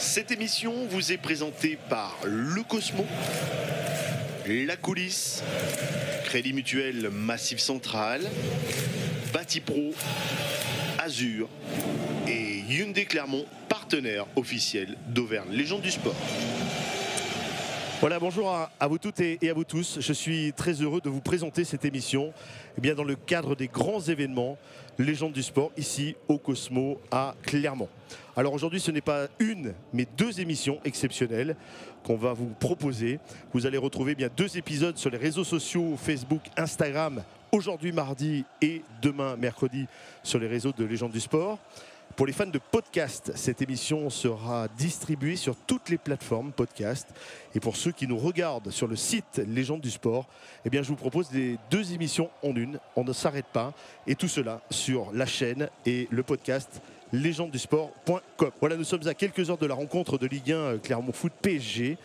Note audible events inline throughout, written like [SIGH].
Cette émission vous est présentée par Le Cosmo, La Coulisse, Crédit Mutuel Massif Central, Batipro, Azur et Hyundai Clermont, partenaire officiel d'Auvergne Légende du Sport. Voilà, bonjour à, vous toutes et, à vous tous. Je suis très heureux de vous présenter cette émission eh bien, dans le cadre des grands événements Légende du sport ici au Cosmo à Clermont. Alors aujourd'hui, ce n'est pas une, mais deux émissions exceptionnelles qu'on va vous proposer. Vous allez retrouver bien deux épisodes sur les réseaux sociaux Facebook, Instagram, aujourd'hui mardi et demain mercredi sur les réseaux de Légende du sport. Pour les fans de podcast, cette émission sera distribuée sur toutes les plateformes podcast. Et pour ceux qui nous regardent sur le site Légende du Sport, eh je vous propose les deux émissions en une. On ne s'arrête pas. Et tout cela sur la chaîne et le podcast légendedusport.com. Voilà, nous sommes à quelques heures de la rencontre de Ligue 1 Clermont Foot PSG.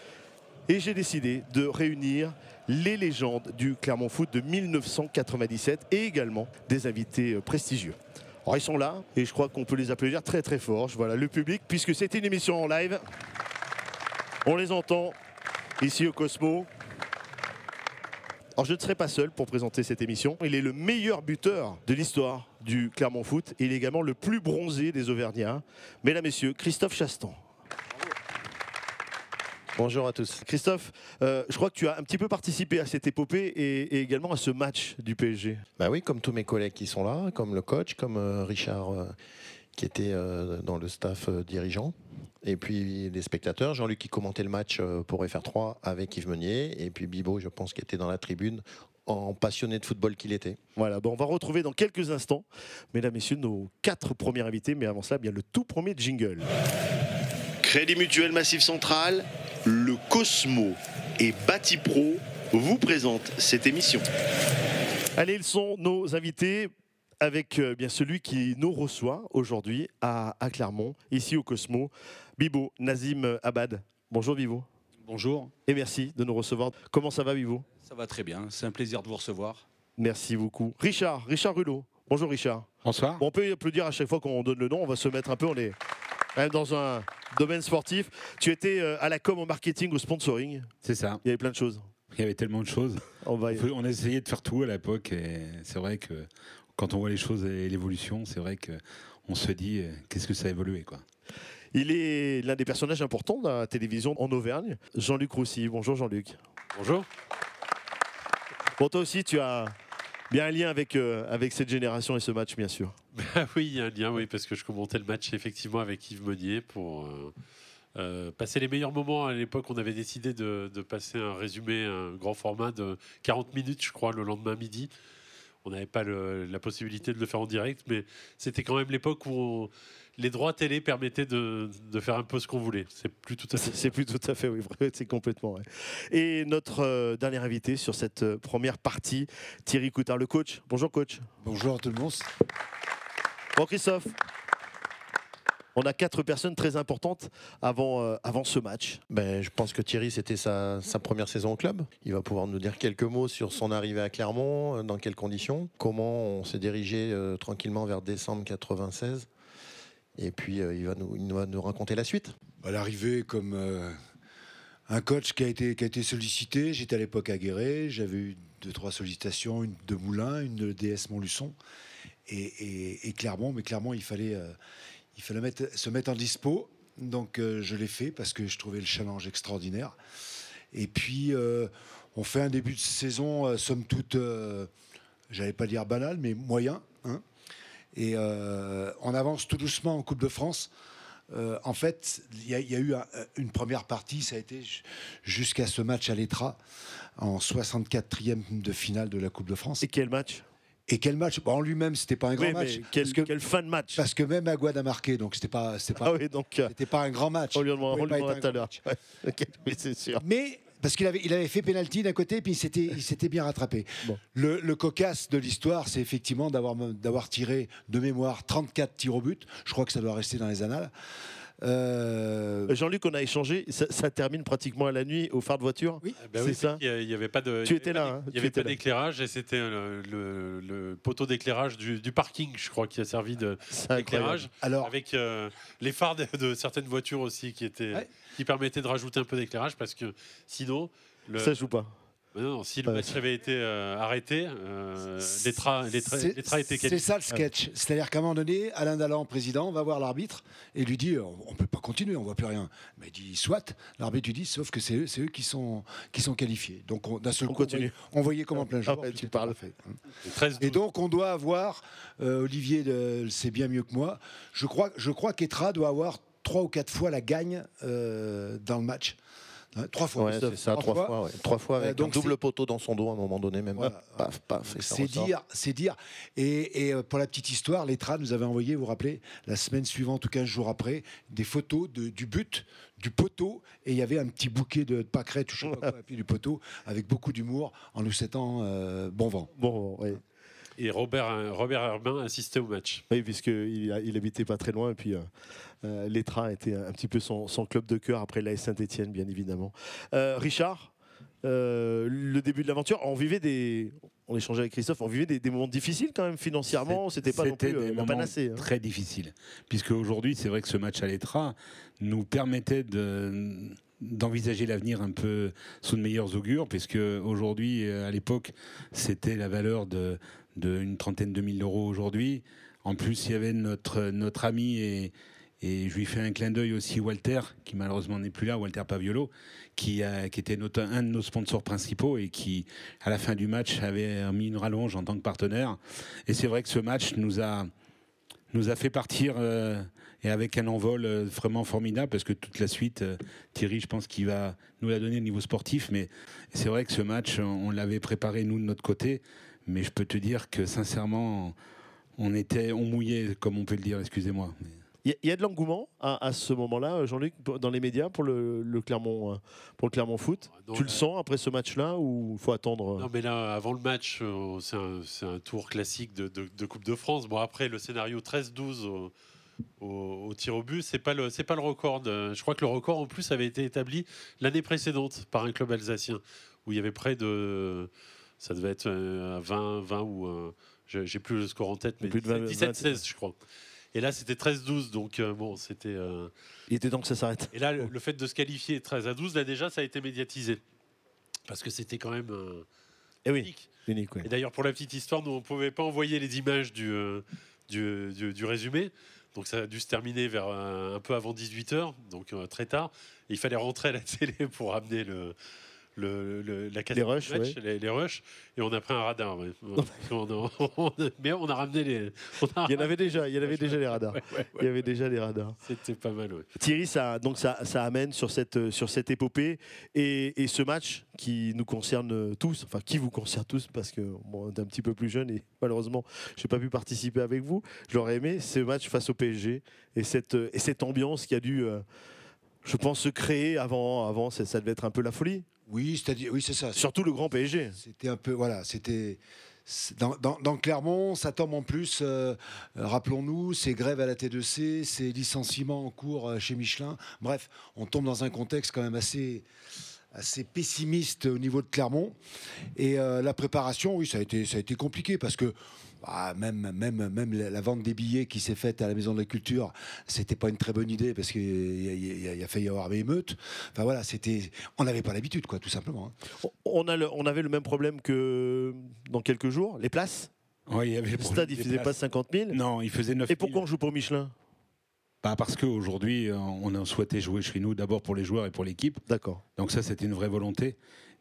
Et j'ai décidé de réunir les légendes du Clermont Foot de 1997 et également des invités prestigieux. Alors ils sont là et je crois qu'on peut les applaudir très très fort. Voilà le public puisque c'est une émission en live. On les entend ici au Cosmo. Alors je ne serai pas seul pour présenter cette émission. Il est le meilleur buteur de l'histoire du Clermont Foot et il est également le plus bronzé des Auvergnats. Mesdames, Messieurs, Christophe Chastan. Bonjour à tous. Christophe, euh, je crois que tu as un petit peu participé à cette épopée et, et également à ce match du PSG. Bah oui, comme tous mes collègues qui sont là, comme le coach, comme euh, Richard euh, qui était euh, dans le staff euh, dirigeant. Et puis les spectateurs, Jean-Luc qui commentait le match euh, pour FR3 avec Yves Meunier. Et puis Bibo, je pense, qui était dans la tribune en passionné de football qu'il était. Voilà, bon, on va retrouver dans quelques instants, mesdames, messieurs, nos quatre premiers invités. Mais avant ça, bien le tout premier jingle. Crédit Mutuel Massif Central, le Cosmo et Batipro vous présentent cette émission. Allez, ils sont nos invités avec euh, bien celui qui nous reçoit aujourd'hui à, à Clermont, ici au Cosmo, Bibo Nazim Abad. Bonjour Bibo. Bonjour, Et merci de nous recevoir. Comment ça va Bibo? Ça va très bien, c'est un plaisir de vous recevoir. Merci beaucoup. Richard, Richard Rulot. Bonjour Richard. Bonsoir. Bon, on peut applaudir à chaque fois qu'on donne le nom. On va se mettre un peu, on est dans un domaine sportif. Tu étais euh, à la com, au marketing, au sponsoring. C'est ça. Il y avait plein de choses. Il y avait tellement de choses. On va y- On a essayé de faire tout à l'époque et c'est vrai que quand on voit les choses et l'évolution, c'est vrai que on se dit euh, qu'est-ce que ça a évolué quoi. Il est l'un des personnages importants de la télévision en Auvergne. Jean-Luc Roussy. Bonjour Jean-Luc. Bonjour. Bon, toi aussi, tu as bien un lien avec, euh, avec cette génération et ce match, bien sûr. [LAUGHS] Ah oui, il y a un lien, oui, parce que je commentais le match effectivement avec Yves Meunier pour euh, euh, passer les meilleurs moments. À l'époque, on avait décidé de, de passer un résumé, un grand format de 40 minutes, je crois, le lendemain midi. On n'avait pas le- la possibilité de le faire en direct, mais c'était quand même l'époque où on- les droits télé permettaient de, de faire un peu ce qu'on voulait. C'est plus tout à fait. [LAUGHS] C'est plus tout à fait, oui, vrai, c'est complètement vrai. Et notre euh, dernier invité sur cette euh, première partie, Thierry Coutard, le coach. Bonjour coach. Bonjour tout le monde. Bon Christophe, on a quatre personnes très importantes avant, euh, avant ce match. Ben, je pense que Thierry, c'était sa, sa première saison au club. Il va pouvoir nous dire quelques mots sur son arrivée à Clermont, euh, dans quelles conditions, comment on s'est dirigé euh, tranquillement vers décembre 96. Et puis, euh, il, va nous, il va nous raconter la suite. À l'arrivée, comme euh, un coach qui a été, qui a été sollicité, j'étais à l'époque à Guéret, j'avais eu deux, trois sollicitations, une de Moulins, une de DS Montluçon et, et, et Clermont. Mais Clermont, il fallait, euh, il fallait se mettre en dispo. Donc euh, je l'ai fait parce que je trouvais le challenge extraordinaire. Et puis, euh, on fait un début de saison, euh, somme toute, j'allais pas dire banal, mais moyen. hein. Et on avance tout doucement en Coupe de France. En fait, il y, a- eu un- une première partie, ça a été ju- jusqu'à ce match à l'Etra, en 64e de finale de la Coupe de France. Et quel match? Et quel match? Bon, En lui-même, c'était pas un grand Oui, match. mais quel, parce, que, quelle fin de match parce que même Aguad a marqué, donc c'était pas, c'était pas, Ah oui, donc euh, c'était pas un grand match. on lui demandera tout à l'heure. oui, [LAUGHS] c'est sûr. Mais parce qu'il avait, il avait fait pénalty d'un côté, puis il s'était, il s'était bien rattrapé. Bon. Le, le cocasse de l'histoire, c'est effectivement d'avoir, d'avoir tiré de mémoire 34 tirs au but. Je crois que ça doit rester dans les annales. Euh, Jean-Luc, on a échangé. Ça, ça termine pratiquement à la nuit au phare de voiture. Oui. Ah bah C'est oui, ça. Il n'y avait pas de. Tu y étais là, hein, Il n'y avait pas là. d'éclairage et c'était le, le- le poteau d'éclairage du, du parking, je crois, qui a servi d'éclairage. alors, Avec euh, les phares de, de certaines voitures aussi qui, étaient, Ouais. qui permettaient de rajouter un peu d'éclairage parce que sinon. Le, Ça joue pas. Mais non, si le Ouais, match avait été euh, arrêté, euh, les trains les tra- c'est les trains étaient c'est ça le sketch. C'est-à-dire qu'à un moment donné, Alain Dallan, président, va voir l'arbitre et lui dit on ne peut pas continuer, on voit plus rien. Mais il dit soit. L'arbitre lui dit sauf que c'est eux, c'est eux qui sont qui sont qualifiés. Donc on- d'un seul On coup, on continue. voyait, on voyait comme en plein jour. Ah tu parles. parfait, hein. 13 Et donc on doit avoir euh, Olivier le sait bien mieux que moi. Je crois je crois qu'Etra doit avoir trois ou quatre fois la gagne euh, dans le match. Hein, Trois fois. Ouais, c'est ça, trois fois. ouais. Trois fois avec Euh, donc un double poteau dans son dos à un moment donné, même. Voilà. Paf, paf. C'est dire, c'est dire. Et, et, euh, pour la petite histoire, l'ETRA nous avait envoyé, vous vous rappelez, la semaine suivante ou 15 jours après, des photos de- du but, du poteau, et il y avait un petit bouquet de pâquerettes, je sais pas quoi, [LAUGHS] et puis du poteau, avec beaucoup d'humour, en nous souhaitant euh, bon vent. Bon, ouais. Et Robert, Robert Herbin assistait au match. Oui, puisqu'il il habitait pas très loin. Et puis, euh, euh, l'Etra était un petit peu son, son club de cœur après l'AS Saint-Etienne, bien évidemment. Euh, Richard, euh, le début de l'aventure, on vivait des. On échangeait avec Christophe, on vivait des, des moments difficiles quand même financièrement. C'était pas non plus C'était euh, des la moments panacée. hein. Très difficile. Puisque aujourd'hui, c'est vrai que ce match à l'Etra nous permettait de d'envisager l'avenir un peu sous de meilleurs augures, puisque aujourd'hui, euh, à l'époque, c'était la valeur de, de une trentaine de mille euros aujourd'hui. En plus, il y avait notre, notre ami et, et je lui fais un clin d'œil aussi, Walter, qui malheureusement n'est plus là, Walter Paviolo, qui, a- qui était un de nos sponsors principaux et qui, à la fin du match, avait mis une rallonge en tant que partenaire. Et c'est vrai que ce match nous a, nous a fait partir euh, et avec un envol euh, vraiment formidable parce que toute la suite, euh, Thierry, je pense qu'il va nous la donner au niveau sportif. Mais c'est vrai que ce match, on l'avait préparé nous de notre côté. Mais je peux te dire que sincèrement, on était, on mouillait, comme on peut le dire, excusez-moi. Il y a- il y, a de l'engouement à, à ce moment-là, Jean-Luc, dans les médias pour le, le Clermont, euh, pour le Clermont Foot? Non, tu le sens après ce match-là ou il faut attendre euh, Non, mais là, avant le match, euh, c'est un, c'est un tour classique de, de- de Coupe de France. Bon, après, le scénario 13-12 au, au- au tir au but, c'est pas le, c'est pas le record. de- je crois que le record, en plus, avait été établi l'année précédente par un club alsacien, où il y avait près de. Ça devait être euh, à 20, 20 ou. euh, J'ai plus le score en tête, mais Plus de 20, 17-16, je crois. Et là, c'était 13-12, donc euh, bon, c'était. euh, Il était temps que ça s'arrête. Et là, le, le fait de se qualifier 13 à 12, là déjà, ça a été médiatisé. Parce que c'était quand même. euh, Eh oui, unique. unique. ouais. Et d'ailleurs, pour la petite histoire, nous, on ne pouvait pas envoyer les images du, euh, du, du- du résumé. Donc, ça a dû se terminer vers euh, un peu avant 18h, donc euh, très tard. Et il fallait rentrer à la télé pour ramener le, le, le- la cassette Les rushs, match, ouais. les, les rushs. Et on a pris un radar. ouais. [LAUGHS] On a- on a- mais on a ramené les. a- Il y en avait déjà, il y en avait déjà les radars. Ouais, Il y avait déjà les radars. C'était pas mal. Thierry, ça, donc ça, ça amène sur cette, sur cette épopée et, et ce match qui nous concerne tous, enfin qui vous concerne tous, parce que bon, on est un petit peu plus jeune et malheureusement, je n'ai pas pu participer avec vous. Je l'aurais aimé, ce match face au PSG et cette, et cette ambiance qui a dû, euh, je pense, se créer avant. Avant, ça devait être un peu la folie. Oui, c'est-à-dire, oui, c'est ça. Surtout le grand PSG. C'était un peu, voilà, c'était. Dans, dans- dans Clermont, ça tombe en plus, euh, rappelons-nous, c'est grève à la T2C, c'est licenciement en cours euh, chez Michelin. Bref, on tombe dans un contexte quand même assez, assez pessimiste au niveau de Clermont. Et euh, la préparation, oui, ça a été, ça a été compliqué parce que bah, même, même, même la, vente des billets qui s'est faite à la Maison de la Culture, c'était pas une très bonne idée parce qu'il y, a- y y failli y avoir des émeutes. Enfin voilà, c'était, on n'avait pas l'habitude, quoi, tout simplement. hein. On, a le- on avait le même problème que dans quelques jours, les places. Ouais, il y avait Le stade, il faisait pas 50 000. Non, il faisait 9 Et pourquoi on joue pour Michelin? Bah, Parce qu'aujourd'hui, on a souhaité jouer chez nous d'abord pour les joueurs et pour l'équipe. D'accord. Donc ça, c'était une vraie volonté.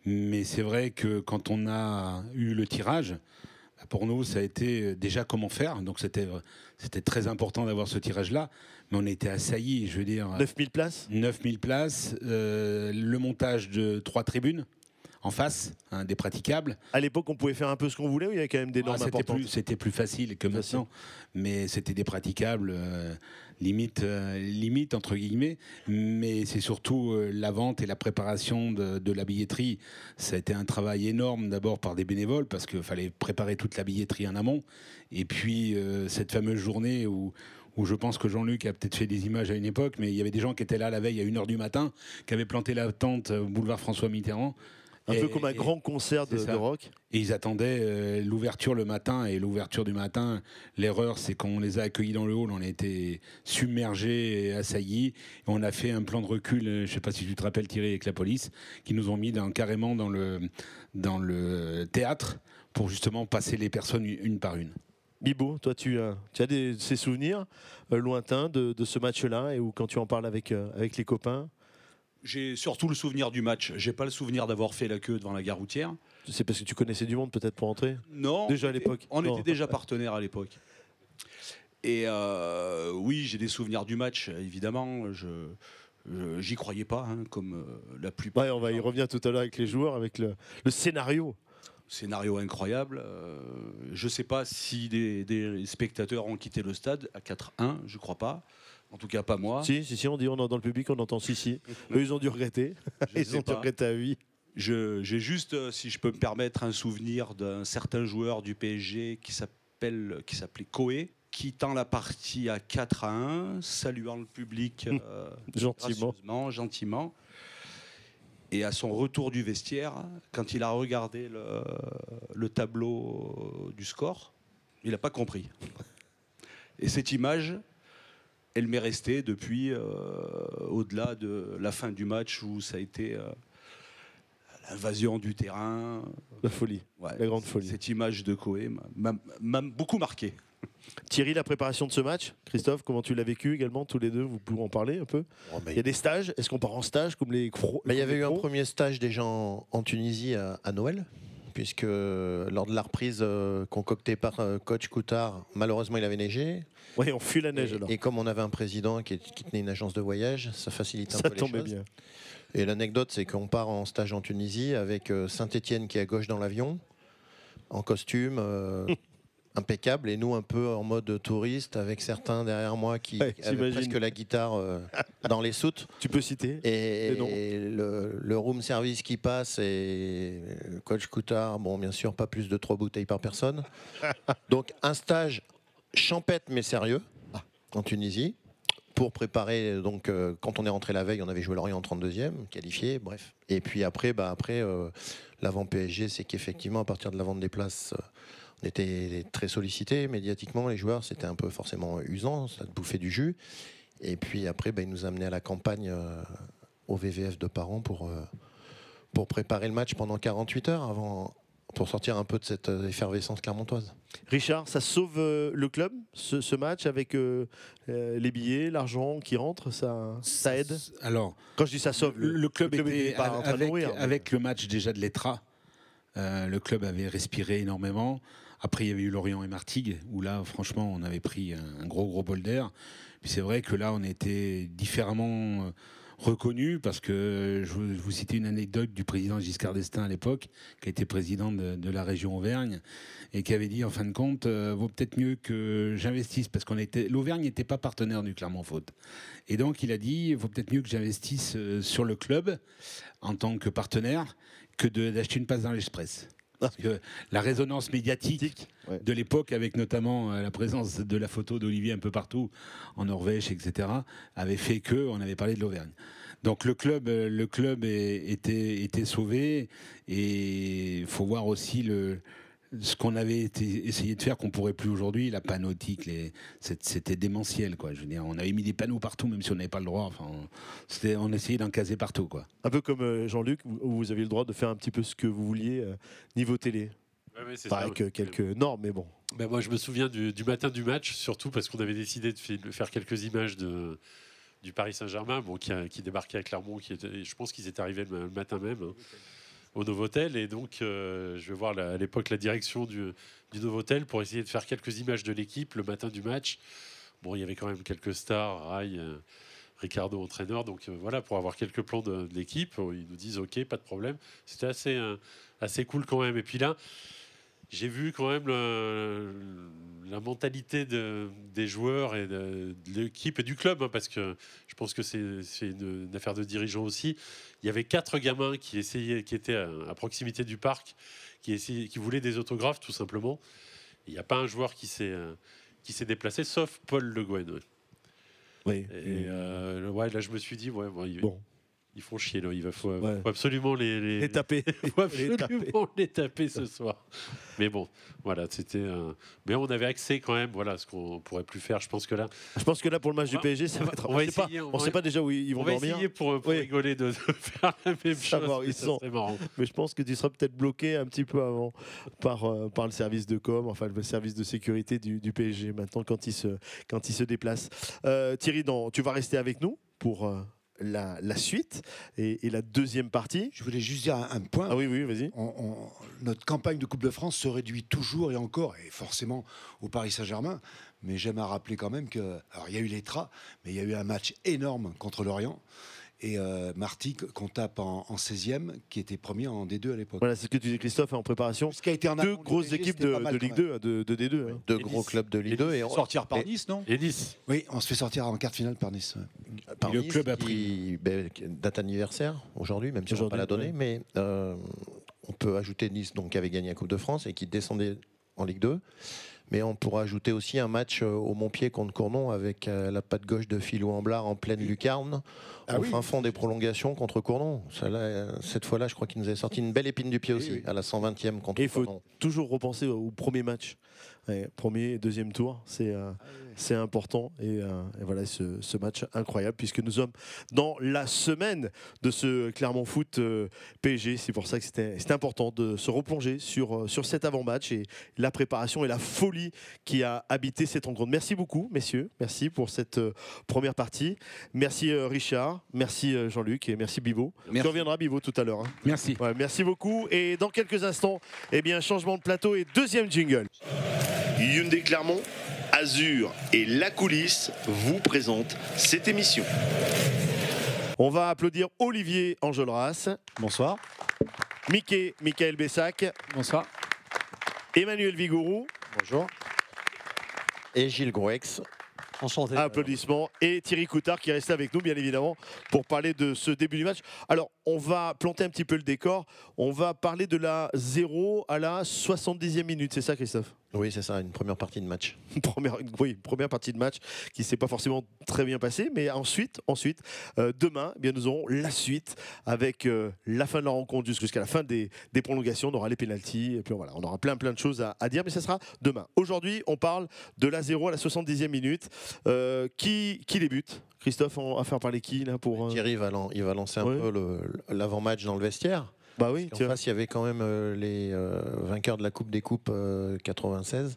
Mais c'est vrai que quand on a eu le tirage, pour nous, ça a été déjà comment faire. Donc c'était c'était très important d'avoir ce tirage-là. Mais on était assaillis, je veux dire. 9000 places? 9000 places, euh, le montage de trois tribunes en face, hein, des praticables. À l'époque, on pouvait faire un peu ce qu'on voulait ou il y avait quand même des Ah, normes c'était importantes plus, c'était plus facile que maintenant, mais c'était des praticables, euh, limite, euh, limite entre guillemets. Mais c'est surtout euh, la vente et la préparation de, de la billetterie. Ça a été un travail énorme d'abord par des bénévoles parce qu'il fallait préparer toute la billetterie en amont. Et puis cette fameuse journée où où je pense que Jean-Luc a peut-être fait des images à une époque, mais il y avait des gens qui étaient là la veille à 1h du matin, qui avaient planté la tente au boulevard François Mitterrand. Un Et- peu comme un et- grand concert de, de rock. Et ils attendaient euh, l'ouverture le matin. Et l'ouverture du matin, l'erreur, c'est qu'on les a accueillis dans le hall, on a été submergés et assaillis. Et on a fait un plan de recul, euh, je ne sais pas si tu te rappelles, Thierry, avec la police, qui nous ont mis dans- carrément dans le, dans le théâtre pour justement passer les personnes une, par une. Bibo, toi, tu, as- tu as des, ces souvenirs euh, lointains de, de ce match-là et où quand tu en parles avec, euh, avec les copains, J'ai surtout le souvenir du match. J'ai pas le souvenir d'avoir fait la queue devant la gare routière. c'est parce que tu connaissais du monde peut-être pour entrer Non. Déjà à on était- l'époque On Non. était déjà partenaires à l'époque. Et euh, oui, j'ai des souvenirs du match, évidemment. Je je- j'y croyais pas, hein, comme euh, la plupart. Ouais, on va y revenir tout à l'heure avec les joueurs, avec le, le scénario. Scénario incroyable. Euh, je sais pas si des, des spectateurs ont quitté le stade à 4-1, je crois pas. En tout cas, pas moi. Si, si, si, on dit on, dans le public, on entend si, si. Eux, ils ont dû regretter. Je [LAUGHS] Ils ont dû pas. regretter à vie. Je- J'ai juste, euh, si je peux me permettre, un souvenir d'un certain joueur du PSG qui s'appelle, qui s'appelait Coé, qui tend la partie à 4 à 1, saluant le public euh, [LAUGHS] Gentiment. gentiment. Et à son retour du vestiaire, quand il a regardé le, le tableau du score, il n'a pas compris. Et cette image, elle m'est restée depuis, euh, au-delà de la fin du match où ça a été euh, l'invasion du terrain. La folie. Ouais, La grande folie. Cette image de Coé m'a- beaucoup marqué. Thierry, la préparation de ce match, Christophe, comment tu l'as vécu également, tous les deux? Vous pouvez en parler un peu bah, Il y a des stages Est-ce qu'on part en stage comme les Bah, il y avait eu un premier stage déjà en, en Tunisie à, à Noël, puisque euh, lors de la reprise euh, concoctée par euh, coach Coutard, malheureusement il avait neigé. Oui, on fuit la neige Et, alors. et comme on avait un président qui, qui tenait une agence de voyage, ça facilite un Ça peu les tombait choses. bien. Et l'anecdote, c'est qu'on part en stage en Tunisie avec Saint-Étienne qui est à gauche dans l'avion, en costume. [LAUGHS] euh, impeccable et nous un peu en mode touriste avec certains derrière moi qui Ouais, avaient presque la guitare euh, [LAUGHS] dans les soutes Tu peux citer et, le, le room service qui passe et le coach Coutard, bon, bien sûr, pas plus de trois bouteilles par personne. [LAUGHS] Donc, un stage champêtre mais sérieux en Tunisie pour préparer. Donc, euh, quand on est rentré la veille, on avait joué Lorient en 32e, qualifié, bref. Et puis après, bah, après euh, l'avant PSG, c'est qu'effectivement, à partir de la vente des places, euh, on était très sollicité médiatiquement. Les joueurs, c'était un peu forcément usant, ça te bouffait du jus. Et puis après, bah, il nous a amené à la campagne euh, au VVF de parents pour, euh, pour préparer le match pendant 48 heures avant, pour sortir un peu de cette euh, effervescence clermontoise. Richard, ça sauve euh, le club, ce, ce match, avec euh, euh, les billets, l'argent qui rentre, ça, ça aide? Alors, Quand je dis ça sauve, le, le club, était était pas en train de avec, mourir, mais- avec le match déjà de l'Etra. euh, le club avait respiré énormément. Après, il y avait eu Lorient et Martigues, où là, franchement, on avait pris un, gros, gros bol d'air. Puis c'est vrai que là, on était différemment euh, reconnus, parce que je vous, citais une anecdote du président Giscard d'Estaing à l'époque, qui était président de, la région Auvergne, et qui avait dit, en fin de compte, euh, vaut peut-être mieux que j'investisse, parce qu'on était, l'Auvergne n'était pas partenaire du Clermont-Foot. Et donc, il a dit, vaut peut-être mieux que j'investisse euh, sur le club en tant que partenaire que d'acheter une passe dans l'Express. Parce que la résonance médiatique ouais. de l'époque, avec notamment euh, la présence de la photo d'Olivier un peu partout, en Norvège, etc., avait fait que on avait parlé de l'Auvergne. Donc le club, euh, le club était, était sauvé et il faut voir aussi le, ce qu'on avait été- essayé de faire qu'on pourrait plus aujourd'hui, la panotique, les, c'est- c'était démentiel quoi. Je veux dire, on avait mis des panneaux partout, même si on n'avait pas le droit. Enfin, on, c'était- on essayait d'en caser partout quoi. Un peu comme euh, Jean-Luc, où vous aviez le droit de faire un petit peu ce que vous vouliez euh, niveau télé. Ouais, Pas avec euh, quelques normes, mais bon. Ben, moi, je me souviens du, du matin du match, surtout parce qu'on avait décidé de faire quelques images de, du Paris Saint-Germain, bon, qui, a- qui débarquait à Clermont. Qui était, je pense qu'ils étaient arrivés le, le matin même hein, au Novotel. Et donc, euh, je vais voir à l'époque la direction du, du Novotel pour essayer de faire quelques images de l'équipe le matin du match. Bon, il y avait quand même quelques stars, Rai, euh, Ricardo entraîneur. Donc euh, voilà, pour avoir quelques plans de, de l'équipe, ils nous disent OK, pas de problème. C'était assez, assez cool quand même. Et puis là, j'ai vu quand même le- la mentalité de- des joueurs et de, de l'équipe et du club, hein, parce que je pense que c'est une, une affaire de dirigeants aussi. Il y avait quatre gamins qui essayaient, qui étaient à, à proximité du parc, qui, essayaient, qui voulaient des autographes tout simplement. Il n'y a pas un joueur qui s'est euh, qui s'est déplacé, sauf Paul Le Guen. ouais. Oui. Et euh, ouais, là, je me suis dit, ouais, ils, Bon. Ils font chier. Là. Il va, faut, Ouais. faut absolument les, les- Et taper. [LAUGHS] faut [LAUGHS] les taper. absolument les taper ce soir. Mais bon, voilà, c'était. un- Mais on avait accès quand même, voilà, ce qu'on pourrait plus faire. Je pense que là, Je pense que là, pour le match du va- PSG, ça va va- être. on va sait pas, va- sait déjà où ils vont on va dormir. essayer pour, pour Oui. rigoler de, [LAUGHS] de faire la même chose. Savoir, mais ils ça sont-. Mais je pense que tu seras peut-être bloqué un petit peu avant par, euh, par le service de com, enfin le service de sécurité du, du PSG maintenant quand il se, quand il se déplace. Euh, Thierry, tu vas rester avec nous pour euh, la, la suite et, et la deuxième partie. Je voulais juste dire un, un point. Ah oui, oui, vas-y. Notre campagne de Coupe de France se réduit toujours et encore, et forcément au Paris Saint-Germain. Mais j'aime à rappeler quand même que, alors il y a eu les Tras, mais il y a eu un match énorme contre l'Orient. Et euh, Marty, qu'on tape en, en 16e, qui était premier en D2 à l'époque. Voilà, c'est ce que tu dis, Christophe, en préparation. Ce qui a été en Deux grosses équipes de, Ligue même. 2, de, de D2. hein. Deux Et gros Nice. clubs de Ligue 2 et on- Sortir par et- Nice, non? Et Nice. Oui, on se fait sortir en quart de finale par Nice. ouais. par le Nice, club a qui, ben, date anniversaire aujourd'hui, même si on ne va pas la donner, mais euh, on peut ajouter Nice donc, qui avait gagné la Coupe de France et qui descendait en Ligue 2. Mais on pourra ajouter aussi un match euh, au Montpied contre Cournon avec euh, la patte gauche de Philou Amblard en pleine lucarne, Ah au oui. fin fond des prolongations contre Cournon. Euh, cette fois-là, je crois qu'il nous avait sorti une belle épine du pied Oui, aussi, oui. à la 120e contre Et il faut Cournon. toujours repenser au premier match. Ouais, premier et deuxième tour, c'est euh, c'est important. Et, euh, et voilà ce, ce match incroyable, puisque nous sommes dans la semaine de ce Clermont Foot euh, PSG. C'est pour ça que c'était c'était important de se replonger sur, sur cet avant-match et la préparation et la folie qui a habité cette rencontre. Merci beaucoup, messieurs. Merci pour cette euh, première partie. Merci euh, Richard, merci euh, Jean-Luc et merci Bibo. Merci. Tu reviendras Bibo tout à l'heure. hein. Merci. Ouais, merci beaucoup. Et dans quelques instants, eh bien, changement de plateau et deuxième jingle. Hyundai Clermont, Azur et La Coulisse vous présentent cette émission. On va applaudir Olivier Enjolras, Bonsoir. Mickey, Michael Bessac, Bonsoir. Emmanuel Vigourou, Bonjour. Et Gilles Grouex, Enchanté. applaudissements, et Thierry Coutard qui reste avec nous, bien évidemment, pour parler de ce début du match. Alors, on va planter un petit peu le décor. On va parler de la 0 à la 70e minute. C'est ça, Christophe? Oui, c'est ça, une première partie de match. [LAUGHS] première, oui, première partie de match qui s'est pas forcément très bien passée, mais ensuite, ensuite, euh, demain, eh bien nous aurons la suite avec euh, la fin de la rencontre jus- jusqu'à la fin des, des prolongations. On aura les pénalties et puis voilà, on aura plein plein de choses à, à dire, mais ça sera demain. Aujourd'hui, on parle de la 0 à la 70e minute. Euh, qui, qui débute? Christophe, on va faire parler qui là pour Thierry va, il va lancer un Ouais. peu l'avant-match dans le vestiaire. Bah oui, En tiens. face, il y avait quand même euh, les euh, vainqueurs de la Coupe des Coupes euh, 96,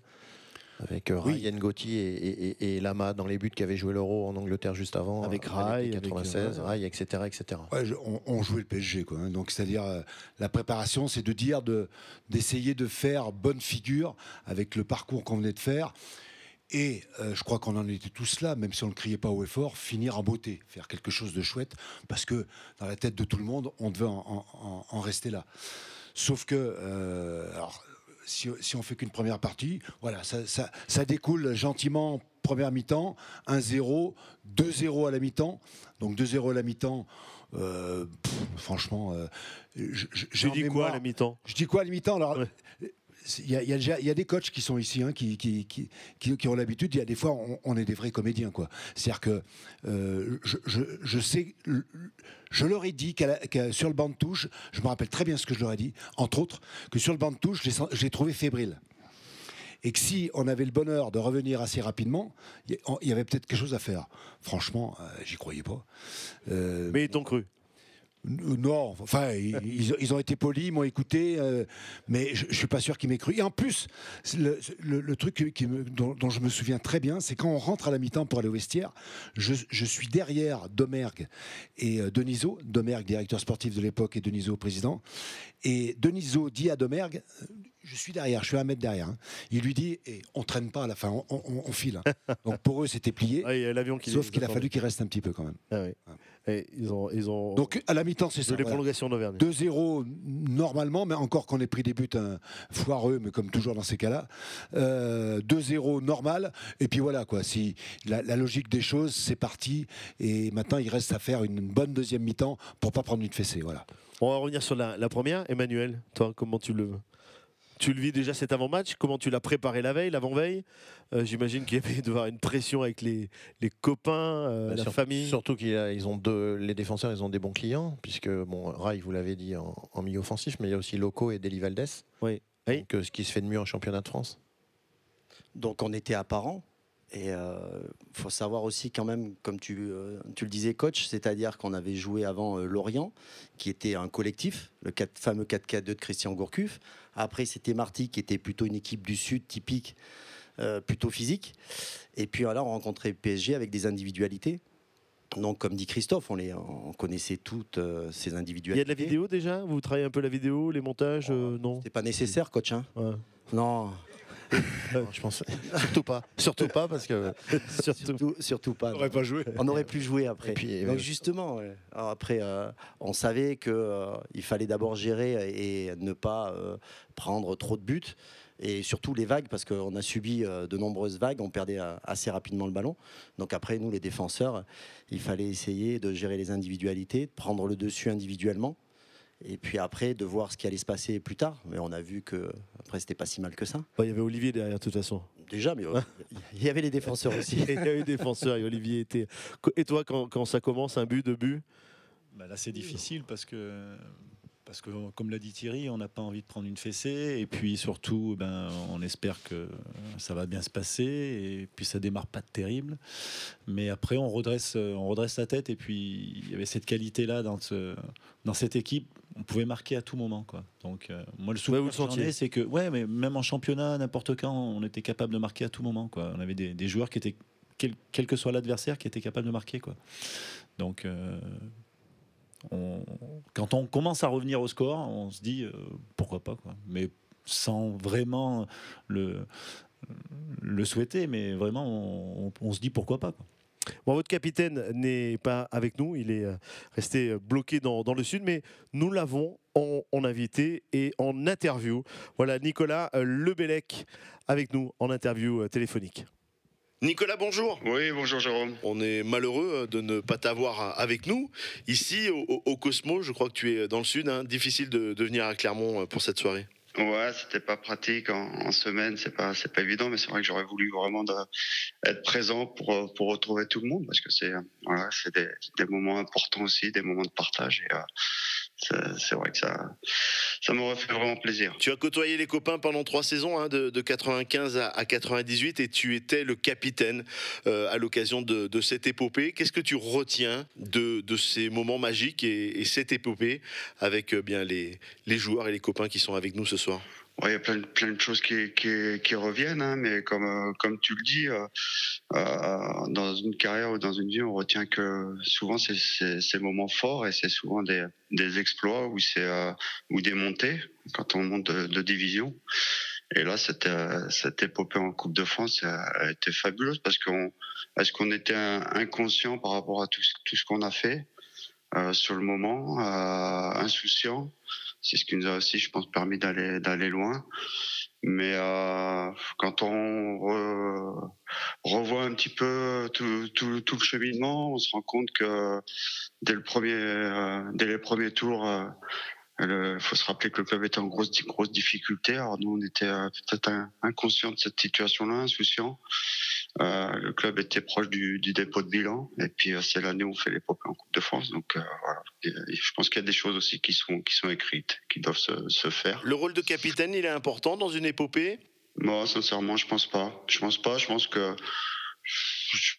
avec euh, Oui. Ryan Gotti et, et- et- et Lama dans les buts qui avaient joué l'Euro en Angleterre juste avant. Avec euh, Rai, l'été avec, 96, euh, Rai, etc. etc. Ouais, je- on, on jouait le PSG, quoi. hein. Donc, c'est-à-dire, euh, la préparation, c'est de dire, de, d'essayer de faire bonne figure avec le parcours qu'on venait de faire. Et euh, je crois qu'on en était tous là, même si on ne criait pas haut et fort, finir en beauté, faire quelque chose de chouette, parce que dans la tête de tout le monde, on devait en, en- en- en rester là. Sauf que, euh, alors, si, si on fait qu'une première partie, voilà, ça, ça- ça découle gentiment, première mi-temps, 1-0, 2-0 à la mi-temps. Donc 2-0 à la mi-temps, euh, franchement, euh, je, je- dit quoi à la mi-temps? Je dis quoi à la mi-temps? Alors, Ouais. Il y, a, des coachs qui sont ici, hein, qui, ont l'habitude. Il y a des fois, on, est des vrais comédiens. C'est-à-dire que euh, je, sais, je leur ai dit qu'à qu'à- sur le banc de touche, je me rappelle très bien ce que je leur ai dit, entre autres, que sur le banc de touche, l'ai trouvé fébrile. Et que si on avait le bonheur de revenir assez rapidement, il y avait peut-être quelque chose à faire. Franchement, euh, j'y croyais pas. Euh, Mais ils t'ont cru. Non, enfin, ils, ont été polis, ils m'ont écouté, euh, mais je, je suis pas sûr qu'ils m'aient cru. Et en plus, le, le- le truc qui me- dont, dont je me souviens très bien, c'est quand on rentre à la mi-temps pour aller au vestiaire, je, je suis derrière Domergue et euh, Deniso, Domergue, directeur sportif de l'époque, et Deniso, président. Et Deniso dit à Domergue, euh, je suis derrière, je suis à un mètre derrière. hein. Il lui dit, et on traîne pas à la fin, on, on- on file. hein. [LAUGHS] Donc pour eux, c'était plié. Ah, il y a qui Sauf qu'il a fallu qu'il reste un petit peu quand même. Ah oui. Et ils ont, ils ont Donc à la mi-temps, c'est ça. les voilà. prolongations d'Auvergne. 2-0 normalement, mais encore qu'on ait pris des buts hein, foireux, mais comme toujours dans ces cas-là. Euh, 2-0 normal. Et puis voilà, quoi. Si la, la logique des choses, c'est parti. Et maintenant, il reste à faire une bonne deuxième mi-temps pour pas prendre une fessée. Voilà. On va revenir sur la, la première. Emmanuel, toi, comment tu le Tu le vis déjà cet avant-match? Comment tu l'as préparé la veille, l'avant-veille? Euh, J'imagine qu'il y avait devoir une pression avec les, les copains, euh, Bah, la sur- famille. Surtout qu'ils ont deux, les défenseurs, ils ont des bons clients, puisque bon, Rai, vous l'avez dit en, en milieu offensif, mais il y a aussi Loco et Deli Valdés. Oui. Donc, euh, ce qui se fait de mieux en championnat de France. Donc on était apparents. Et il faut savoir aussi quand même, comme tu, euh, tu le disais, coach, c'est-à-dire qu'on avait joué avant euh, Lorient, qui était un collectif, le 4 fameux 4-4-2 de Christian Gourcuff. Après, c'était Marty, qui était plutôt une équipe du Sud typique, euh, plutôt physique. Et puis là, on rencontrait PSG avec des individualités. Donc, comme dit Christophe, on, les, on connaissait toutes euh, ces Il y a individualités. de la vidéo déjà? Vous travaillez un peu la vidéo, les montages euh, Non? C'est pas nécessaire, coach. Hein Ouais. non, [LAUGHS] Je pense surtout pas, surtout pas parce que [LAUGHS] Surtout. surtout, surtout pas. joué. On aurait pu jouer après. Et puis, Donc euh, justement, ouais. Alors après, euh, on savait que euh, il fallait d'abord gérer et ne pas euh, prendre trop de buts. Et surtout les vagues, parce qu'on a subi euh, de nombreuses vagues, on perdait euh, assez rapidement le ballon. Donc après, nous, les défenseurs, il fallait essayer de gérer les individualités, de prendre le dessus individuellement. Et puis après, de voir ce qui allait se passer plus tard. Mais on a vu que après, c'était pas si mal que ça. Bah, il y avait Olivier derrière, de toute façon. Déjà, mais [LAUGHS] il y avait les défenseurs aussi. il y a eu des défenseurs et Olivier était. Et toi, quand, quand ça commence, un but, deux buts? Bah là, c'est difficile parce que, parce que, comme l'a dit Thierry, on n'a pas envie de prendre une fessée. Et puis surtout, ben, on espère que ça va bien se passer. Et puis ça démarre pas de terrible. Mais après, on redresse, on redresse la tête. Et puis, il y avait cette qualité-là dans, ce- dans cette équipe. On pouvait marquer à tout moment. Quoi. Donc, euh, moi, le souvenir vous le que c'est que, ouais, mais même en championnat, n'importe quand, on était capable de marquer à tout moment. Quoi. On avait des, des joueurs qui étaient, quel, quel que soit l'adversaire, qui étaient capables de marquer. Quoi. Donc, euh, on- quand on commence à revenir au score, on se dit euh, pourquoi pas, quoi. Mais sans vraiment le, le souhaiter, mais vraiment, on, on se dit pourquoi pas. Quoi. Bon, votre capitaine n'est pas avec nous, il est euh, resté euh, bloqué dans, dans le sud, mais nous l'avons en, en invité et en interview. Voilà, Nicolas euh, Lebellec avec nous en interview téléphonique. Nicolas, bonjour. Oui, bonjour Jérôme. On est malheureux de ne pas t'avoir avec nous. Ici, au, Cosmo, je crois que tu es dans le sud. hein. Difficile de, de venir à Clermont pour cette soirée. Ouais, c'était pas pratique en, en semaine, c'est pas c'est pas évident, mais c'est vrai que j'aurais voulu vraiment de- être présent pour pour retrouver tout le monde parce que c'est voilà, c'est des, des moments importants aussi, des moments de partage et euh, c'est vrai que ça ça m'aurait fait vraiment plaisir. Tu as côtoyé les copains pendant trois saisons, hein, de, de 95 à, à 98, et tu étais le capitaine euh, à l'occasion de, cette épopée. Qu'est-ce que tu retiens de, ces moments magiques et, et cette épopée avec euh, bien les joueurs et les copains qui sont avec nous ce soir? Il y a plein, de- choses qui, reviennent, hein, mais comme, euh, comme tu le dis, euh, euh, dans une carrière ou dans une vie, on retient que souvent c'est ces moments forts et c'est souvent des, exploits ou, des montées quand on monte de, division. Et là, cette, épopée en Coupe de France a, été fabuleuse parce qu'on qu'on était inconscient par rapport à tout, ce- qu'on a fait sur le moment, insouciant c'est ce qui nous a aussi, je pense, permis d'aller d'aller loin. Mais euh, quand on re- revoit un petit peu tout, tout, le cheminement, on se rend compte que dès le premier, euh, dès les premiers tours, euh, il faut se rappeler que le club était en grosse grosse difficulté. Alors nous, on était euh, peut-être inconscients de cette situation-là, insouciants. Euh, le club était proche du, du dépôt de bilan, et puis euh, c'est l'année où on fait l'épopée en Coupe de France. Donc euh, voilà, Et, je pense qu'il y a des choses aussi qui sont qui sont écrites, qui doivent se, se faire. Le rôle de capitaine, il est important dans une épopée? Moi, sincèrement, je pense pas. Je pense pas. Je pense que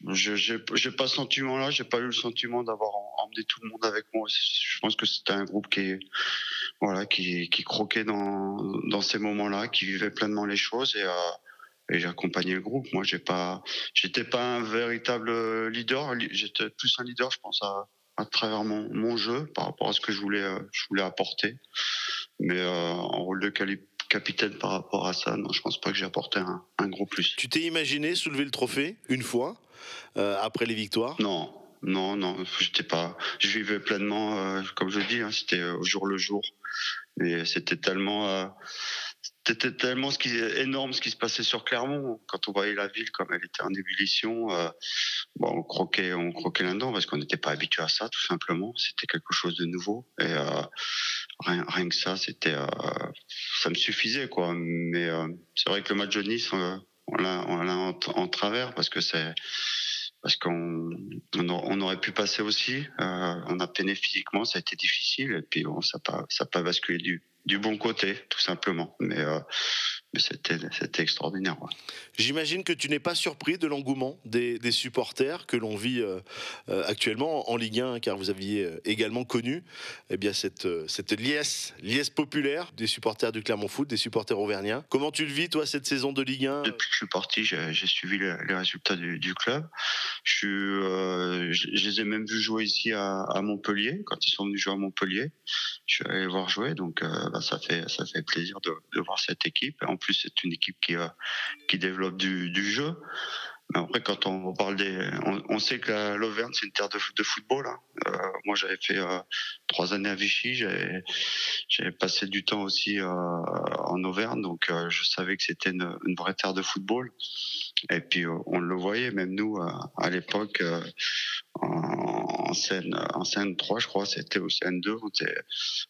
je j'ai pas ce sentiment-là. J'ai pas eu le sentiment d'avoir em- emmené tout le monde avec moi. Je pense que c'était un groupe qui voilà qui qui croquait dans dans ces moments-là, qui vivait pleinement les choses et euh, et j'ai accompagné le groupe. Moi, j'ai pas j'étais pas un véritable leader. J'étais plus un leader, je pense à à travers mon, mon jeu par rapport à ce que je voulais euh, je voulais apporter. Mais euh, en rôle de capitaine par rapport à ça, non, je pense pas que j'ai apporté un, un gros plus. Tu t'es imaginé soulever le trophée une fois euh, après les victoires? Non, non, non, j'étais pas. Je vivais pleinement, euh, comme je dis, hein, c'était au jour le jour. Mais c'était tellement, c'était tellement ce qui énorme ce qui se passait sur Clermont quand on voyait la ville comme elle était en ébullition. euh, bon, on croquait, on croquait là-dedans parce qu'on n'était pas habitué à ça, tout simplement. C'était quelque chose de nouveau. Et euh, rien, que ça, c'était, euh, ça me suffisait quoi. Mais c'est vrai que le match de Nice, on l'a, en, travers parce que c'est parce qu'on on, aurait pu passer aussi. On a peiné physiquement, ça a été difficile et puis bon, ça pas ça pas basculé du du bon côté tout simplement. Mais euh, c'était c'était extraordinaire. ouais. J'imagine que tu n'es pas surpris de l'engouement des, des supporters que l'on vit euh, euh, actuellement en Ligue 1, car vous aviez euh, également connu eh bien, cette, cette liesse, liesse populaire des supporters du Clermont Foot, des supporters auvergnats. Comment tu le vis, toi, cette saison de Ligue 1 Depuis que je suis parti, j'ai j'ai suivi les, les résultats du, du club. Je, suis, euh, je, je les ai même vus jouer ici à, à Montpellier, quand ils sont venus jouer à Montpellier. Je suis allé les voir jouer, donc euh, bah, ça, fait, ça fait plaisir de, de voir cette équipe. En plus, c'est une équipe qui, euh, qui développe du, du jeu. Après, quand on parle des. On, sait que la- l'Auvergne, c'est une terre de, football. hein. Euh, moi, j'avais fait euh, trois années à Vichy. J'avais passé du temps aussi euh, en Auvergne, donc je savais que c'était une, vraie terre de football. Et puis on le voyait, même nous à l'époque en, scène en scène 3 je crois, c'était au scène 2 on,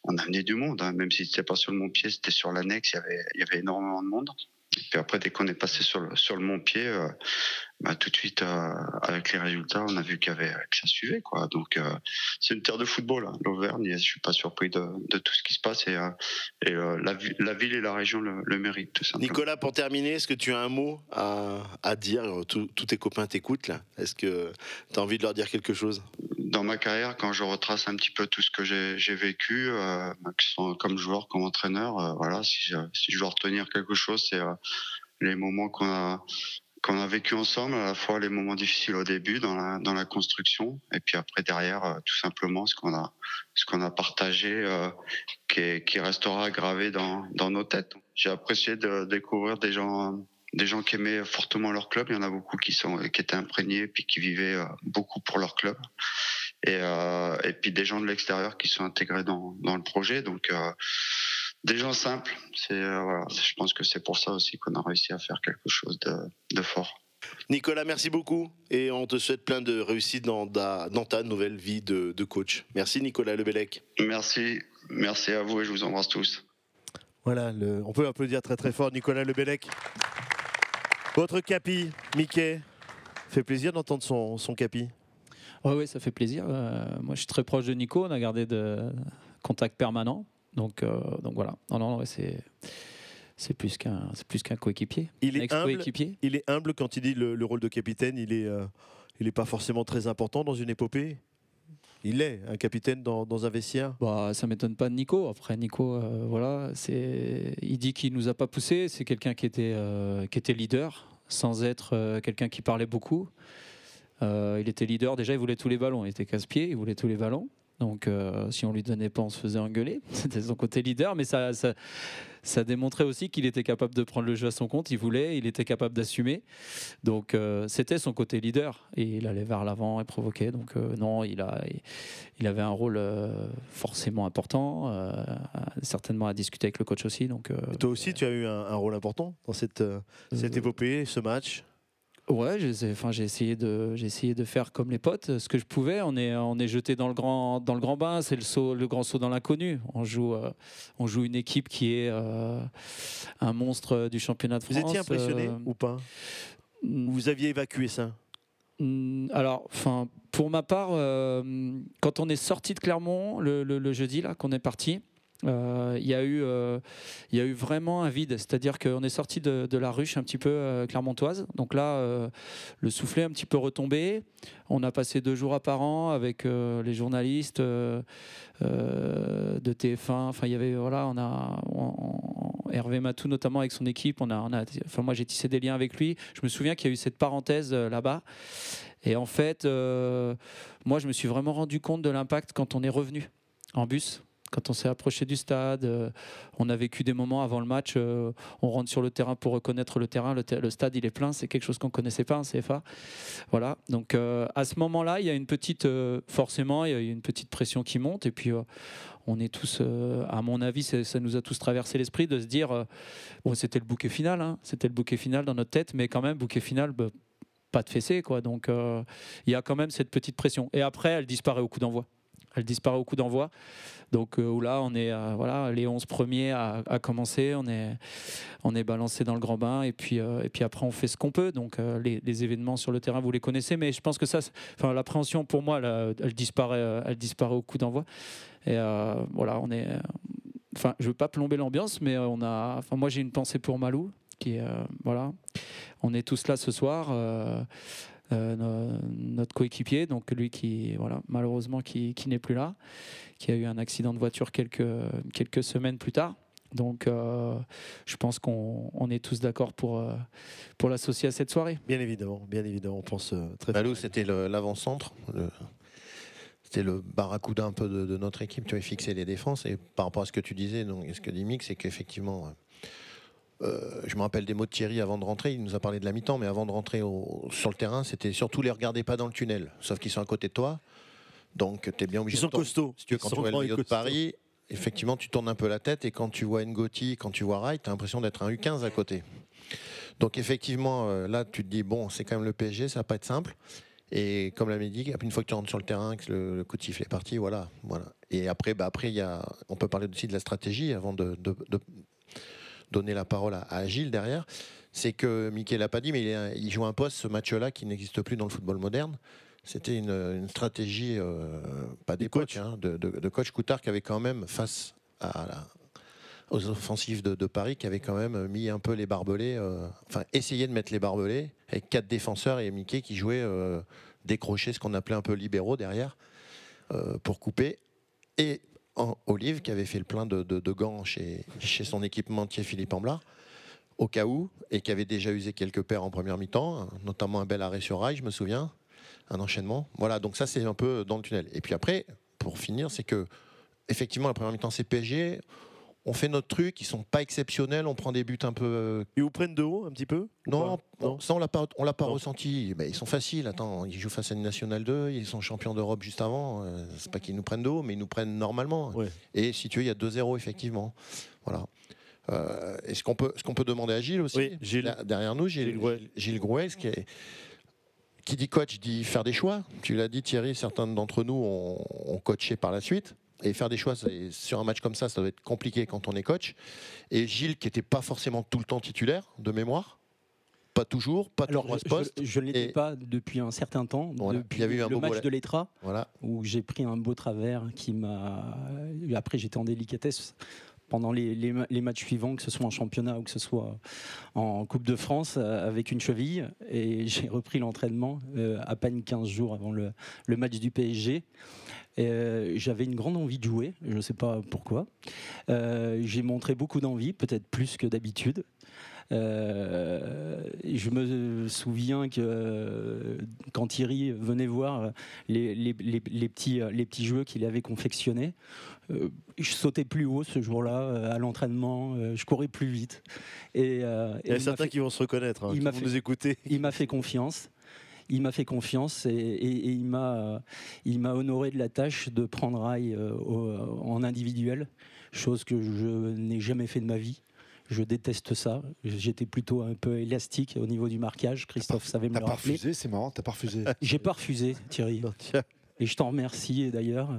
on amenait du monde, hein. même si c'était pas sur le Mont-Pied, c'était sur l'annexe, il y avait énormément de monde. Puis après, dès qu'on est passé sur le sur le Mont-Pied, euh, bah, tout de suite euh, avec les résultats, on a vu qu'il y avait que ça suivait quoi. Donc euh, c'est une terre de football, hein, l'Auvergne. Je suis pas surpris de, tout ce qui se passe et, la, vi- la ville et la région le, méritent tout. Nicolas, pour terminer, est-ce que tu as un mot à, à dire? Tous tes copains t'écoutent là. Est-ce que tu as envie de leur dire quelque chose? Dans ma carrière, quand je retrace un petit peu tout ce que j'ai vécu, euh, soit comme joueur, comme entraîneur, euh, voilà, si je, dois retenir quelque chose, c'est euh, les moments qu'on a qu'on a vécu ensemble, à la fois les moments difficiles au début dans la construction, et puis après derrière, euh, tout simplement ce qu'on a partagé, qui, est- qui restera gravé dans nos têtes. J'ai apprécié de découvrir des gens des gens qui aimaient fortement leur club. Il y en a beaucoup qui sont qui étaient imprégnés puis qui vivaient euh, beaucoup pour leur club et, euh, et puis des gens de l'extérieur qui sont intégrés dans, dans le projet. Donc euh, des gens simples. C'est euh, voilà, je pense que c'est pour ça aussi qu'on a réussi à faire quelque chose de, de fort. Nicolas, merci beaucoup et on te souhaite plein de réussite dans ta, dans ta nouvelle vie de, de coach. Merci Nicolas Lebellec. Merci, merci à vous et je vous embrasse tous. Voilà, le- on peut applaudir très très fort Nicolas Lebellec. Votre capi, Mickey, fait plaisir d'entendre son, son capi. Oui, ouais, ça fait plaisir. Euh, moi, je suis très proche de Nico. On a gardé de contact permanent. Donc, euh, donc voilà. Non, non, ouais, c'est c'est plus qu'un c'est plus qu'un coéquipier. Il est, humble, ex-coéquipier. il est humble quand il dit le, le rôle de capitaine. Il est, euh, il est pas forcément très important dans une épopée. Il est un capitaine dans, un vestiaire? Bah, ça m'étonne pas de Nico. Après, Nico, euh, voilà, il dit qu'il nous a pas poussé. C'est quelqu'un qui était, euh, qui était leader, sans être euh, quelqu'un qui parlait beaucoup. Il était leader. Déjà, il voulait tous les ballons. Il était casse-pied. Il voulait tous les ballons. Donc, euh, si on lui donnait pas, on se faisait engueuler. [LAUGHS] C'était son côté leader, mais ça, ça, ça démontrait aussi qu'il était capable de prendre le jeu à son compte. Il voulait, il était capable d'assumer. Donc, euh, c'était son côté leader. Et il allait vers l'avant et provoquait. Donc, euh, non, il a, il avait un rôle forcément important, certainement à discuter avec le coach aussi. Donc, Toi aussi, tu as eu un, un rôle important dans cette, cette épopée, ce match? Ouais, j'ai enfin, j'ai essayé, de, j'ai essayé de faire comme les potes, ce que je pouvais. On est, on est jeté dans le grand, dans le grand bain, c'est le, saut, le grand saut dans l'inconnu. On joue, euh, on joue une équipe qui est euh, un monstre du championnat de Vous France. étiez impressionné euh, ou pas? Vous aviez évacué ça? Mm, Alors, enfin, pour ma part, euh, quand on est sorti de Clermont le, le- le jeudi là, qu'on est parti, euh, il y a eu, euh, y a eu vraiment un vide. C'est-à-dire qu'on est sorti de, la ruche un petit peu euh, clermontoise. Donc là, le soufflet un petit peu retombé. On a passé deux jours apparents avec les journalistes de TF1. Enfin, il y avait voilà, on a Hervé Matou notamment avec son équipe. On a, on a, enfin, moi j'ai tissé des liens avec lui. Je me souviens qu'il y a eu cette parenthèse là-bas. Et en fait, moi, je me suis vraiment rendu compte de l'impact quand on est revenu en bus. Quand on s'est approché du stade, euh, on a vécu des moments avant le match. euh, on rentre sur le terrain pour reconnaître le terrain. Le, stade, il est plein. C'est quelque chose qu'on connaissait pas en CFA. Voilà. Donc euh, à ce moment-là, il y a une petite, forcément, il y a une petite pression qui monte. Et puis on est tous, à mon avis, ça nous a tous traversé l'esprit de se dire, bon, c'était le bouquet final. hein. c'était le bouquet final dans notre tête, mais quand même, bouquet final. bah, pas de fessée quoi donc il y a quand même cette petite pression et après elle disparaît au coup d'envoi Elle disparaît au coup d'envoi. Donc euh, là, on est euh, voilà, les 11 premiers à, commencer, on est, on est balancé dans le grand bain et puis, euh, et puis après on fait ce qu'on peut. Donc euh, les, événements sur le terrain, vous les connaissez, mais je pense que ça, enfin l'appréhension pour moi, là, elle disparaît, elle disparaît au coup d'envoi. Et voilà, on est, enfin je veux pas plomber l'ambiance, mais on a, enfin moi j'ai une pensée pour Malou qui voilà, on est tous là ce soir. Euh, no- notre coéquipier, donc lui qui, voilà, malheureusement, qui, qui n'est plus là, qui a eu un accident de voiture quelques, quelques semaines plus tard. Donc, euh, je pense qu'on on est tous d'accord pour, euh, pour l'associer à cette soirée. Bien évidemment, bien évidemment, on pense euh, très Malou, c'était le- l'avant-centre. le- C'était le barracuda un peu de, de notre équipe. Tu avais fixé les défenses. Et par rapport à ce que tu disais, donc, et ce que dit Mick, c'est qu'effectivement, euh, je me rappelle des mots de Thierry avant de rentrer. Il nous a parlé de la mi-temps, mais avant de rentrer au- sur le terrain, c'était surtout les regarder pas dans le tunnel. Sauf qu'ils sont à côté de toi. Donc, tu es bien obligé Ils sont de costauds. Si tu veux, quand tu vois le maillot de. Paris, effectivement, tu tournes un peu la tête. Et quand tu vois Ngoti, quand tu vois Wright, tu as l'impression d'être un U15 à côté. Donc, effectivement, euh, là, tu te dis, bon, c'est quand même le PSG, ça va pas être simple. Et comme l'avait dit, une fois que tu rentres sur le terrain, que le, le coup de sifflet est parti, voilà, voilà. Et après, bah après, y a, on peut parler aussi de la stratégie avant de, de- de donner la parole à, à Gilles derrière. C'est que Mickey l'a pas dit, mais il, est- il joue un poste ce match-là qui n'existe plus dans le football moderne. C'était une, une stratégie, euh, pas d'époque, hein, de, de- de coach Coutard qui avait quand même face à la- aux offensives de, de Paris, qui avait quand même mis un peu les barbelés, euh, enfin essayé de mettre les barbelés avec quatre défenseurs et Mickey qui jouait euh, décroché, ce qu'on appelait un peu libéraux derrière euh, pour couper. Et Olive qui avait fait le plein de, gants chez, chez son équipementier Philippe Amblard au cas où, et qui avait déjà usé quelques paires en première mi-temps, notamment un bel arrêt sur rail, je me souviens, un enchaînement. Voilà, donc ça c'est un peu dans le tunnel. Et puis après, pour finir, c'est que effectivement la première mi-temps c'est PSG, on fait notre truc, ils sont pas exceptionnels, on prend des buts un peu. euh, Ils vous prennent de haut un petit peu Non, ça on l'a pas, on l'a pas ressenti. Mais ils sont faciles. Attends, ils jouent face à une nationale 2, ils sont champions d'Europe juste avant. euh, c'est pas qu'ils nous prennent de haut, mais ils nous prennent normalement. Et si tu veux, il y a 2-0 effectivement. Voilà. Euh, et ce qu'on peut, ce qu'on peut demander à Gilles aussi, der- derrière nous, Gilles, Gilles qui est- qui dit coach dit faire des choix. Tu l'as dit Thierry, certains d'entre nous ont, ont coaché par la suite. Et faire des choix sur un match comme ça, ça doit être compliqué quand on est coach. Et Gilles, qui n'était pas forcément tout le temps titulaire, de mémoire, pas toujours, pas Alors, toujours à ce poste. je, ne l'étais Et- pas depuis un certain temps, Voilà. depuis Il y avait eu un le match de l'Etra, Voilà. où j'ai pris un beau travers qui m'a. Après, j'étais en délicatesse pendant les, les ma- les matchs suivants, que ce soit en championnat ou que ce soit en Coupe de France, euh, avec une cheville. Et [LAUGHS] j'ai repris l'entraînement euh, à peine 15 jours avant le, le match du PSG. Euh, J'avais une grande envie de jouer, je ne sais pas pourquoi. Euh, j'ai montré beaucoup d'envie, peut-être plus que d'habitude. Euh, je me souviens que quand Thierry venait voir les, les- les- les petits, les petits jeux qu'il avait confectionnés, euh, je sautais plus haut ce jour-là à l'entraînement, je courais plus vite. Et, euh, Il y a certains fait- qui vont se reconnaître, hein, il qui m'a vont fait- nous écouter. Il m'a fait confiance. Il m'a fait confiance et, et- et il m'a euh, il m'a honoré de la tâche de prendre rail euh, au- en individuel, chose que je n'ai jamais fait de ma vie. Je déteste ça. J'étais plutôt un peu élastique au niveau du marquage. Christophe savait me T'as le pas rappeler. refusé, c'est marrant, t'as pas refusé. J'ai pas refusé, Thierry. Et je t'en remercie d'ailleurs.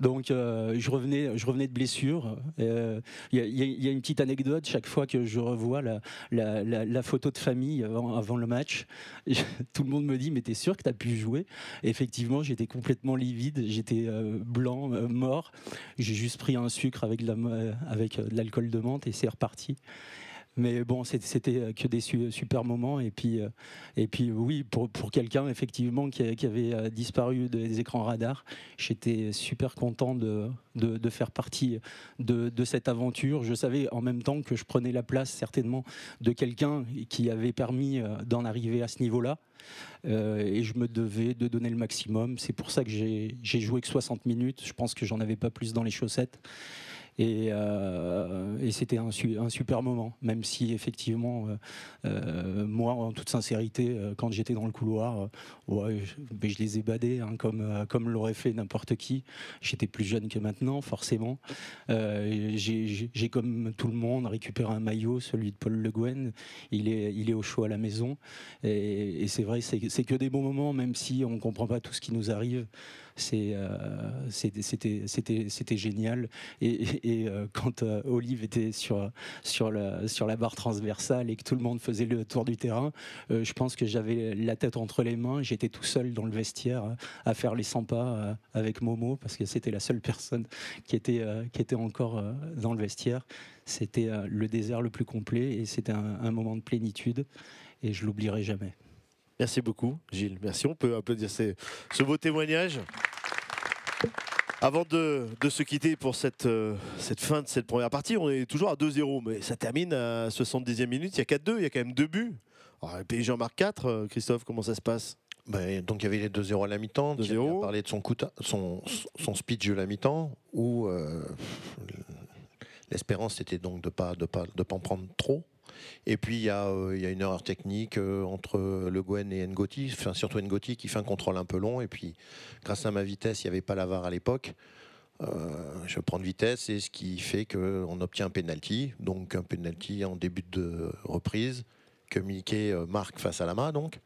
Donc, euh, je, revenais, je revenais de blessure. Euh, Il y, a- une petite anecdote chaque fois que je revois la, photo de famille avant, le match. [LAUGHS] Tout le monde me dit Mais t'es sûr que t'as pu jouer? Effectivement, j'étais complètement livide, j'étais euh, blanc, mort. J'ai juste pris un sucre avec de l'alcool de menthe et c'est reparti. Mais bon, c'était que des su- super moments. Et puis, euh, et puis oui, pour, quelqu'un effectivement qui, avait euh, disparu des écrans radars, j'étais super content de, faire partie de, cette aventure. Je savais en même temps que je prenais la place certainement de quelqu'un qui avait permis euh, d'en arriver à ce niveau-là. Euh, et je me devais de donner le maximum. C'est pour ça que j'ai joué que 60 minutes. Je pense que j'en avais pas plus dans les chaussettes. Et, euh, et c'était un, su- un super moment, même si effectivement, euh, euh, moi, en toute sincérité, quand j'étais dans le couloir, je, les ai badés, hein, comme, l'aurait fait n'importe qui. J'étais plus jeune que maintenant, forcément. J'ai comme tout le monde, récupéré un maillot, celui de Paul Le Guen. Il est, au chaud à la maison. Et, et c'est vrai, c'est que des bons moments, même si on ne comprend pas tout ce qui nous arrive. Euh, c'était, génial. Et, euh, quand euh, Olive était sur, la, barre transversale et que tout le monde faisait le tour du terrain, je pense que j'avais la tête entre les mains. J'étais tout seul dans le vestiaire à faire les 100 pas avec Momo parce que c'était la seule personne qui était, encore dans le vestiaire. C'était le désert le plus complet et c'était un, un moment de plénitude et je l'oublierai jamais. Merci beaucoup, Gilles. Merci. On peut applaudir ces- ce beau témoignage. Avant de, de se quitter pour cette, euh, cette fin de cette première partie, on est toujours à 2-0, mais ça termine à 70e minute. Il y a 4-2, il y a quand même deux buts. Alors, le PSG en marque 4. Christophe, comment ça se passe? Ben, donc il y avait les 2-0 à la mi-temps. Thierry a parlé de son, de- son, son speech de la mi-temps où euh, l'espérance c'était donc de pas de pas de pas en prendre trop. Et puis il y, a, euh, il y a une erreur technique euh, entre Le Gouen et Ngoti, enfin, surtout Ngoti qui fait un contrôle un peu long. Et puis grâce à ma vitesse, il n'y avait pas la VAR à l'époque. Euh, je prends de vitesse et ce qui fait qu'on obtient un penalty, donc un penalty en début de reprise que Mickey marque face à la main donc.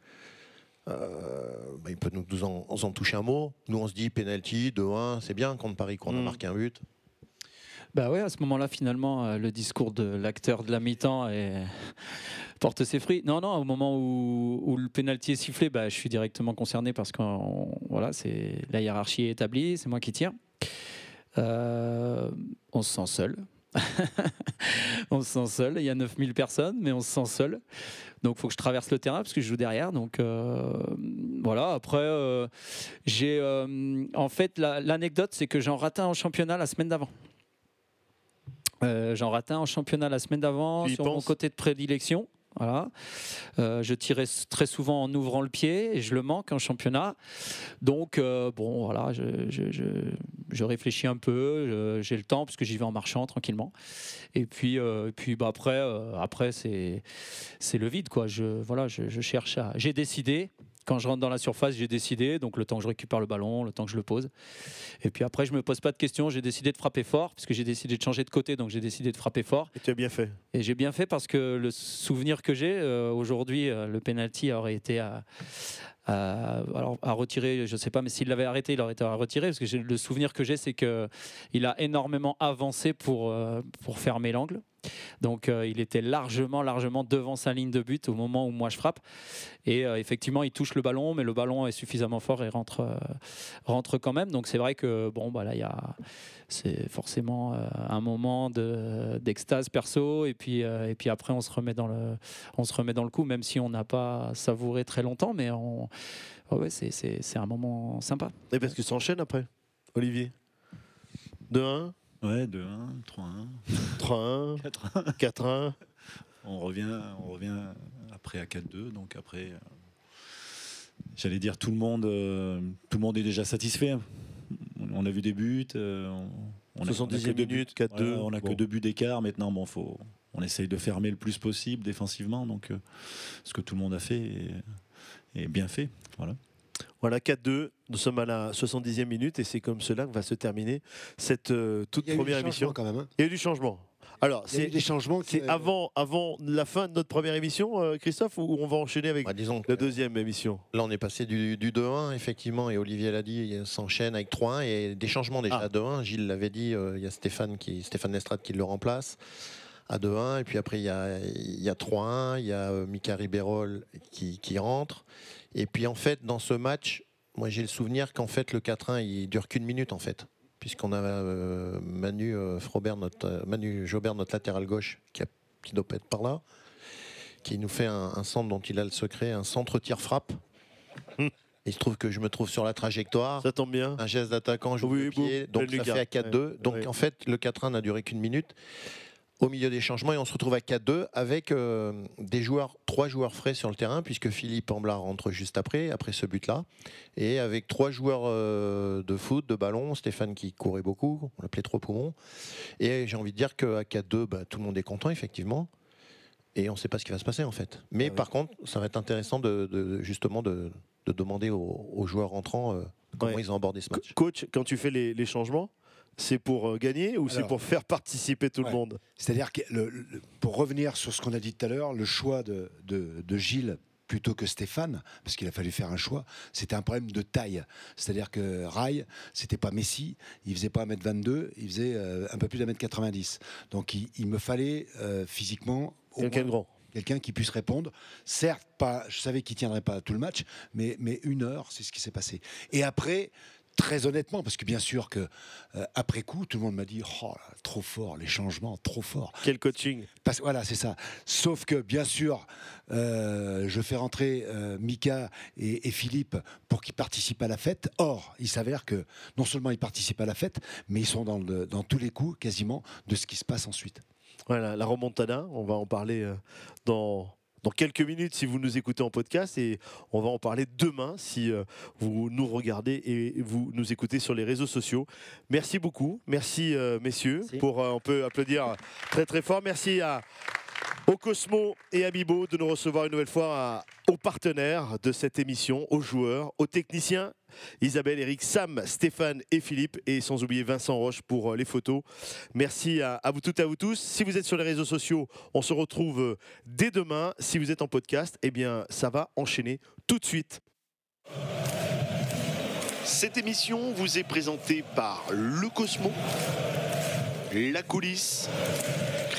Euh, bah, il peut nous, en, en toucher un mot. Nous, on se dit penalty 2-1, c'est bien contre Paris qu'on a marqué un but. Bah ouais, à ce moment-là, finalement, euh, le discours de l'acteur de la mi-temps [LAUGHS] porte ses fruits. Non, non, au moment où, le pénalty est sifflé, bah, je suis directement concerné parce que voilà, la hiérarchie est établie, c'est moi qui tire. Euh, on se sent seul. [LAUGHS] on se sent seul. Il y a 9000 personnes, mais on se sent seul. Donc, il faut que je traverse le terrain parce que je joue derrière. Donc, euh, voilà. Après, j'ai. en fait, la- l'anecdote, c'est que j'en ratais un en championnat la semaine d'avant. Euh, J'en ratais un en championnat la semaine d'avant sur mon côté de prédilection. Voilà. Euh, je tirais très souvent en ouvrant le pied et je le manque en championnat. Donc, euh, bon, voilà, je, je- je- je réfléchis un peu, j'ai le temps parce que j'y vais en marchant tranquillement. Et puis, euh, et puis bah, après, après c'est c'est le vide. Quoi. Je, voilà, je cherche à. J'ai décidé. Quand je rentre dans la surface, j'ai décidé. Donc, le temps que je récupère le ballon, le temps que je le pose. Et puis après, je me pose pas de questions. J'ai décidé de frapper fort, parce que j'ai décidé de changer de côté. Donc, j'ai décidé de frapper fort. Et tu as bien fait. Et j'ai bien fait parce que le souvenir que j'ai euh, aujourd'hui, euh, le penalty aurait été à, à- alors, à retirer. Je ne sais pas, mais s'il l'avait arrêté, il aurait été à retirer. Parce que le souvenir que j'ai, c'est que il a énormément avancé pour, euh, pour fermer l'angle. Donc euh, il était largement, largement devant sa ligne de but au moment où moi je frappe. Et euh, effectivement, il touche le ballon, mais le ballon est suffisamment fort et rentre, euh, rentre quand même. Donc c'est vrai que bon, bah là, c'est forcément un moment de- d'extase perso. Et puis, et puis après, on se remet dans le, on se remet dans le coup, même si on n'a pas savouré très longtemps, mais on, ouais, c'est- c'est c'est un moment sympa. Et parce que ça enchaîne après, Olivier? 2-1 Ouais, 2-1, 3-1. 3-1, 4-1. 4-1. On revient, on revient après à 4-2, donc après, euh, j'allais dire tout le monde, euh, tout le monde est déjà satisfait. On a vu des buts. euh, on, on a- 70e on a que deux buts. minute, 4-2. Voilà, on a Bon. que deux buts d'écart. Maintenant, bon, faut, on essaye de fermer le plus possible défensivement, donc euh, ce que tout le monde a fait est, est bien fait. Voilà. Voilà, 4-2. Nous sommes à la 70e minute et c'est comme cela que va se terminer cette euh, toute Il y a eu première du émission. changement quand même, hein. Il y a eu du changement. Alors, Il y a eu c'est des changements qui- C'est avant, avant la fin de notre première émission, euh, Christophe, ou on va enchaîner avec la deuxième émission? Là, on est passé du, du 2-1, effectivement, et Olivier l'a dit, il s'enchaîne avec 3-1 et des changements déjà à 2-1. Gilles l'avait dit, euh, il y a Stéphane, qui, Stéphane Lestrade qui le remplace à 2-1. Et puis après, il y a, il y a 3-1, il y a euh, Mika Riberol qui, qui rentre. Et puis en fait, dans ce match, moi j'ai le souvenir qu'en fait, le 4-1, il dure qu'une minute en fait. Puisqu'on a euh, Manu, euh, Frobert, notre, euh, Manu Jobert, notre latéral gauche, qui, a- qui doit être par là, qui nous fait un, un centre dont il a le secret, un centre tir-frappe. Il se trouve que je me trouve sur la trajectoire. Ça tombe bien. Un geste d'attaquant, je Oui, le pied, donc ça fait à lucarne. 4-2. Donc Ouais. en fait, le 4-1 n'a duré qu'une minute. Au milieu des changements, et on se retrouve à 4-2 avec euh, des joueurs, trois joueurs frais sur le terrain, puisque Philippe Amblard rentre juste après, après ce but-là, et avec trois joueurs euh, de foot, de ballon, Stéphane qui courait beaucoup, on l'appelait trois poumons. Et j'ai envie de dire qu'à 4-2, bah, tout le monde est content, effectivement. Et on ne sait pas ce qui va se passer en fait. Mais par contre, ça va être intéressant de, de- justement de, de demander aux, aux joueurs entrants euh, comment ils ont abordé ce match. Coach, quand tu fais les, les changements, c'est pour euh, gagner ou c'est pour faire participer tout Ouais. le monde? C'est-à-dire que, le- le- pour revenir sur ce qu'on a dit tout à l'heure, le choix de, de- de Gilles plutôt que Stéphane, parce qu'il a fallu faire un choix, c'était un problème de taille. C'est-à-dire que Rai, c'était pas Messi, il faisait pas 1m22, il faisait euh, un peu plus d'un mètre 90. Donc il, il me fallait euh, physiquement Quelqu'un moins de grand. quelqu'un qui puisse répondre. Certes, pas, je savais qu'il tiendrait pas tout le match, mais, mais une heure, c'est ce qui s'est passé. Et après, très honnêtement, parce que bien sûr que euh, après coup, tout le monde m'a dit oh là, trop fort, les changements, trop fort. Quel coaching Parce, voilà, c'est ça. Sauf que bien sûr, euh, je fais rentrer euh, Mika et, et Philippe pour qu'ils participent à la fête. Or, il s'avère que non seulement ils participent à la fête, mais ils sont dans, le- dans tous les coups quasiment de ce qui se passe ensuite. Voilà, la remontada, on va en parler dans, dans quelques minutes si vous nous écoutez en podcast et on va en parler demain si euh, vous nous regardez et vous nous écoutez sur les réseaux sociaux. Merci beaucoup, merci euh, messieurs, pour euh, on peut applaudir très très fort. Merci à au Cosmo et à Bibo de nous recevoir une nouvelle fois à- aux partenaires de cette émission, aux joueurs, aux techniciens, Isabelle, Eric, Sam, Stéphane et Philippe, et sans oublier Vincent Roche pour euh, les photos. Merci à, à vous toutes et à vous tous. Si vous êtes sur les réseaux sociaux, on se retrouve euh, dès demain. Si vous êtes en podcast, eh bien, ça va enchaîner tout de suite. Cette émission vous est présentée par Le Cosmo, La Coulisse,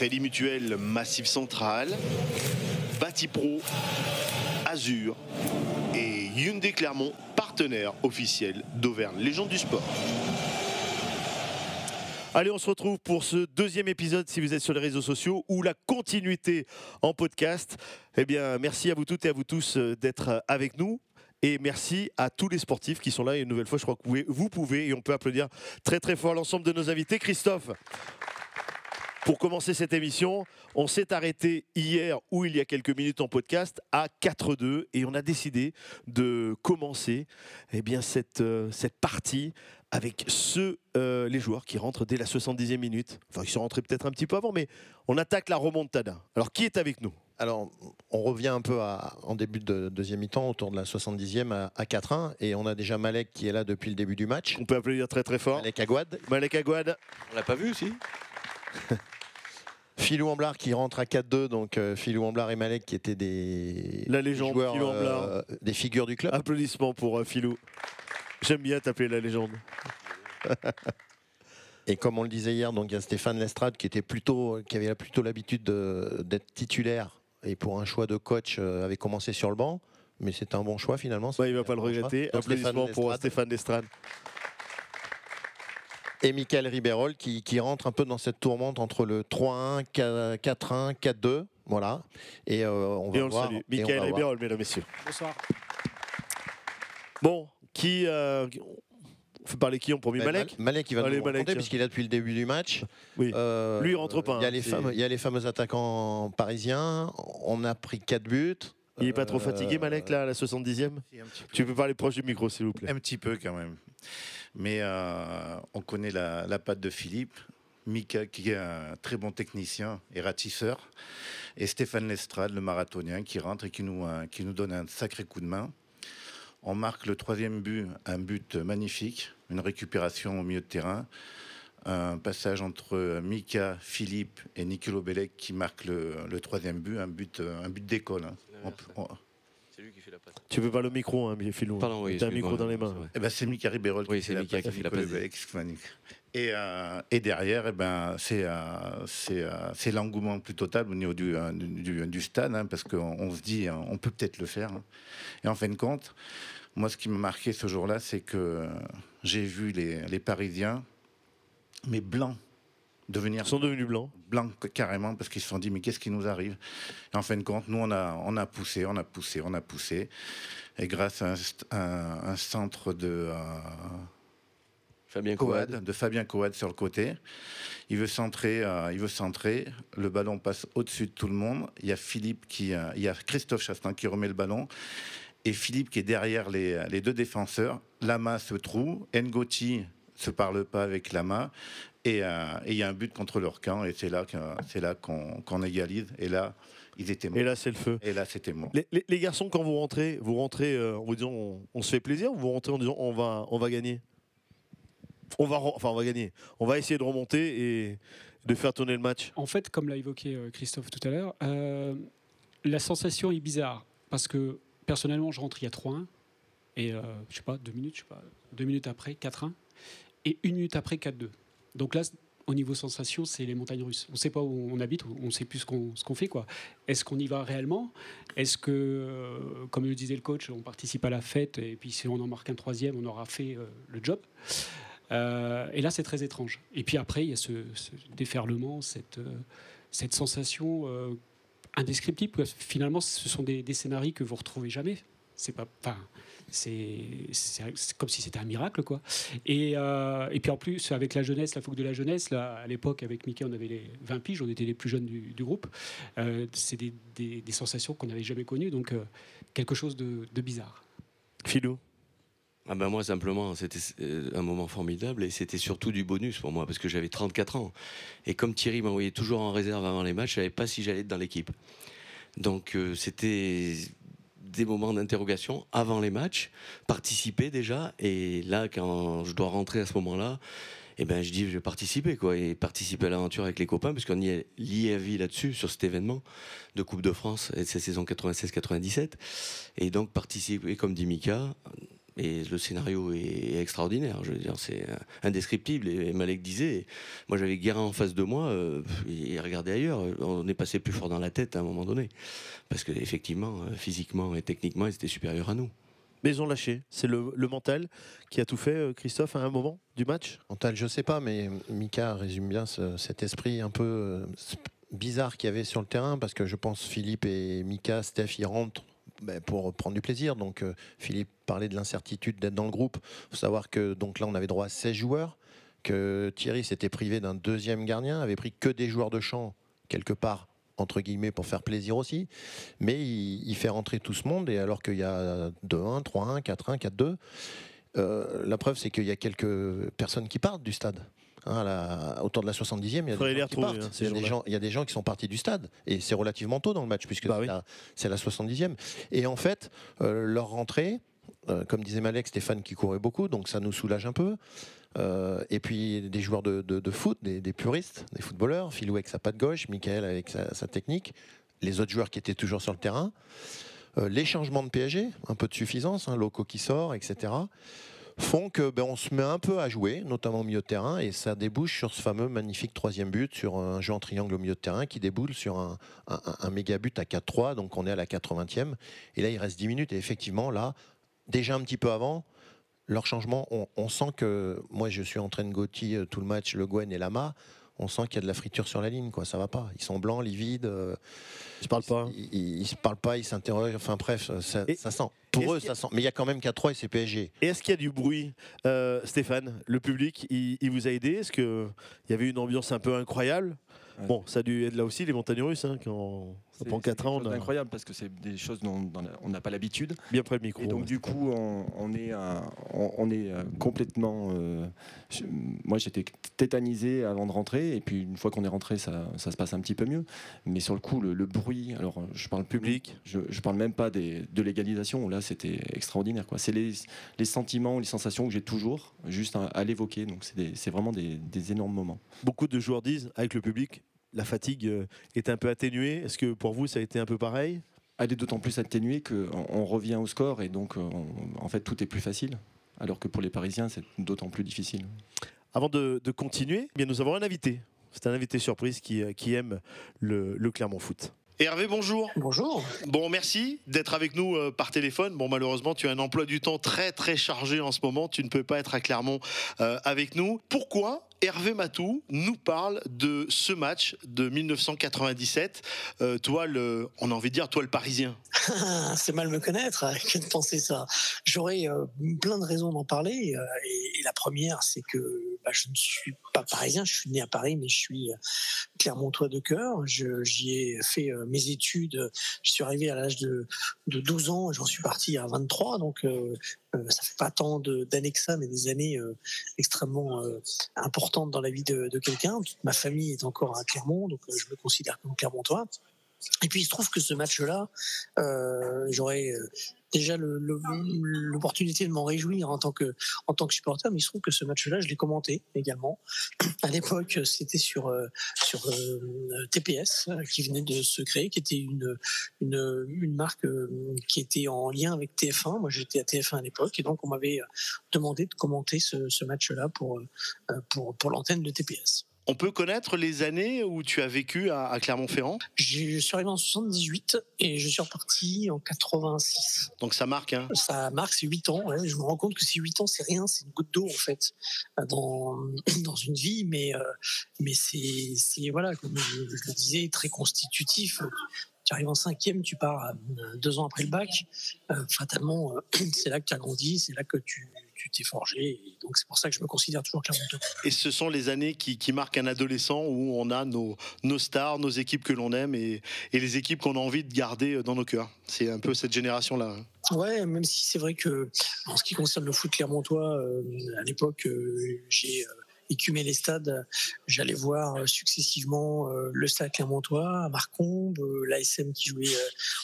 Crédit Mutuel Massif Central, Batipro, Azur et Hyundai Clermont, partenaire officiel d'Auvergne Légende du Sport. Allez, on se retrouve pour ce deuxième épisode si vous êtes sur les réseaux sociaux ou la continuité en podcast. Eh bien, merci à vous toutes et à vous tous euh, d'être euh, avec nous. Et merci à tous les sportifs qui sont là. Et une nouvelle fois, je crois que vous pouvez, vous pouvez et on peut applaudir très très fort l'ensemble de nos invités. Christophe, pour commencer cette émission, on s'est arrêté hier ou il y a quelques minutes en podcast à 4-2 et on a décidé de commencer eh bien, cette, euh, cette partie avec ceux, euh, les joueurs qui rentrent dès la 70e minute. Enfin, ils sont rentrés peut-être un petit peu avant, mais on attaque la remontada. Alors, qui est avec nous? Alors, on revient un peu à- en début de deuxième mi-temps, autour de la 70e à, à 4-1. Et on a déjà Malek qui est là depuis le début du match. On peut applaudir très très fort. Malek Aguad. Malek Aguad. On l'a pas vu aussi [LAUGHS] Philou Amblard qui rentre à 4-2. Donc, euh, Philou Amblard et Malek qui étaient des, La des légende, joueurs, Philou euh, des figures du club. Applaudissements pour euh, Philou. J'aime bien t'appeler la légende. [LAUGHS] Et comme on le disait hier, donc il y a Stéphane Lestrade qui était plutôt, qui avait plutôt l'habitude de- d'être titulaire et pour un choix de coach euh, avait commencé sur le banc, mais c'est un bon choix finalement. Bah, il va pas le regretter. Stéphane Applaudissements pour Lestrade. Stéphane Lestrade. Et Michael Riberol qui, qui rentre un peu dans cette tourmente entre le 3-1, 4-1, 4-2. Voilà. Et euh, on va Et on le voir. salue. et on Michael. Riberol, mesdames, messieurs. Bonsoir. Bon, qui. euh, on fait parler qui en premier? Ben, Malek? Mal- Malek, il va Allez, nous Malek, raconter puisqu'il est là depuis le début du match. Oui. Euh, Lui, il rentre pas, Il y, a hein, les c'est- fameux, il y a les fameux attaquants parisiens. On a pris 4 buts. Il est pas trop Euh, fatigué, Malek, là, à la 70e Tu peux parler proche du micro, s'il vous plaît. Un petit peu quand même. Mais euh, on connaît la, la patte de Philippe. Mika, qui est un très bon technicien et ratisseur. Et Stéphane Lestrade, le marathonien, qui rentre et qui nous, euh, qui nous donne un sacré coup de main. On marque le troisième but, un but magnifique, une récupération au milieu de terrain. Un passage entre Mika, Philippe et Nicolo Bellec qui marque le, le troisième but, un but, un but d'école. hein. C'est lui qui fait la passe. Tu peux pas le micro, hein, Philou. Pardon, oui, T'as un micro dans les mains. Eh ben, c'est Mika Ribeiro Oui, qui fait la qui passe, fait la. Et, euh, et derrière, eh ben, c'est euh, c'est, euh, l'engouement plus total au niveau du, euh, du, du- du stade, hein, parce qu'on on se dit, hein, on peut peut-être le faire. hein. Et en fin de compte, moi, ce qui m'a marqué ce jour-là, c'est que j'ai vu les, les Parisiens, mais blancs, devenir Ils sont devenus blancs. blancs carrément parce qu'ils se sont dit mais qu'est-ce qui nous arrive? Et en fin de compte nous on a on a poussé on a poussé on a poussé. Et grâce à un, st- un- un centre de euh, Fabien Coad, Coad. de Fabien Coad sur le côté. Il veut centrer euh, il veut centrer. Le ballon passe au-dessus de tout le monde. Il y a Philippe qui euh, il y a Christophe Chastin qui remet le ballon. Et Philippe qui est derrière les, les deux défenseurs. Lama se trouve Ngoti se parle pas avec Lama et euh, et il y a un but contre leur camp et c'est là que- c'est là qu'on qu'on égalise et là ils étaient morts. Et là, c'est le feu. Et là, c'était mort. Les, les- les garçons, quand vous rentrez, vous rentrez euh, en vous disant on, on se fait plaisir ou vous rentrez en disant on va, on va gagner? On va, enfin, on va gagner. On va essayer de remonter et de faire tourner le match. En fait, comme l'a évoqué euh, Christophe tout à l'heure, euh, la sensation est bizarre. parce que personnellement, je rentre il y a 3-1 et euh, je sais pas, deux minutes, je sais pas, deux minutes après 4-1 et une minute après 4-2. Donc là, au niveau sensation, c'est les montagnes russes. On ne sait pas où on habite, on ne sait plus ce qu'on fait. Est-ce qu'on y va réellement? Est-ce que, euh, comme le disait le coach, on participe à la fête et puis si on en marque un troisième, on aura fait euh, le job? Euh, Et là, c'est très étrange. Et puis après, il y a ce, déferlement, cette, sensation indescriptible. Finalement, ce sont des, des scénarios que vous retrouvez jamais. C'est pas, enfin, c'est comme si c'était un miracle, quoi. Et, euh, et puis en plus, avec la jeunesse, la fougue de la jeunesse, là, à l'époque, avec Mickey, on avait les 20 piges, on était les plus jeunes du, du groupe. Euh, c'est des, des- des sensations qu'on n'avait jamais connues, donc euh, quelque chose de, de bizarre. Philou? Ah ben moi simplement c'était un moment formidable et c'était surtout du bonus pour moi parce que j'avais 34 ans et comme Thierry m'envoyait toujours en réserve avant les matchs je savais pas si j'allais être dans l'équipe donc euh, c'était des moments d'interrogation avant les matchs participer déjà. Et là quand je dois rentrer à ce moment-là et ben je dis je vais participer quoi et participer à l'aventure avec les copains parce qu'on y est lié à vie là-dessus sur cet événement de Coupe de France et de cette saison 96-97 et donc participer comme dit Mika et le scénario est extraordinaire. Je veux dire, c'est euh, indescriptible. Et Malek disait, moi j'avais Guérin en face de moi, euh, il regardait ailleurs. On est passé plus fort dans la tête à un moment donné. Parce qu'effectivement, euh, physiquement et techniquement, ils étaient supérieurs à nous. Mais ils ont lâché. C'est le, le mental qui a tout fait, euh, Christophe, à un moment du match? Mental, je sais pas, mais Mika résume bien ce- cet esprit un peu bizarre qu'il y avait sur le terrain parce que je pense Philippe et Mika, Steph, ils rentrent ben, pour prendre du plaisir. Donc euh, Philippe parlait de l'incertitude d'être dans le groupe. Il faut savoir que donc là on avait droit à 16 joueurs, que Thierry s'était privé d'un deuxième gardien, avait pris que des joueurs de champ quelque part entre guillemets pour faire plaisir aussi, mais il, fait rentrer tout ce monde et alors qu'il y a 2-1, 3-1, 4-1, 4-2, euh, la preuve c'est qu'il y a quelques personnes qui partent du stade. Hein, la- autour de la 70e, il y a des gens qui retrouver, partent. hein, ces il, y a des jours-là. gens, il y a des gens qui sont partis du stade et c'est relativement tôt dans le match puisque c'est la- la 70e. Et en fait, euh, leur rentrée, euh, comme disait Malek, Stéphane qui courait beaucoup, donc ça nous soulage un peu. Euh, et puis des joueurs de, de- de foot, des, des puristes, des footballeurs, Philou avec sa patte gauche, Michael avec sa, sa technique, les autres joueurs qui étaient toujours sur le terrain. Les changements de PSG, un peu de suffisance, hein, Loco qui sort, etc., font que ben, on se met un peu à jouer, notamment au milieu de terrain, et ça débouche sur ce fameux magnifique troisième but, sur un jeu en triangle au milieu de terrain qui déboule sur un, un- méga but à 4-3, donc on est à la 80e, et là il reste 10 minutes, et effectivement là, déjà un petit peu avant, leur changement, on, on sent que, moi je suis en train de Gauthier euh, tout le match, Le Guen et Lama, on sent qu'il y a de la friture sur la ligne, quoi. Ça va pas. Ils sont blancs, livides. euh, ils se parlent pas. Ils, ils- se parlent pas, ils s'interrogent. Enfin bref, ça, ça sent. Pour eux, ça sent. Mais il y a quand même 4-3 et c'est PSG. Et est-ce qu'il y a du bruit Euh, Stéphane, le public, il, il vous a aidé? Est-ce qu'il y avait une ambiance un peu incroyable? Bon, ça a dû être là aussi les montagnes russes, hein, quand ça prend 4 ans. a- incroyable parce que c'est des choses dont, on n'a pas l'habitude. Bien près le micro. Et donc ouais. du coup, on, on est, on, on est euh, complètement. euh, moi, j'étais tétanisé avant de rentrer, et puis une fois qu'on est rentré, ça, ça se passe un petit peu mieux. Mais sur le coup, le, le bruit. Alors, je parle public. Je, je parle même pas des, de l'égalisation. Là, c'était extraordinaire. C'est les, les sentiments, les sensations que j'ai toujours, juste à, à l'évoquer. Donc, c'est c'est vraiment des, des énormes moments. Beaucoup de joueurs disent, avec le public, la fatigue euh, est un peu atténuée. Est-ce que pour vous, ça a été un peu pareil? Elle est d'autant plus atténuée qu'on on revient au score et donc euh, on- en fait tout est plus facile. Alors que pour les Parisiens, c'est d'autant plus difficile. Avant de, de continuer, eh bien, nous avons un invité. C'est un invité surprise qui, euh, qui aime le, le Clermont Foot. Hervé, bonjour. Bonjour. Bon, merci d'être avec nous euh, par téléphone. Bon, malheureusement, tu as un emploi du temps très très chargé en ce moment. Tu ne peux pas être à Clermont euh, avec nous. Pourquoi Hervé Matou nous parle de ce match de 1997 Euh, Toi, le, on a envie de dire, toi le Parisien. [LAUGHS] c'est mal me connaître [LAUGHS] que de penser ça? J'aurais euh, plein de raisons d'en parler. euh, et, la première, c'est que bah, je ne suis pas parisien. Je suis né à Paris, mais je suis clermontois de cœur. J'y ai fait mes études. Je suis arrivé à l'âge de, de 12 ans. J'en suis parti à 23. Donc, ça fait pas tant d'années que ça, mais des années euh, extrêmement euh, importantes dans la vie de, de quelqu'un. Ma famille est encore à Clermont, donc euh, je me considère comme clermontois. Et puis il se trouve que ce match-là, euh, j'aurais euh, déjà l'opportunité de m'en réjouir en tant que en tant que supporter, mais il se trouve que ce match-là, je l'ai commenté également. À l'époque, c'était sur euh, sur euh, TPS euh, qui venait de se créer, qui était une une, une marque euh, qui était en lien avec TF1. Moi, j'étais à TF1 à l'époque, et donc on m'avait demandé de commenter ce, ce match-là pour pour pour l'antenne de TPS. On peut connaître les années où tu as vécu à, à Clermont-Ferrand? Je suis arrivé en 78 et je suis reparti en 86. Donc ça marque, hein? Ça marque, c'est 8 ans. ouais. Je me rends compte que ces 8 ans, c'est rien, c'est une goutte d'eau en fait dans, [CLEARS THROAT] dans une vie, mais, euh, mais c'est, c'est, voilà, comme je, je le disais, très constitutif. Tu arrives en cinquième, tu pars euh, deux ans après le bac. Euh, fatalement, [CLEARS THROAT] c'est là que tu as grandi, c'est là que tu, tu t'es forgé. Et donc c'est pour ça que je me considère toujours Clermontois. Et ce sont les années qui, qui marquent un adolescent où on a nos, nos stars, nos équipes que l'on aime et, et les équipes qu'on a envie de garder dans nos cœurs. C'est un peu cette génération-là. hein. Ouais, même si c'est vrai que en ce qui concerne le foot clermontois, euh, à l'époque, euh, j'ai euh, écumé les stades. J'allais voir euh, successivement euh, le stade clermontois, Marcombe, euh, l'ASM qui jouait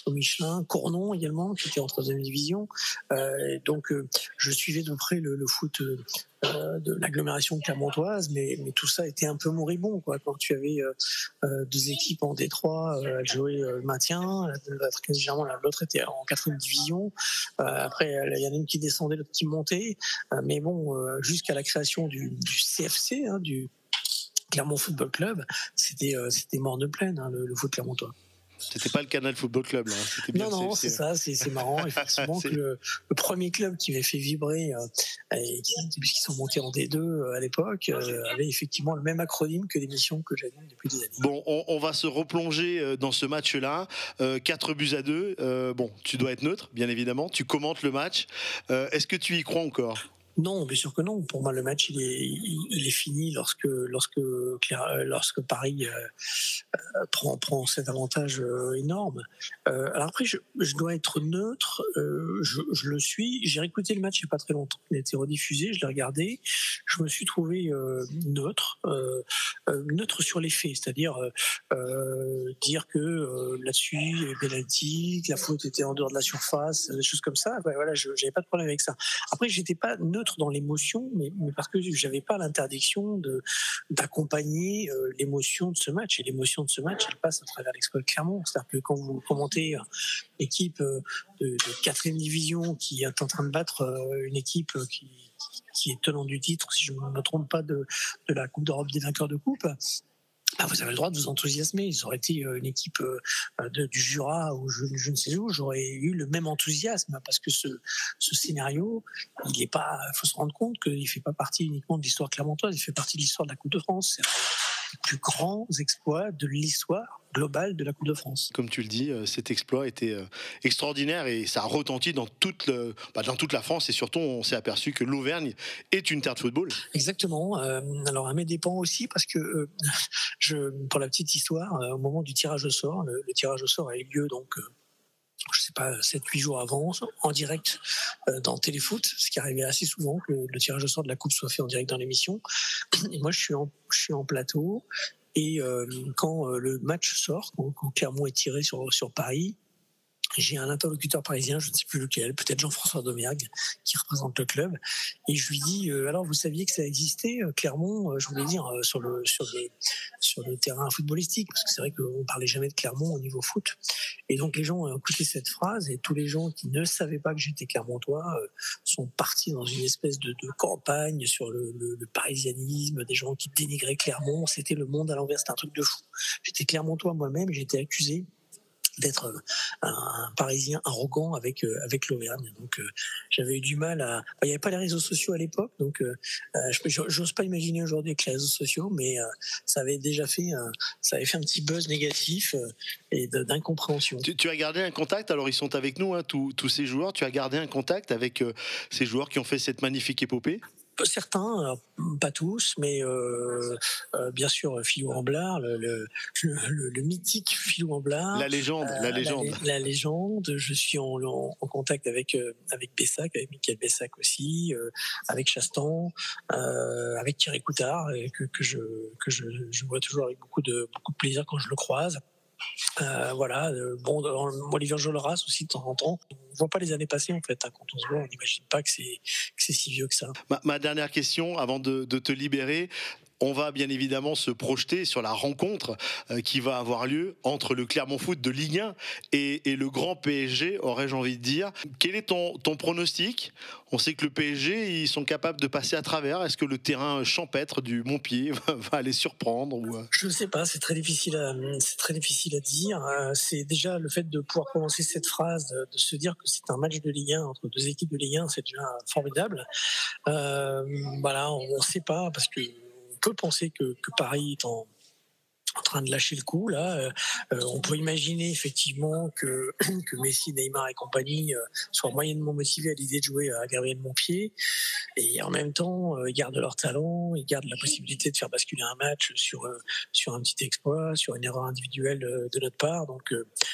au Michelin, Cournon également, qui était en troisième division. Donc, je suivais de près le, foot de l'agglomération clermontoise, mais, mais tout ça était un peu moribond. Quoi. Quand tu avais euh, euh, deux équipes en Détroit euh, jouer euh, le maintien, l'autre était en quatrième division. Euh, après, euh, il y en a une qui descendait, l'autre qui montait. Euh, mais bon, euh, jusqu'à la création du, CFC, hein, du Clermont Football Club, c'était euh, c'était mort de plaine, hein, le, le foot clermontois. C'était pas le Canal Football Club, là. hein. Bien Non, non, c'est ça, c'est marrant, effectivement, [LAUGHS] que le, le premier club qui m'avait fait vibrer, euh, et qui- puisqu'ils sont montés en D2 euh, à l'époque, euh, avait effectivement le même acronyme que l'émission que j'anime depuis des années. Bon, on, on va se replonger euh, dans ce match-là. 4 buts à 2. bon, tu dois être neutre, bien évidemment. Tu commentes le match. Est-ce que tu y crois encore? Non, bien sûr que non. Pour moi, le match, il est, fini lorsque, lorsque, lorsque Paris euh, euh, prend, prend cet avantage euh, énorme. Alors après, je, dois être neutre. je, le suis. J'ai réécouté le match il n'y a pas très longtemps. Il a été rediffusé. Je l'ai regardé. Je me suis trouvé neutre, neutre sur les faits, c'est-à-dire dire que là-dessus, il que la faute était en dehors de la surface, des choses comme ça. Voilà, je n'avais pas de problème avec ça. Après, j'étais pas neutre dans l'émotion, mais, parce que j'avais pas l'interdiction de d'accompagner euh, l'émotion de ce match. Et l'émotion de ce match, elle passe à travers l'exploit Clermont. C'est-à-dire que quand vous commentez euh, l'équipe euh, de, quatrième division qui est en train de battre une équipe qui, qui est tenant du titre, si je ne me trompe pas, de, de la Coupe d'Europe des vainqueurs de coupe. Bah, vous avez le droit de vous enthousiasmer. Ça aurait été euh, une équipe euh, de- du Jura ou je, ne sais où, j'aurais eu le même enthousiasme parce que ce, ce scénario, il est pas. Faut se rendre compte qu'il ne fait pas partie uniquement de l'histoire clermontoise, il fait partie de l'histoire de la Coupe de France. Plus grands exploits de l'histoire globale de la Coupe de France. Comme tu le dis, euh, cet exploit était euh, extraordinaire et ça a retenti dans toute, le- bah, dans toute la France et surtout on s'est aperçu que l'Auvergne est une terre de football. Exactement. Euh, alors à mes dépens aussi, parce que euh, [LAUGHS] je, pour la petite histoire, euh, au moment du tirage au sort, le, le tirage au sort a eu lieu donc. Je sais pas, 7-8 jours avant, en direct euh, dans Téléfoot, ce qui arrivait assez souvent que le, tirage au sort de la Coupe soit fait en direct dans l'émission. [CLEARS THROAT] Et moi, je suis en, je suis en plateau. Et euh, quand euh, le match sort, quand, quand Clermont est tiré sur, sur Paris, j'ai un interlocuteur parisien, je ne sais plus lequel, peut-être Jean-François Domergue, qui représente le club, et je lui dis euh, alors vous saviez que ça existait euh, Clermont, euh, je voulais dire sur le terrain footballistique, parce que c'est vrai qu'on parlait jamais de Clermont au niveau foot. Et donc les gens ont écouté cette phrase et tous les gens qui ne savaient pas que j'étais Clermontois sont partis dans une espèce de, campagne sur le, le- le parisianisme, des gens qui dénigraient Clermont. C'était le monde à l'envers, c'était un truc de fou. J'étais Clermontois moi-même, j'étais accusé d'être euh, un, Parisien arrogant avec euh, avec l'Auvergne. Donc euh, j'avais eu du mal à. Il n'y avait pas les réseaux sociaux à l'époque, donc je- j'ose pas imaginer aujourd'hui avec les réseaux sociaux, mais ça avait déjà fait un, ça avait fait un petit buzz négatif et d'incompréhension. Tu, as gardé un contact, alors ils sont avec nous, hein, tous, tous ces joueurs, tu as gardé un contact avec ces joueurs qui ont fait cette magnifique épopée? Certains, alors, pas tous, mais euh, euh, bien sûr Philou Amblard, le, le, le- le mythique Philou Amblard. La légende, la légende. La, légende. Je suis en, en- en contact avec euh, avec Bessac, avec Michael Bessac aussi, euh, avec Chastan, euh, avec Thierry Coutard, et que, que je que je, je vois toujours avec beaucoup de beaucoup de plaisir quand je le croise. Euh, voilà, euh, bon, Olivier Jolras aussi de temps en temps. On voit pas les années passées en fait. hein. Quand on se voit, on n'imagine pas que c'est que c'est si vieux que ça. Ma, ma dernière question, avant de, de te libérer. On va bien évidemment se projeter sur la rencontre euh, qui va avoir lieu entre le Clermont Foot de Ligue 1 et, le grand PSG, aurais-je envie de dire. Quel est ton, ton pronostic? On sait que le PSG, ils sont capables de passer à travers. Est-ce que le terrain champêtre du Montpied [LAUGHS] va, les surprendre ou, euh, Je ne sais pas, c'est très difficile à, très difficile à dire. Euh, C'est déjà le fait de pouvoir commencer cette phrase, de, se dire que c'est un match de Ligue 1 entre deux équipes de Ligue 1, c'est déjà formidable. Voilà, on ne sait pas parce que peut penser que, Paris est en train de lâcher le coup là. Euh, euh, on peut imaginer effectivement [CLEARS THROAT] que, Messi, Neymar et compagnie euh, soient moyennement motivés à l'idée de jouer à Gabriel Montpied et en même temps ils gardent leur talent, ils gardent la possibilité de faire basculer un match sur sur un petit exploit, sur une erreur individuelle de notre part. Donc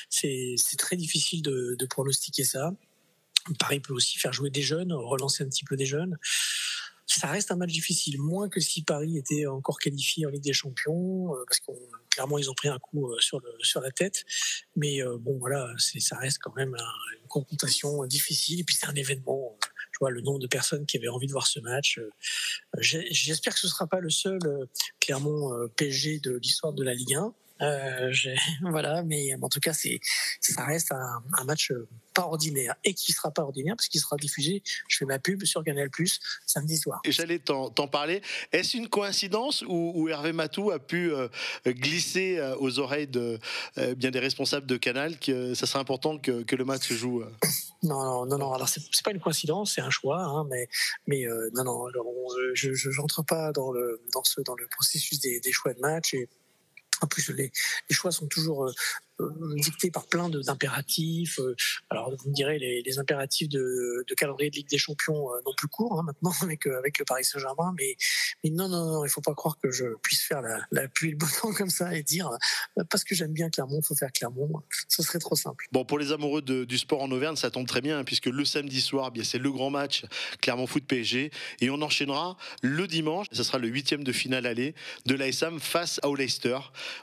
c'est très difficile de pronostiquer ça. Paris peut aussi faire jouer des jeunes, relancer un petit peu des jeunes. Ça reste un match difficile, moins que si Paris était encore qualifié en Ligue des Champions, euh, parce que clairement ils ont pris un coup euh, sur, le, sur la tête. Mais euh, bon, voilà, ça reste quand même un- une confrontation difficile. Et puis c'est un événement. Je vois le nombre de personnes qui avaient envie de voir ce match. J'espère que ce ne sera pas le seul Clermont PSG de l'histoire de la Ligue 1. Euh, [LAUGHS] voilà, mais en tout cas, c'est, ça reste un, un match euh, pas ordinaire et qui sera pas ordinaire parce qu'il sera diffusé. Je fais ma pub sur Canal Plus samedi soir. Et J'allais t'en parler. Est-ce une coïncidence où, où Hervé Matou a pu euh, glisser euh, aux oreilles de bien des responsables de Canal que ça serait important que, que le match se joue Non, non, non, non. Alors c'est pas une coïncidence, c'est un choix, hein, mais, mais non, non. alors, on- je, j'entre pas dans le dans ce dans le processus des, des choix de match et en plus les, les choix sont toujours euh, dictés par plein d'impératifs. euh, alors vous me direz les, impératifs de, de calendrier de Ligue des Champions euh, non plus courts hein, maintenant [LAUGHS] avec avec le Paris Saint-Germain, mais non, non, non, il faut pas croire que je puisse faire la, la pluie le beau [LAUGHS] temps comme ça et dire parce que j'aime bien Clermont, faut faire Clermont. Ce serait trop simple. Bon, pour les amoureux du sport en Auvergne, ça tombe très bien, hein, puisque le samedi soir, eh bien, c'est le grand match Clermont Foot PSG. Et on enchaînera le dimanche, ce sera le huitième de finale aller de l'ASAM face à Leicester.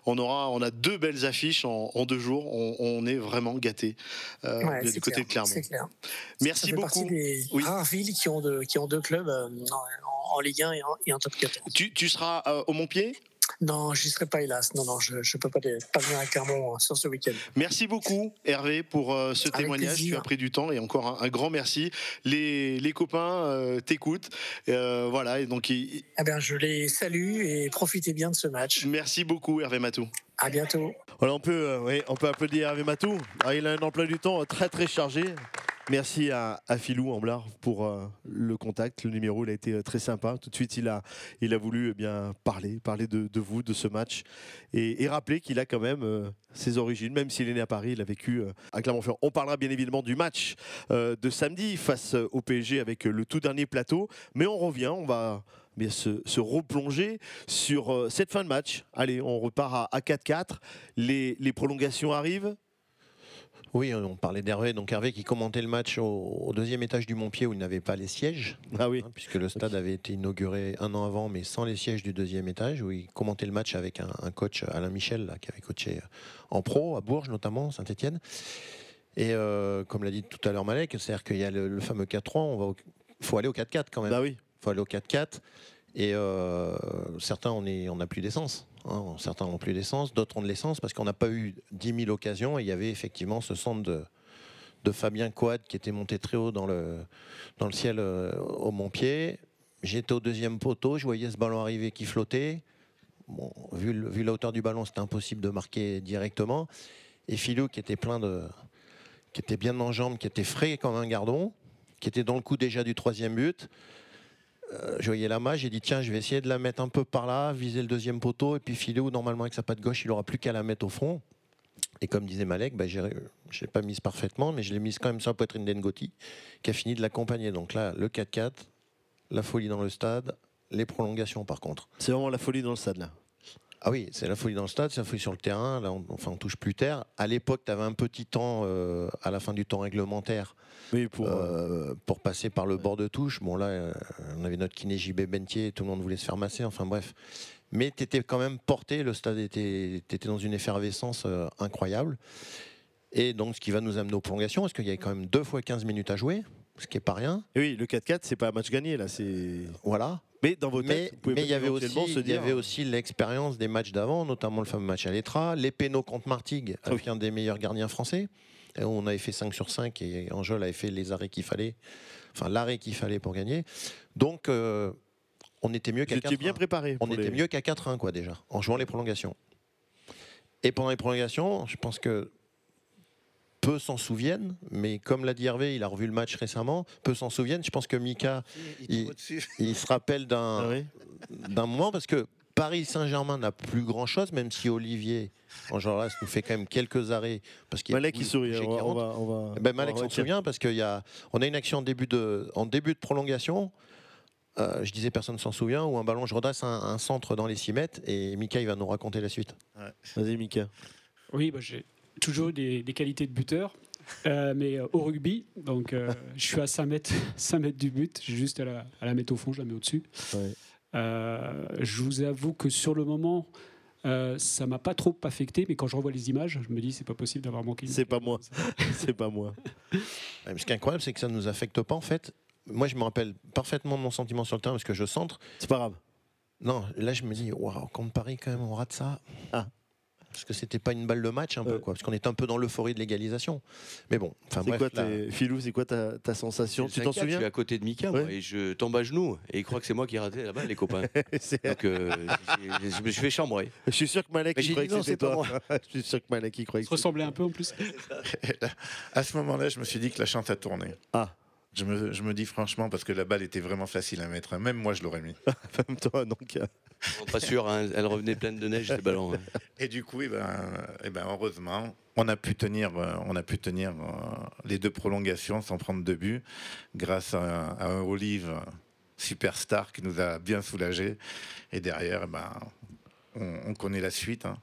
On, aura, on a deux belles affiches en, en deux jours. On, on est vraiment gâtés euh, Ouais, du côté clair, de Clermont. clair. Merci ça fait beaucoup. partie des rares villes qui ont, de- qui ont deux clubs euh, en, en Ligue 1 et en, et en top 14. Tu, tu seras euh, au Montpied? Non, j'y serai pas hélas. Non, non, je ne peux pas, pas venir à Clermont sur ce week-end. Merci beaucoup Hervé pour euh, ce Avec témoignage. plaisir. Tu as pris du temps et encore un, un grand merci. Les, les copains euh, t'écoutent. Euh, voilà, et donc ils- Eh bien, je les salue et profitez bien de ce match. merci beaucoup Hervé Matou. À bientôt. Voilà, on peut, euh, oui, on peut applaudir Hervé Matou. Ah, il a un emploi du temps très très chargé. Merci à, à Philou Amblard pour euh, le contact, le numéro, il a été euh, très sympa. Tout de suite, il a, il a voulu eh bien parler, parler de, vous, de ce match, et, rappeler qu'il a quand même ses origines, même s'il est né à Paris, il a vécu à Clermont-Ferrand. On parlera bien évidemment du match de samedi face au PSG avec le tout dernier plateau, mais on revient, on va bien, se, se replonger sur euh, cette fin de match. Allez, on repart à, à 4-4. Les, les prolongations arrivent. Oui, on parlait d'Hervé. Donc Hervé qui commentait le match au, au deuxième étage du Montpied où il n'avait pas les sièges. Ah oui. Hein, puisque le stade avait été inauguré un an avant, mais sans les sièges du deuxième étage, où il commentait le match avec un, un coach, Alain Michel, là, qui avait coaché en pro, à Bourges notamment, Saint-Etienne. Et euh, comme l'a dit tout à l'heure Malek, c'est-à-dire qu'il y a le, le fameux 4-3, on va au- faut aller au 4-4 quand même. Bah oui. Faut aller au 4-4. Et euh, certains, on n'a plus d'essence. hein. Certains n'ont plus d'essence, d'autres ont de l'essence parce qu'on n'a pas eu 10 000 occasions. Et il y avait effectivement ce centre de, Fabien Coad qui était monté très haut dans le, dans le ciel euh, au Montpied. J'étais au deuxième poteau, je voyais ce ballon arriver qui flottait. Bon, vu la hauteur du ballon, c'était impossible de marquer directement. Et Philou qui était plein de, qui était bien en jambes, qui était frais comme un gardon, qui était dans le coup déjà du troisième but. Euh, je voyais la main, j'ai dit tiens, je vais essayer de la mettre un peu par là, viser le deuxième poteau, et puis Philou, normalement avec sa patte gauche, il aura plus qu'à la mettre au front. Et comme disait Malek, bah, je ne pas mise parfaitement, mais je l'ai mise quand même sur la poitrine d'Engoti, qui a fini de l'accompagner. Donc là, le 4-4, la folie dans le stade, les prolongations par contre. C'est vraiment la folie dans le stade là. Ah oui, c'est la folie dans le stade, c'est la folie sur le terrain. Là, on, enfin, on touche plus terre. À l'époque, tu avais un petit temps euh, à la fin du temps réglementaire pour, euh, pour passer par le bord de touche. Bon, là, euh, on avait notre kiné JB Bentier, tout le monde voulait se faire masser. Enfin bref. mais tu étais quand même porté, le stade était, dans une effervescence euh, incroyable. Et donc, ce qui va nous amener aux prolongations, parce qu'il y a quand même deux fois 15 minutes à jouer, ce qui est pas rien. Et oui, le 4-4, c'est pas un match gagné là, c'est. Voilà. Mais dans vos Mais têtes, vous pouvez mais il y avait aussi, il y avait aussi l'expérience des matchs d'avant, notamment le fameux match à l'Etra, les pénaux contre Martigues, avec un des meilleurs gardiens français. Et on avait fait 5 sur 5 et Angel avait fait les arrêts qu'il fallait, enfin l'arrêt qu'il fallait pour gagner. Donc euh, on était mieux qu'à étiez 4-1. bien préparé On était les- mieux qu'à 4-1 quoi déjà, en jouant les prolongations. Et pendant les prolongations, je pense que peu s'en souviennent, mais comme l'a dit Hervé, il a revu le match récemment, peu s'en souviennent. Je pense que Mika, il, il se rappelle d'un d'un moment parce que Paris Saint-Germain n'a plus grand-chose, même si Olivier Enjolras nous fait quand même quelques arrêts. Parce qu'il y a Malek, il sourit, on va- on va- on va- Eh ben, Malek s'en souvient parce qu'il y a, on a une action en début de, en début de prolongation. euh, je disais personne s'en souvient où un ballon je redresse un, un centre dans les 6 mètres et Mika il va nous raconter la suite. Vas-y Mika. Oui, bah, j'ai toujours des, des qualités de buteur, euh, mais euh, au rugby, donc euh, je suis à 5 mètres, [LAUGHS] 5 mètres du but, j'ai juste à la, à la mettre au fond, je la mets au-dessus. Euh, je vous avoue que sur le moment, euh, ça m'a pas trop affecté, mais quand je revois les images, je me dis c'est pas possible d'avoir manqué. [LAUGHS] C'est pas moi. c'est pas moi. Ce qui est incroyable, c'est que ça ne nous affecte pas en fait. Moi, je me rappelle parfaitement de mon sentiment sur le terrain parce que je centre. C'est pas grave. Non, là, je me dis, waouh, contre Paris, quand même, on rate ça. Ah. Parce que c'était pas une balle de match, un peu, quoi. Parce qu'on était un peu dans l'euphorie de l'égalisation. Mais bon, enfin C'est bref. quoi, là- c'est quoi ta, ta sensation? Tu t'en 5-4, souviens? Je suis à côté de Mika, moi, et je tombe à genoux. Et il croit que c'est moi qui ai raté là-bas, les copains. [LAUGHS] Donc, euh, je me suis fait chambrer. Je suis sûr que Malek il croyait que c'était toi. moi. [LAUGHS] je suis sûr que Malek il croyait que se ressemblait un peu en plus. [LAUGHS] à ce moment-là, je me suis dit que la chance a tourné. Ah. Je me, je me dis franchement, parce que la balle était vraiment facile à mettre. Même moi, je l'aurais mis. [LAUGHS] Même toi, donc. euh, Pas sûr, hein, elle revenait pleine de neige, ballons. hein. Et du coup, eh ben, eh ben, heureusement, on a pu tenir, euh, on a pu tenir euh, les deux prolongations sans prendre de but, grâce à, à un Olive superstar qui nous a bien soulagés. Et derrière, eh ben, on, on connaît la suite. hein.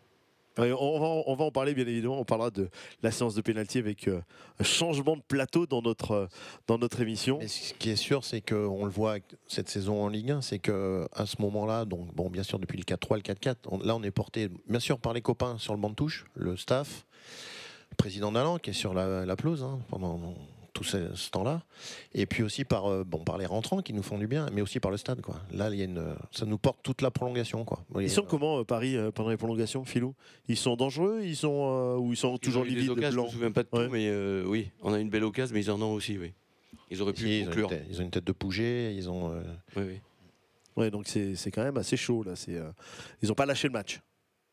Ouais, on, va, en- parler bien évidemment. On parlera de la séance de pénalty avec euh, un changement de plateau dans notre, euh, dans notre émission. Ce qui est sûr, c'est qu'on le voit cette saison en Ligue 1, c'est que à ce moment-là, donc bon, bien sûr depuis le 4-3, le 4-4, on- là on est porté bien sûr par les copains sur le banc de touche, le staff, le président d'Alan qui est sur la, la pelouse hein, pendant tout ce, ce temps-là, et puis aussi par euh, bon par les rentrants qui nous font du bien, mais aussi par le stade quoi. Là, il y a une, ça nous porte toute la prolongation quoi. Ils sont comment euh, Paris euh, pendant les prolongations, Philou? Ils sont dangereux? Ils sont euh, ou ils sont toujours Ils des livides occasions, Je me blancs souviens pas de tout, mais euh, oui, on a une belle occasion, mais ils en ont aussi, oui. Ils auraient pu Si, ils, ont tête, ils ont une tête de Pouget, ils ont. euh, Oui, oui. Ouais, donc c'est c'est quand même assez chaud là. C'est, euh, ils n'ont pas lâché le match.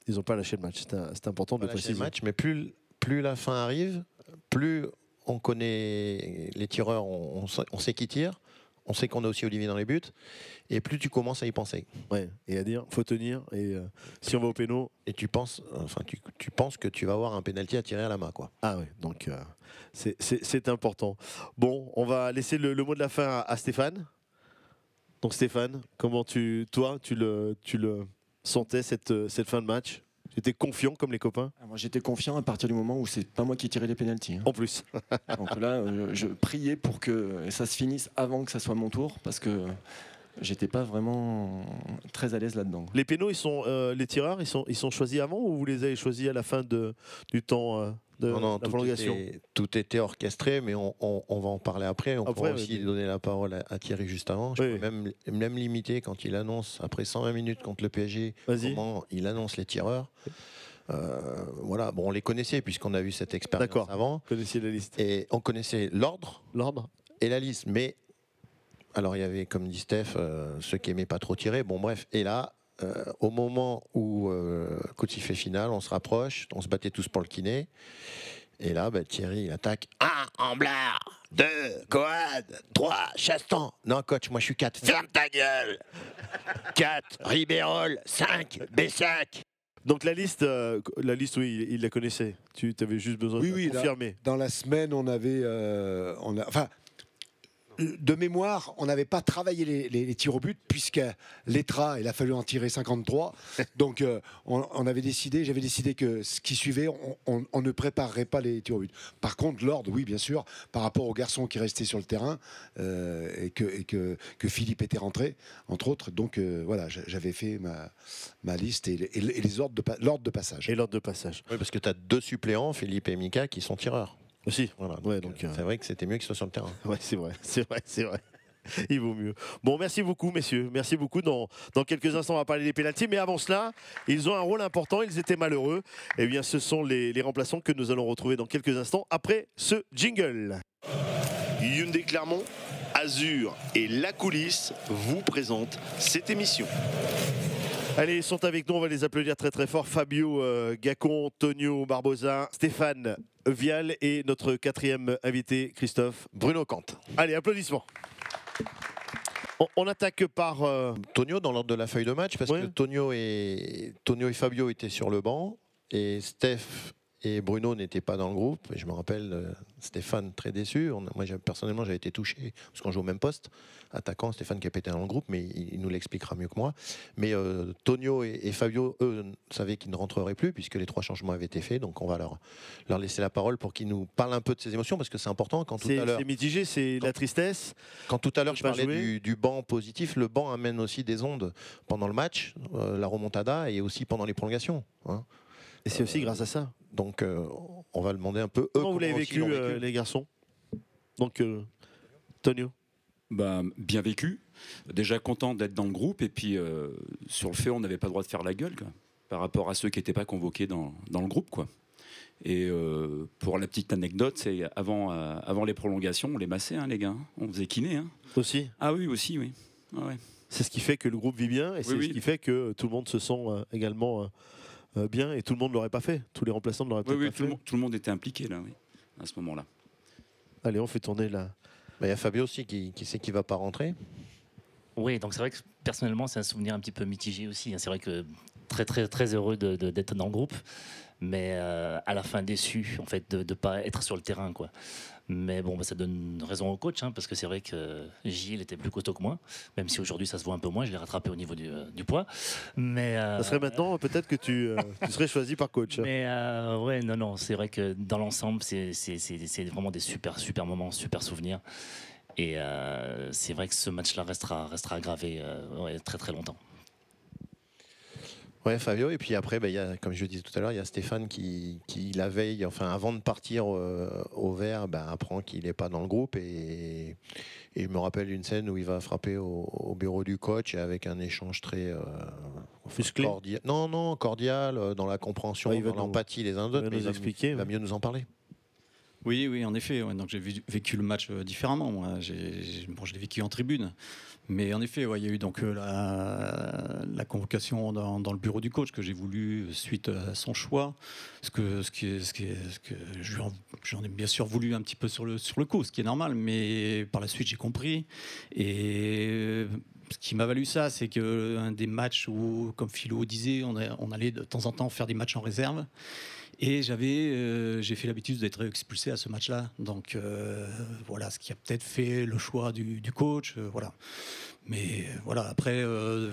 Ils n'ont pas lâché le match. C'est important de préciser. le match, mais plus, plus la fin arrive, plus on connaît les tireurs, on, on sait, qui tire, on sait qu'on a aussi Olivier dans les buts, et plus tu commences à y penser. Ouais, et à dire, faut tenir, et euh, si on va au péno. Et tu penses, enfin, tu, tu penses que tu vas avoir un pénalty à tirer à la main, quoi. Ah ouais, donc euh, c'est- important. Bon, on va laisser le, le mot de la fin à, à Stéphane. Donc Stéphane, comment tu, toi, tu le, tu le sentais cette, cette fin de match? Tu étais confiant comme les copains Ah, Moi, j'étais confiant à partir du moment où c'est pas moi qui tirais les pénalties. hein. En plus. [LAUGHS] Donc là, euh, je priais pour que ça se finisse avant que ça soit mon tour, parce que j'étais pas vraiment très à l'aise là-dedans. Les pénaux, ils sont, euh, les tireurs, ils sont, ils sont choisis avant ou vous les avez choisis à la fin de, du temps euh, de non, non, la tout prolongation était, tout était orchestré, mais on, on- on va en parler après. On Après, pourra aussi donner la parole à, à Thierry juste avant. Je peux même, même limiter quand il annonce, après 120 minutes contre le PSG, comment il annonce les tireurs. Euh, voilà, bon, on les connaissait puisqu'on a vu cette expérience avant. connaissiez la liste. Et on connaissait l'ordre. L'ordre. Et la liste. Mais, alors il y avait, comme dit Steph, euh, ceux qui aimaient pas trop tirer. Bon, bref. Et là, euh, au moment où euh, il fait finale, on se rapproche, on se battait tous pour le kiné. Et là, bah, Thierry, il attaque. Un, Amblard. Deux, Coad. Trois, Chastan. Non, coach, moi je suis quatre. Ferme ta gueule. Quatre, Ribérol. Cinq, Bessac. Donc la liste, euh, la liste, oui, il, il la connaissait. Tu avais juste besoin Oui, de oui, là, confirmer. dans la semaine, on avait. euh, on a, enfin, de mémoire, on n'avait pas travaillé les, les- les tirs au but, puisque l'ETRA, il a fallu en tirer 53. [LAUGHS] Donc, euh, on, on avait décidé, j'avais décidé que ce qui suivait, on, on- on ne préparerait pas les tirs au but. Par contre, l'ordre, oui, bien sûr, par rapport aux garçons qui restaient sur le terrain euh, et, que, et que, que Philippe était rentré, entre autres. Donc, euh, voilà, j'a- j'avais fait ma, ma liste et, les- et les- et les ordres de, l'ordre de passage. Et l'ordre de passage. Oui, parce que tu as deux suppléants, Philippe et Mika, qui sont tireurs. Aussi. Voilà, Ouais, donc, donc, euh, c'est vrai que c'était mieux qu'ils soient sur le terrain. [LAUGHS] Ouais, c'est vrai, c'est vrai, c'est vrai. [LAUGHS] Il vaut mieux. Bon, merci beaucoup, messieurs. Merci beaucoup. Dans, dans quelques instants, on va parler des pénaltys. Mais avant cela, ils ont un rôle important. Ils étaient malheureux. Eh bien, ce sont les, les remplaçants que nous allons retrouver dans quelques instants après ce jingle. Hyundai Clermont, Azur et La Coulisse vous présentent cette émission. Allez, ils sont avec nous, on va les applaudir très très fort. Fabio euh, Gacon, Tonio Barbosa, Stéphane Vial et notre quatrième invité, Christophe Bruno Kant. Allez, applaudissements. On, on attaque par. euh, Tonio dans l'ordre de la feuille de match, parce Ouais. que Tonio et, Tonio et Fabio étaient sur le banc, et Steph et Bruno n'étaient pas dans le groupe. Et je me rappelle euh, Stéphane très déçu. On moi, personnellement, j'avais été touché, parce qu'on joue au même poste, attaquant, Stéphane qui a pété dans le groupe, mais il, il nous l'expliquera mieux que moi. Mais euh, Tonio et, et Fabio, eux, savaient qu'ils ne rentreraient plus, puisque les trois changements avaient été faits. Donc on va leur, leur laisser la parole pour qu'ils nous parlent un peu de ces émotions, parce que c'est important. Quand tout à l'heure c'est mitigé, c'est la tristesse. quand tout à l'heure je parlais du banc positif, le banc amène aussi des ondes pendant le match, euh, la remontada et aussi pendant les prolongations. hein. Et c'est aussi grâce à ça. Donc euh, on va demander un peu eux Comment vous l'avez aussi vécu, euh, les garçons? Donc, euh, Tonio? Bah, bien vécu. Déjà content d'être dans le groupe. Et puis, euh, sur le fait, on n'avait pas le droit de faire la gueule quoi, par rapport à ceux qui n'étaient pas convoqués dans, dans le groupe. Quoi. Et euh, pour la petite anecdote, c'est avant, euh, avant les prolongations, on les massait, hein, les gars. On faisait kiné. Hein. Aussi? Ah oui, aussi, oui. Ah ouais. C'est ce qui fait que le groupe vit bien et Oui, c'est oui. ce qui fait que tout le monde se sent euh, également euh, bien et tout le monde ne l'aurait pas fait. Tous les remplaçants ne l'auraient Oui, peut-être oui, pas tout, le fait. monde, tout le monde était impliqué là, oui, à ce moment-là. Allez, on fait tourner la. Bah, Il y a Fabio aussi qui, qui sait qu'il va pas rentrer. Oui, donc c'est vrai que personnellement, c'est un souvenir un petit peu mitigé aussi. hein. C'est vrai que très très très heureux de- de- d'être dans le groupe, mais euh, à la fin déçu en fait de ne pas être sur le terrain, quoi. Mais bon, bah, ça donne raison au coach, hein, parce que c'est vrai que Gilles était plus costaud que moi, même si aujourd'hui ça se voit un peu moins. Je l'ai rattrapé au niveau du, euh, du poids, mais euh, Ça serait maintenant peut-être que tu, euh, tu serais choisi par coach. mais ouais, non, non, c'est vrai que dans l'ensemble, c'est vraiment des super, super moments, super souvenirs. Et c'est vrai que ce match-là restera, restera gravé ouais, très très longtemps. Ouais, Fabio. Et puis après, bah, il y a, comme je le disais tout à l'heure, il y a Stéphane qui, qui, la veille, enfin avant de partir euh, au vert, bah, apprend qu'il n'est pas dans le groupe. Et, et je me rappelle une scène où il va frapper au, au bureau du coach avec un échange très euh, cordial. Non, non, cordial, euh, dans la compréhension, Ouais, dans l'empathie les uns d'autres. nous il expliquer, il va mieux nous en parler. Oui, oui, en effet. ouais. Donc j'ai vécu le match euh, différemment. Moi, j'ai- bon, je l'ai vécu en tribune, mais en effet, il y a eu donc euh, la, convocation dans, le bureau du coach que j'ai voulu suite à son choix. Ce que, j'en ai bien sûr voulu un petit peu sur le sur coup, ce qui est normal. Mais par la suite, j'ai compris et euh, ce qui m'a valu ça, c'est que un des matchs où, comme Philo disait, on allait de temps en temps faire des matchs en réserve. Et j'avais, euh, j'ai fait l'habitude d'être expulsé à ce match-là. Donc euh, voilà, ce qui a peut-être fait le choix du, du coach. euh, voilà. Mais voilà, après,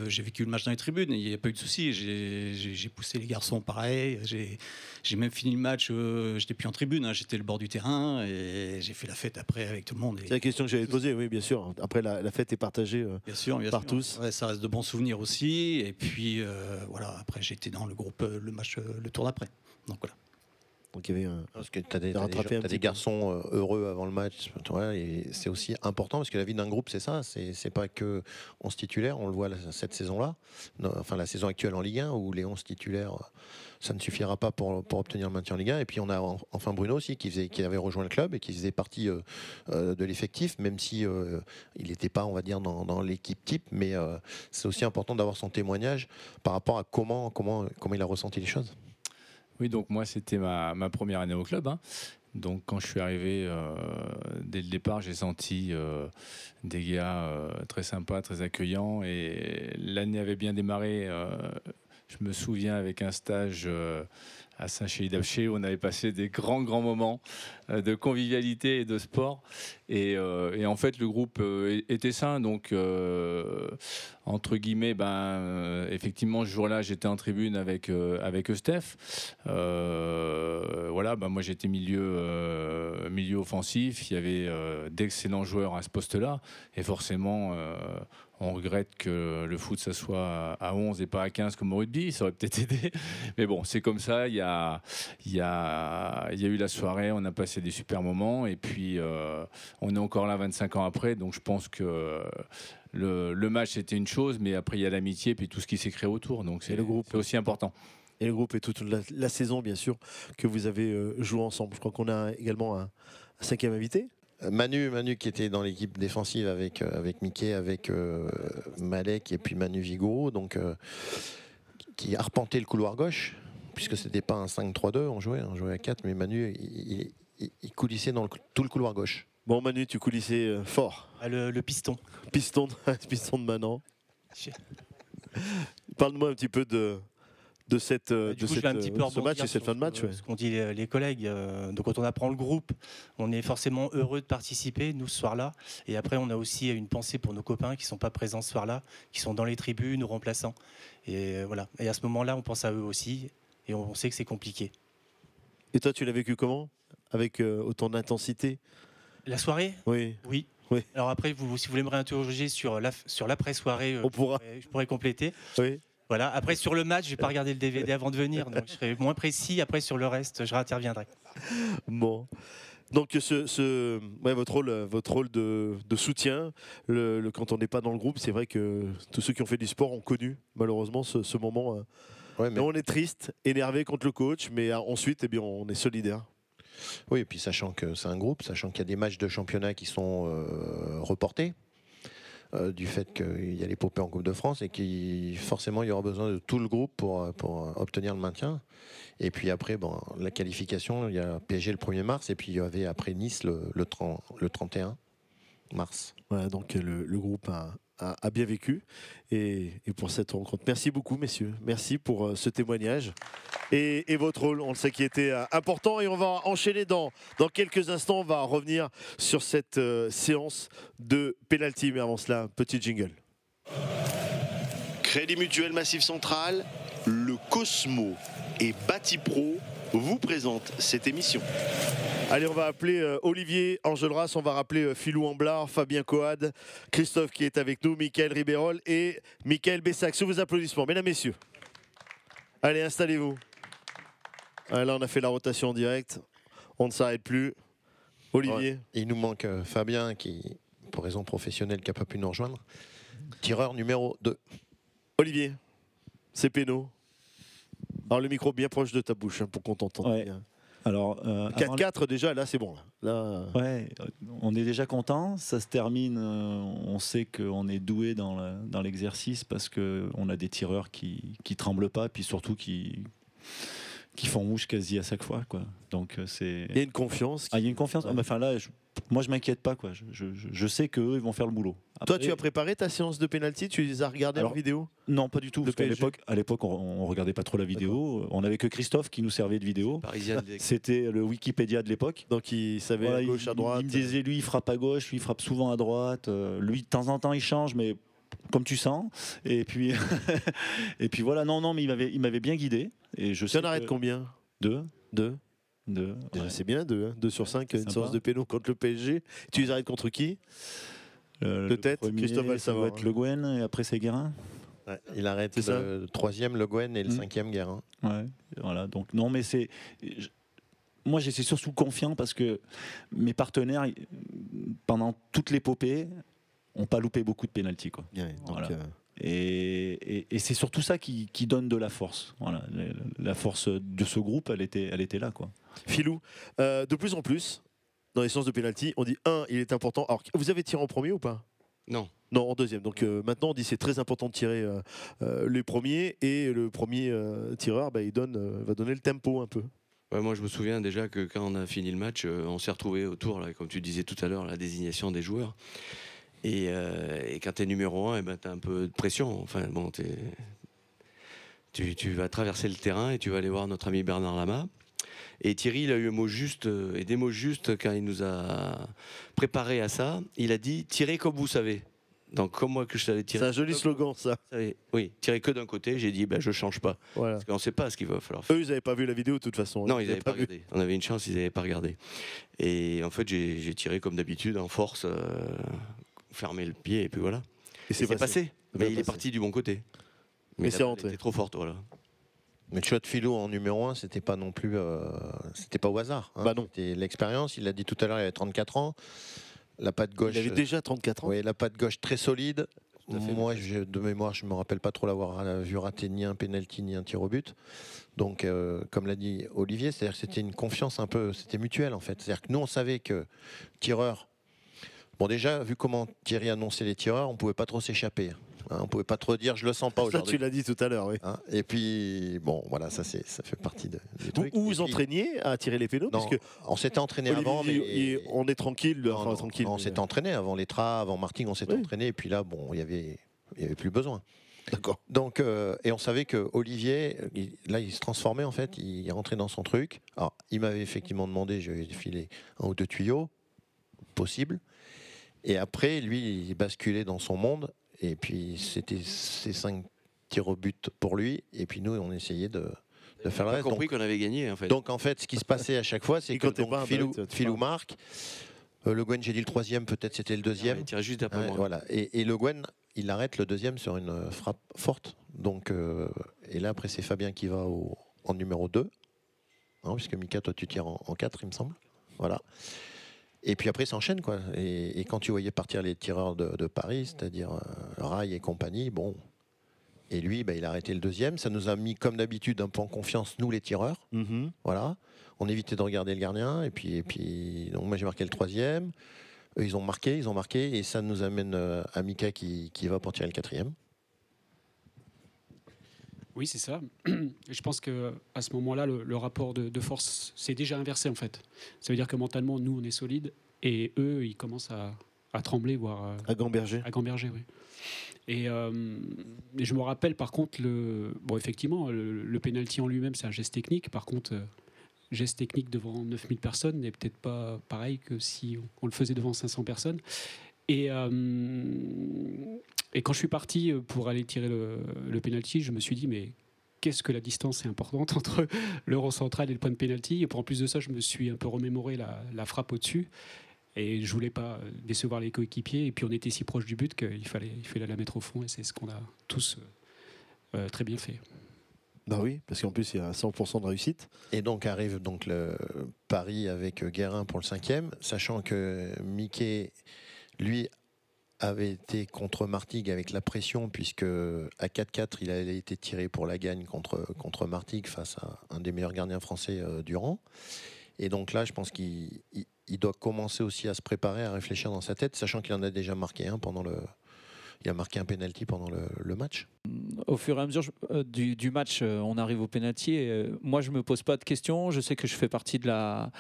j'ai vécu le match dans les tribunes. Il n'y a pas eu de souci. J'ai- poussé les garçons pareil. J'ai même fini le match. J'étais plus en tribune. hein, J'étais le bord du terrain et j'ai fait la fête après avec tout le monde. C'est la question que j'allais te poser, oui, bien sûr. Après, la, la fête est partagée Bien sûr, bien par sûr. tous. Ouais, ça reste de bons souvenirs aussi. Et puis voilà, après j'étais dans le groupe, le match, le tour d'après. Donc voilà. Donc il y avait un. Parce que tu as des, garçons euh, heureux avant le match. et c'est aussi important parce que la vie d'un groupe, c'est ça. C'est pas que 11 titulaires. On le voit cette saison-là. Enfin, la saison actuelle en Ligue 1 où les 11 titulaires, euh, ça ne suffira pas pour, pour obtenir le maintien en Ligue 1. Et puis on a en- enfin Bruno aussi qui, faisait, qui avait rejoint le club et qui faisait partie euh, euh, de l'effectif, même si euh, il n'était pas, on va dire, dans, dans l'équipe type. Mais euh, c'est aussi important d'avoir son témoignage par rapport à comment, comment, comment il a ressenti les choses. Oui, donc moi, c'était ma, ma première année au club. hein. Donc quand je suis arrivé, euh, dès le départ, j'ai senti euh, des gars euh, très sympas, très accueillants. Et l'année avait bien démarré. je me souviens avec un stage à Saint-Chély-d'Apcher où on avait passé des grands, grands moments euh, de convivialité et de sport. Et, euh, en fait, le groupe euh, était sain. Donc, entre guillemets, ben, effectivement, ce jour-là, j'étais en tribune avec, avec voilà, ben, moi, j'étais milieu, milieu offensif. Il y avait d'excellents joueurs à ce poste-là. Et forcément, on regrette que le foot, ça soit à 11 et pas à 15 comme au rugby. Ça aurait peut-être aidé. [LAUGHS] Mais bon, c'est comme ça. Il y a, il y, a, il y a eu la soirée, on a passé des super moments. Et puis, euh, on est encore là 25 ans après. Donc, je pense que le, le match, c'était une chose. Mais après, il y a l'amitié et puis tout ce qui s'est créé autour. Donc, c'est le groupe. c'est aussi important. Et le groupe et toute la, la saison, bien sûr, que vous avez euh, joué ensemble. Je crois qu'on a également un, un cinquième invité. Euh, Manu, Manu qui était dans l'équipe défensive avec, euh, avec Mickey, avec euh, Malek et puis Manu Vigo, donc euh, qui arpentait le couloir gauche, puisque c'était pas un 5-3-2, on jouait, on jouait à 4, mais Manu, il, il- il coulissait dans le- tout le couloir gauche. Bon, Manu, tu coulissais euh, fort. Ah, le, le piston. Piston, de- [LAUGHS] piston de Manan. Parle-moi un petit peu de, de, cette, euh, Du de coup, cette, vais un petit euh, ce match et cette sur fin de match. que- ouais. Ce qu'ont dit les, les collègues. euh, donc, quand on apprend le groupe, on est forcément heureux de participer, nous, ce soir-là. Et après, on a aussi une pensée pour nos copains qui ne sont pas présents ce soir-là, qui sont dans les tribunes ou remplaçants. Et euh, voilà. Et à ce moment-là, on pense à eux aussi. Et on sait que c'est compliqué. Et toi, tu l'as vécu comment? Avec euh, autant d'intensité? La soirée? Oui. Oui. Oui. Alors après, vous, si vous voulez me réinterroger sur la- sur l'après-soirée, euh, On pourra. je pourrais- je pourrais compléter. Oui. Voilà. Après, sur le match, je n'ai pas [LAUGHS] regardé le DVD avant de venir, donc je serai moins précis. Après, sur le reste, je réinterviendrai. Bon. Donc ce, ce- ouais, votre rôle, votre rôle de, de soutien, le, le- quand on n'est pas dans le groupe, c'est vrai que tous ceux qui ont fait du sport ont connu malheureusement ce, ce moment. euh. Mais on est triste, énervé contre le coach, mais euh, ensuite, eh bien, on est solidaire. Oui, et puis sachant que c'est un groupe, sachant qu'il y a des matchs de championnat qui sont euh, reportés, euh, du fait qu'il y a l'épopée en Coupe de France et qu'il forcément il y aura besoin de tout le groupe pour, euh, euh, obtenir le maintien. Et puis après, bon, la qualification, il y a PSG le 1er mars et puis il y avait après Nice le, le, 30 le 31 mars. Voilà, donc le, le groupe a, a- bien vécu et, pour cette rencontre. Merci beaucoup, messieurs. Merci pour euh, ce témoignage et, votre rôle, on le sait, qui était euh, important. Et on va enchaîner dans, dans quelques instants. On va revenir sur cette euh, séance de penalty. Mais avant cela, petit jingle. Crédit Mutuel Massif Central, le Cosmo et Batipro vous présentent cette émission. Allez, on va appeler euh, Olivier Enjolras, on va rappeler euh, Philou Amblard, Fabien Coad, Christophe qui est avec nous, Michael Ribérol et Michael Bessac. Sous vos applaudissements, mesdames, messieurs. Allez, installez-vous. Ah, là, on a fait la rotation en direct. On ne s'arrête plus. Olivier. Ouais. Il nous manque euh, Fabien qui, pour raison professionnelle, qui n'a pas pu nous rejoindre. Tireur numéro 2. Olivier, c'est péno. Alors le micro bien proche de ta bouche hein, pour qu'on t'entende Ouais. bien. Alors, euh, avant- 4-4 déjà, là c'est bon. Là, Là, Ouais, euh, on est déjà content. Ça se termine. euh, on sait qu'on est doué dans l'exercice parce qu'on a des tireurs qui qui tremblent pas, puis surtout qui qui font mouche quasi à chaque fois, quoi. Donc euh, c'est. Il y a une confiance. Ah, il y a une confiance. Ah, Enfin là, je- moi je m'inquiète pas, quoi. Je, je- je- je sais qu'eux ils vont faire le boulot. Toi, tu as préparé ta séance de penalty? Tu les as regardées en vidéo Non, pas du tout. Parce qu'à l'époque, à l'époque, on, on regardait pas trop la vidéo. On avait que Christophe qui nous servait de vidéo. C'était le Wikipédia de l'époque. Donc il savait à gauche, à droite. Il me disait lui, il frappe à gauche, lui, il frappe souvent à droite. Euh, lui, de temps en temps, il change, mais comme tu sens. Et puis, [LAUGHS] et puis voilà. Non, non, mais il m'avait, il m'avait bien guidé. Et je Tu sais en arrêtes combien? Deux. Deux. Deux. Déjà, c'est bien, 2 2 sur 5, une séance de péno contre le PSG. Tu les arrêtes contre qui? Euh, le premier, Christophe va le ça être Le Guen, et après c'est Guérin. Ouais, il arrête C'est ça le troisième Le Guen et le Mm. cinquième Guérin. Ouais, voilà. Donc non, mais c'est. Moi, j'étais surtout confiant parce que mes partenaires, pendant toute l'épopée, n'ont pas loupé beaucoup de pénalty, quoi. Voilà. euh, Et, et- et c'est surtout ça qui, qui donne de la force. Voilà. La, force de ce groupe, elle était, elle était là, quoi. Filou, euh, de plus en plus, dans les séances de penalty, on dit un, il est important. Alors, vous avez tiré en premier ou pas? Non. Non, en deuxième. Donc euh, maintenant, on dit c'est très important de tirer euh, euh, les premiers et le premier euh, tireur, bah, il donne, euh, va donner le tempo un peu. Ouais, moi, je me souviens déjà que quand on a fini le match, euh, on s'est retrouvé autour, là, comme tu disais tout à l'heure, la désignation des joueurs. Et, euh, et quand tu es numéro un, eh ben, tu as un peu de pression. Enfin, bon, tu vas traverser le terrain et tu vas aller voir notre ami Bernard Lama. Et Thierry, il a eu un mot juste euh, et des mots justes quand il nous a préparé à ça. Il a dit tirez comme vous savez. Donc, comme moi que je savais tirer. C'est un joli slogan, ça. Oui, tirer que d'un côté. J'ai dit, ben, je change pas. Voilà. Parce qu'on ne sait pas ce qu'il va falloir faire. Eux, ils n'avaient pas vu la vidéo de toute façon. Non, ils n'avaient pas vu. regardé. On avait une chance, ils n'avaient pas regardé. Et en fait, j'ai j'ai tiré comme d'habitude, en force, euh, fermé le pied, et puis voilà. Et c'est c'est passé. passé. C'est Mais il est parti du bon côté. Mais c'est rentré. était trop forte, voilà. Mais tu vois, de Philo en numéro 1, c'était pas non plus. euh, c'était pas au hasard. hein. Bah non. C'était l'expérience. Il l'a dit tout à l'heure, il avait 34 ans. La patte gauche. Il avait déjà 34 ans. Oui, la patte gauche très solide. Moi, je- de mémoire, je me rappelle pas trop l'avoir vu rater ni un penalty ni un tir au but. Donc, euh, comme l'a dit Olivier, c'est-à-dire que c'était une confiance un peu, c'était mutuel en fait. C'est-à-dire que nous, on savait que tireur. Bon, déjà, vu comment Thierry annonçait les tireurs, on pouvait pas trop s'échapper. hein. on pouvait pas trop dire, je le sens pas Ça, aujourd'hui. tu l'as dit tout à l'heure, oui. Hein, et puis, bon, voilà, ça, c'est, ça fait partie de, Vous, vous entraîniez à tirer les pénaux? Parce que on s'était entraîné avant, mais- on est tranquille, Non, enfin, non, tranquille. on mais- s'était entraîné avant les traves, avant Martin, on s'était entraîné. Et puis là, bon, il y avait, y avait plus besoin. D'accord. Donc, euh, et on savait que Olivier, il- là, il se transformait en fait. Il rentrait dans son truc. Alors, il m'avait effectivement demandé, je lui ai filé un ou deux tuyaux, possible. Et après, lui, il basculait dans son monde. Et puis, c'était ces cinq tirs au but pour lui. Et puis, nous, on essayait de, de faire le reste. compris qu'on avait gagné, en fait. Donc, en fait, ce qui se passait à chaque fois, c'est que donc, pas Philou, Philou parles. marque. Euh, le Gwen, j'ai dit le troisième, peut-être c'était le deuxième. il tirait juste après Ouais, moi. Voilà. Et, et le Gwen, il arrête le deuxième sur une frappe forte. Donc, euh, et là, après, c'est Fabien qui va au, en numéro 2. Hein, puisque Mika, toi, tu tires en, 4, il me semble. Voilà. Et puis après, ça enchaîne, quoi. Et, et quand tu voyais partir les tireurs de, de Paris, c'est-à-dire euh, Rai et compagnie, bon. Et lui, bah, il a arrêté le deuxième. Ça nous a mis, comme d'habitude, un peu en confiance, nous, les tireurs. Mhm. Voilà. On évitait de regarder le gardien. Et puis, et puis donc moi, j'ai marqué le troisième. Eux, ils ont marqué, ils ont marqué. Et ça nous amène euh, à Mika qui, qui va pour tirer le quatrième. Oui, c'est ça. Je pense que à ce moment-là, le, le rapport de, de force s'est déjà inversé en fait. Ça veut dire que mentalement, nous, on est solide, et eux, ils commencent à, à trembler, voire euh, à gamberger. À gamberger, oui. Et, euh, et je me rappelle, par contre, le, bon, effectivement, le, le penalty en lui-même, c'est un geste technique. Par contre, euh, geste technique devant 9000 personnes n'est peut-être pas pareil que si on, on le faisait devant 500 personnes. Et, euh, et quand je suis parti pour aller tirer le, le penalty, je me suis dit, mais qu'est-ce que la distance est importante entre [LAUGHS] le rond central et le point de penalty? Et pour en plus de ça, je me suis un peu remémoré la, la frappe au-dessus. Et je voulais pas décevoir les coéquipiers. Et puis on était si proche du but qu'il fallait, il fallait la mettre au fond. Et c'est ce qu'on a tous euh, très bien fait. Bah oui, parce qu'en plus, il y a 100% de réussite. Et donc arrive donc le Paris avec Guérin pour le cinquième, sachant que Mickey, lui, avait été contre Martigues avec la pression, puisque à 4-4, il avait été tiré pour la gagne contre, contre Martigues face à un des meilleurs gardiens français euh, du rang. Et donc là, je pense qu'il il- doit commencer aussi à se préparer, à réfléchir dans sa tête, sachant qu'il en a déjà marqué un pendant le. Il a marqué un penalty pendant le, match. au fur et à mesure euh, du, match, euh, on arrive au penalty. Euh, moi, je me pose pas de questions. Je sais que je fais partie de la,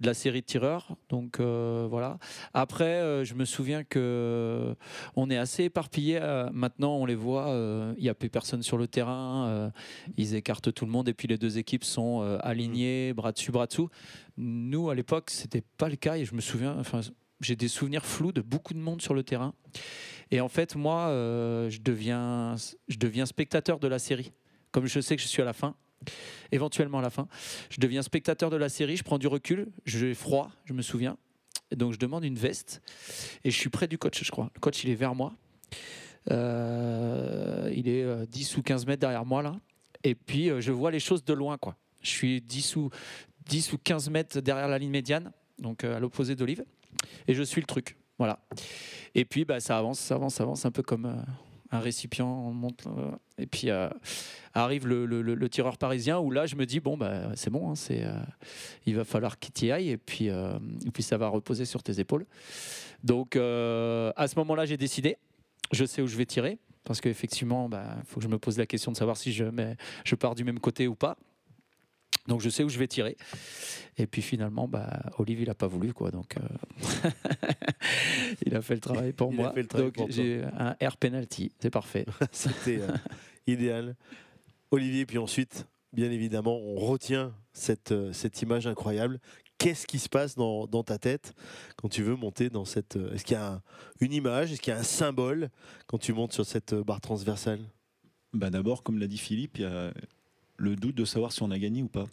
de la série de tireurs. Donc euh, voilà. Après, euh, je me souviens que on est assez éparpillé. maintenant, on les voit. euh, Il n'y a plus personne sur le terrain. euh, ils écartent tout le monde. Et puis les deux équipes sont euh, alignées, bras dessus, bras dessous. Nous, à l'époque, c'était pas le cas. Et je me souviens. Enfin, j'ai des souvenirs flous de beaucoup de monde sur le terrain. Et en fait, moi, euh, je, deviens, je deviens spectateur de la série. Comme je sais que je suis à la fin, éventuellement à la fin, je deviens spectateur de la série, je prends du recul, j'ai froid, je me souviens. Donc je demande une veste et je suis près du coach, je crois. Le coach, il est vers moi. Euh, il est euh, 10 ou 15 mètres derrière moi, là. Et puis, euh, je vois les choses de loin, quoi. Je suis 10 ou, 10 ou 15 mètres derrière la ligne médiane, donc euh, à l'opposé d'Olive. Et je suis le truc. Voilà. Et puis, bah, ça avance, ça avance, ça avance, un peu comme un récipient. On monte, euh, et puis euh, arrive le, tireur parisien où là, je me dis bon, bah, c'est bon, hein, euh, il va falloir qu'il t'y aille et puis, ça va reposer sur tes épaules. Donc, à ce moment-là, j'ai décidé. Je sais où je vais tirer parce qu'effectivement, il faut que je me pose la question de savoir si je, je pars du même côté ou pas. Donc je sais où je vais tirer. Et puis finalement, bah, Olive, il n'a pas voulu. Quoi, donc euh, [LAUGHS] il a fait le travail pour Il a moi. fait le travail donc pour toi. j'ai un air penalty. C'est parfait. [LAUGHS] C'était euh, idéal. Olivier, puis ensuite, bien évidemment, on retient cette, euh, cette image incroyable. Qu'est-ce qui se passe dans, dans ta tête quand tu veux monter dans cette... euh, Est-ce qu'il y a un- une image Est-ce qu'il y a un symbole quand tu montes sur cette euh, barre transversale? Bah D'abord, comme l'a dit Philippe, il y a le doute de savoir si on a gagné ou pas.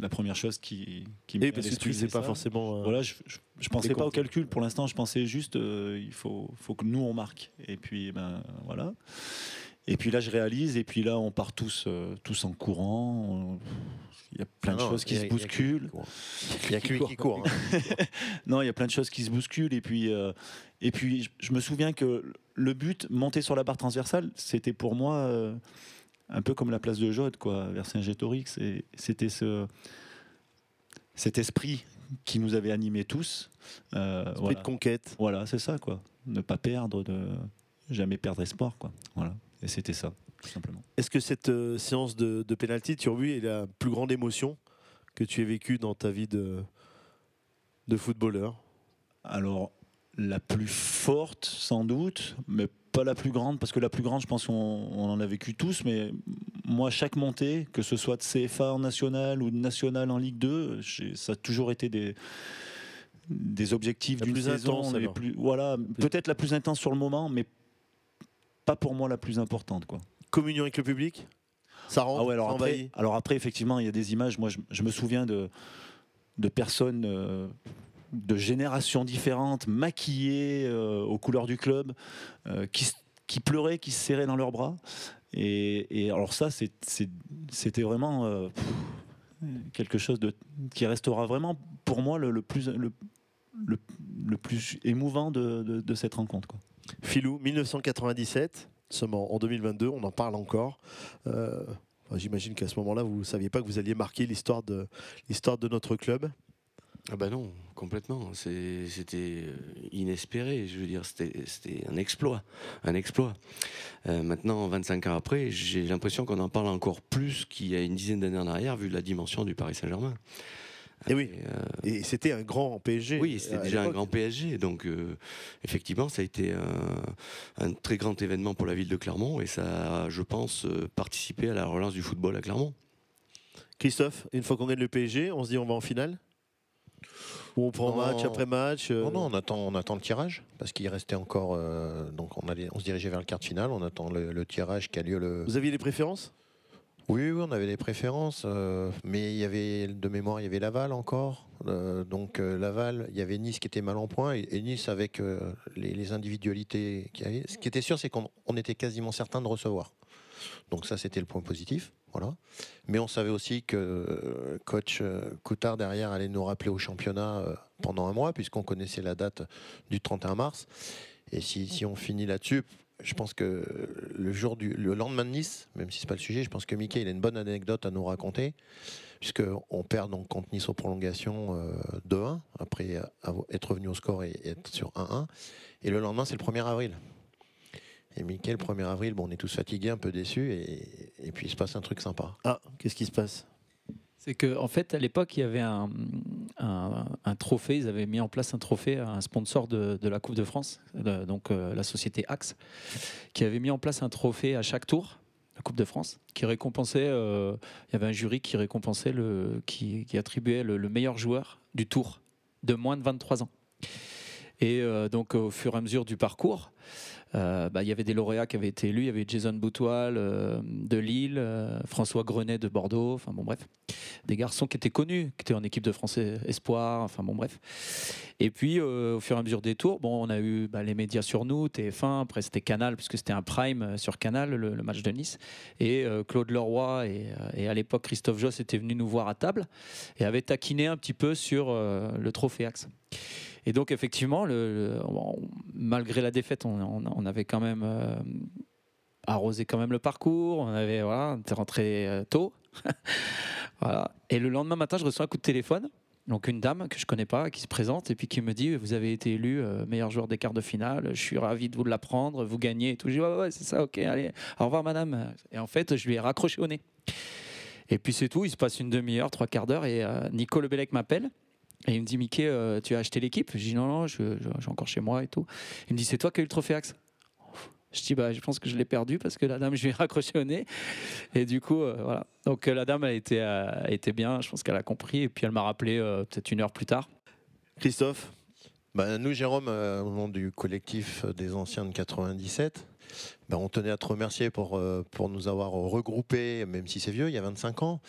La première chose qui, qui me parce que tu pas forcément, euh, voilà, je, je, je pensais pas au calcul pour l'instant. Je pensais juste, euh, il faut, faut que nous on marque. Et puis, ben voilà. Et puis là, je réalise. Et puis là, on part tous, euh, tous en courant. Il y a plein Ah de non, choses qui a- se bousculent. Il y a que lui qui [LAUGHS] court, hein. [LAUGHS] non, il y a plein de choses qui se bousculent. Et puis, euh, et puis je, je me souviens que le but, monter sur la barre transversale, c'était pour moi un peu comme la place de Jode, quoi, vers Saint-Gétorix. C'était ce, cet esprit qui nous avait animés tous. Euh, Esprit de conquête. Voilà, c'est ça, quoi. Ne pas perdre, de jamais perdre espoir, quoi. Voilà. Et c'était ça, tout simplement. Est-ce que cette euh, séance de, de penalty, tu as vu, est la plus grande émotion que tu aies vécue dans ta vie de, de footballeur? Alors, la plus forte, sans doute, mais pas la plus grande, parce que la plus grande, je pense qu'on on en a vécu tous, mais moi, chaque montée, que ce soit de CFA en national ou de national en Ligue 2, j'ai- ça a toujours été des, des objectifs d'une plus saison. intense, les alors. plus, voilà, peut-être la plus intense sur le moment, mais pas pour moi la plus importante, quoi. Communion avec le public? Ça rentre Ah ouais, alors ça après, alors après, effectivement, il y a des images. Moi, je, je me souviens de, de personnes euh, de générations différentes, maquillées euh, aux couleurs du club, euh, qui, pleuraient, qui se serraient dans leurs bras. Et, et alors ça, c'était vraiment euh, pff, quelque chose de, qui restera vraiment pour moi le, le plus, le, le- le plus émouvant de, de- de cette rencontre. Quoi. Philou, 1997, nous sommes en en 2022, on en parle encore. Euh, J'imagine qu'à ce moment-là, vous ne saviez pas que vous alliez marquer l'histoire de, l'histoire de notre club. Ah bah non, complètement. C'était euh, inespéré. Je veux dire, c'était un exploit, un exploit. Euh, maintenant, 25 ans après, j'ai l'impression qu'on en parle encore plus qu'il y a une dizaine d'années en arrière, vu la dimension du Paris Saint-Germain. Et oui. Et c'était un grand PSG. Oui, c'était déjà un grand PSG. Donc, euh, effectivement, ça a été un, un très grand événement pour la ville de Clermont et ça a, je pense, euh, participé à la relance du football à Clermont. Christophe, une fois qu'on gagne le PSG, on se dit on va en finale? On prend Non. match après match euh, Non, non, on attend, on attend le tirage parce qu'il restait encore. euh, donc on, allait, on se dirigeait vers le quart de finale. On attend le, le tirage qui a lieu le. Vous aviez des préférences? Oui, oui, on avait des préférences, euh, mais il y avait de mémoire, il y avait Laval encore. Euh, donc euh, Laval, il y avait Nice qui était mal en point et, et Nice avec les, les individualités. Ce qui était sûr, c'est qu'on on était quasiment certain de recevoir. Donc ça, c'était le point positif. Mais on savait aussi que euh, coach euh, Coutard derrière allait nous rappeler au championnat euh, pendant un mois, puisqu'on connaissait la date du 31 mars. Et si, on finit là-dessus, je pense que le lendemain de Nice, même si c'est pas le sujet, je pense que Mickey il a une bonne anecdote à nous raconter, puisque on perd donc contre Nice aux prolongations euh, 2-1 après être revenu au score et être sur 1-1. Et le lendemain, c'est le 1er avril. Et Mickey, le 1er avril, bon, on est tous fatigués, un peu déçus, et, et puis il se passe un truc sympa. Ah, qu'est-ce qui se passe? C'est que en fait, à l'époque, il y avait un, un- un trophée. Ils avaient mis en place un trophée, un sponsor de, de la Coupe de France, donc euh, la société Axe, qui avait mis en place un trophée à chaque tour, la Coupe de France, qui récompensait. euh, il y avait un jury qui récompensait le, qui, qui attribuait le, le meilleur joueur du tour de moins de 23 ans. Et euh, donc, au fur et à mesure du parcours, euh, bah, il y avait des lauréats qui avaient été élus. Il y avait Jason Boutoil euh, de Lille, euh, François Grenet de Bordeaux. Enfin bon, bref, des garçons qui étaient connus, qui étaient en équipe de France Espoir. Enfin bon, bref. Et puis, au fur et à mesure des tours, bon, on a eu bah, les médias sur nous, TF1. Après, c'était Canal, puisque c'était un prime sur Canal, le, match de Nice. Et Claude Leroy et, et à l'époque Christophe Joss étaient venus nous voir à table et avaient taquiné un petit peu sur le trophée Axe. Et donc, effectivement, malgré la défaite, on, avait quand même euh, arrosé quand même le parcours. On avait, voilà, était rentré euh, tôt. [LAUGHS] Et le lendemain matin, je reçois un coup de téléphone. Donc une dame que je connais pas qui se présente et puis qui me dit vous avez été élu euh, meilleur joueur des quarts de finale. Je suis ravi de vous l'apprendre. Vous gagnez et tout. Je dis ouais ouais c'est ça ok allez au revoir madame. Et en fait je lui ai raccroché au nez. Et puis c'est tout. Il se passe une demi-heure, trois quarts d'heure et euh, Nico Lebellec m'appelle et il me dit Mickey, euh, tu as acheté l'équipe? Je dis non, non, suis encore chez moi et tout. Il me dit c'est toi qui as eu le trophée Axe? Je dis bah je pense que je l'ai perdu parce que la dame [LAUGHS] je lui ai raccroché au nez et du coup euh, voilà. Donc euh, la dame a été, a été bien, je pense qu'elle a compris et puis elle m'a rappelé euh, peut-être une heure plus tard. Christophe? Ben, nous, Jérôme, euh, au nom du collectif des anciens de 97, ben, on tenait à te remercier pour, euh, pour nous avoir regroupés, même si c'est vieux, il y a 25 ans.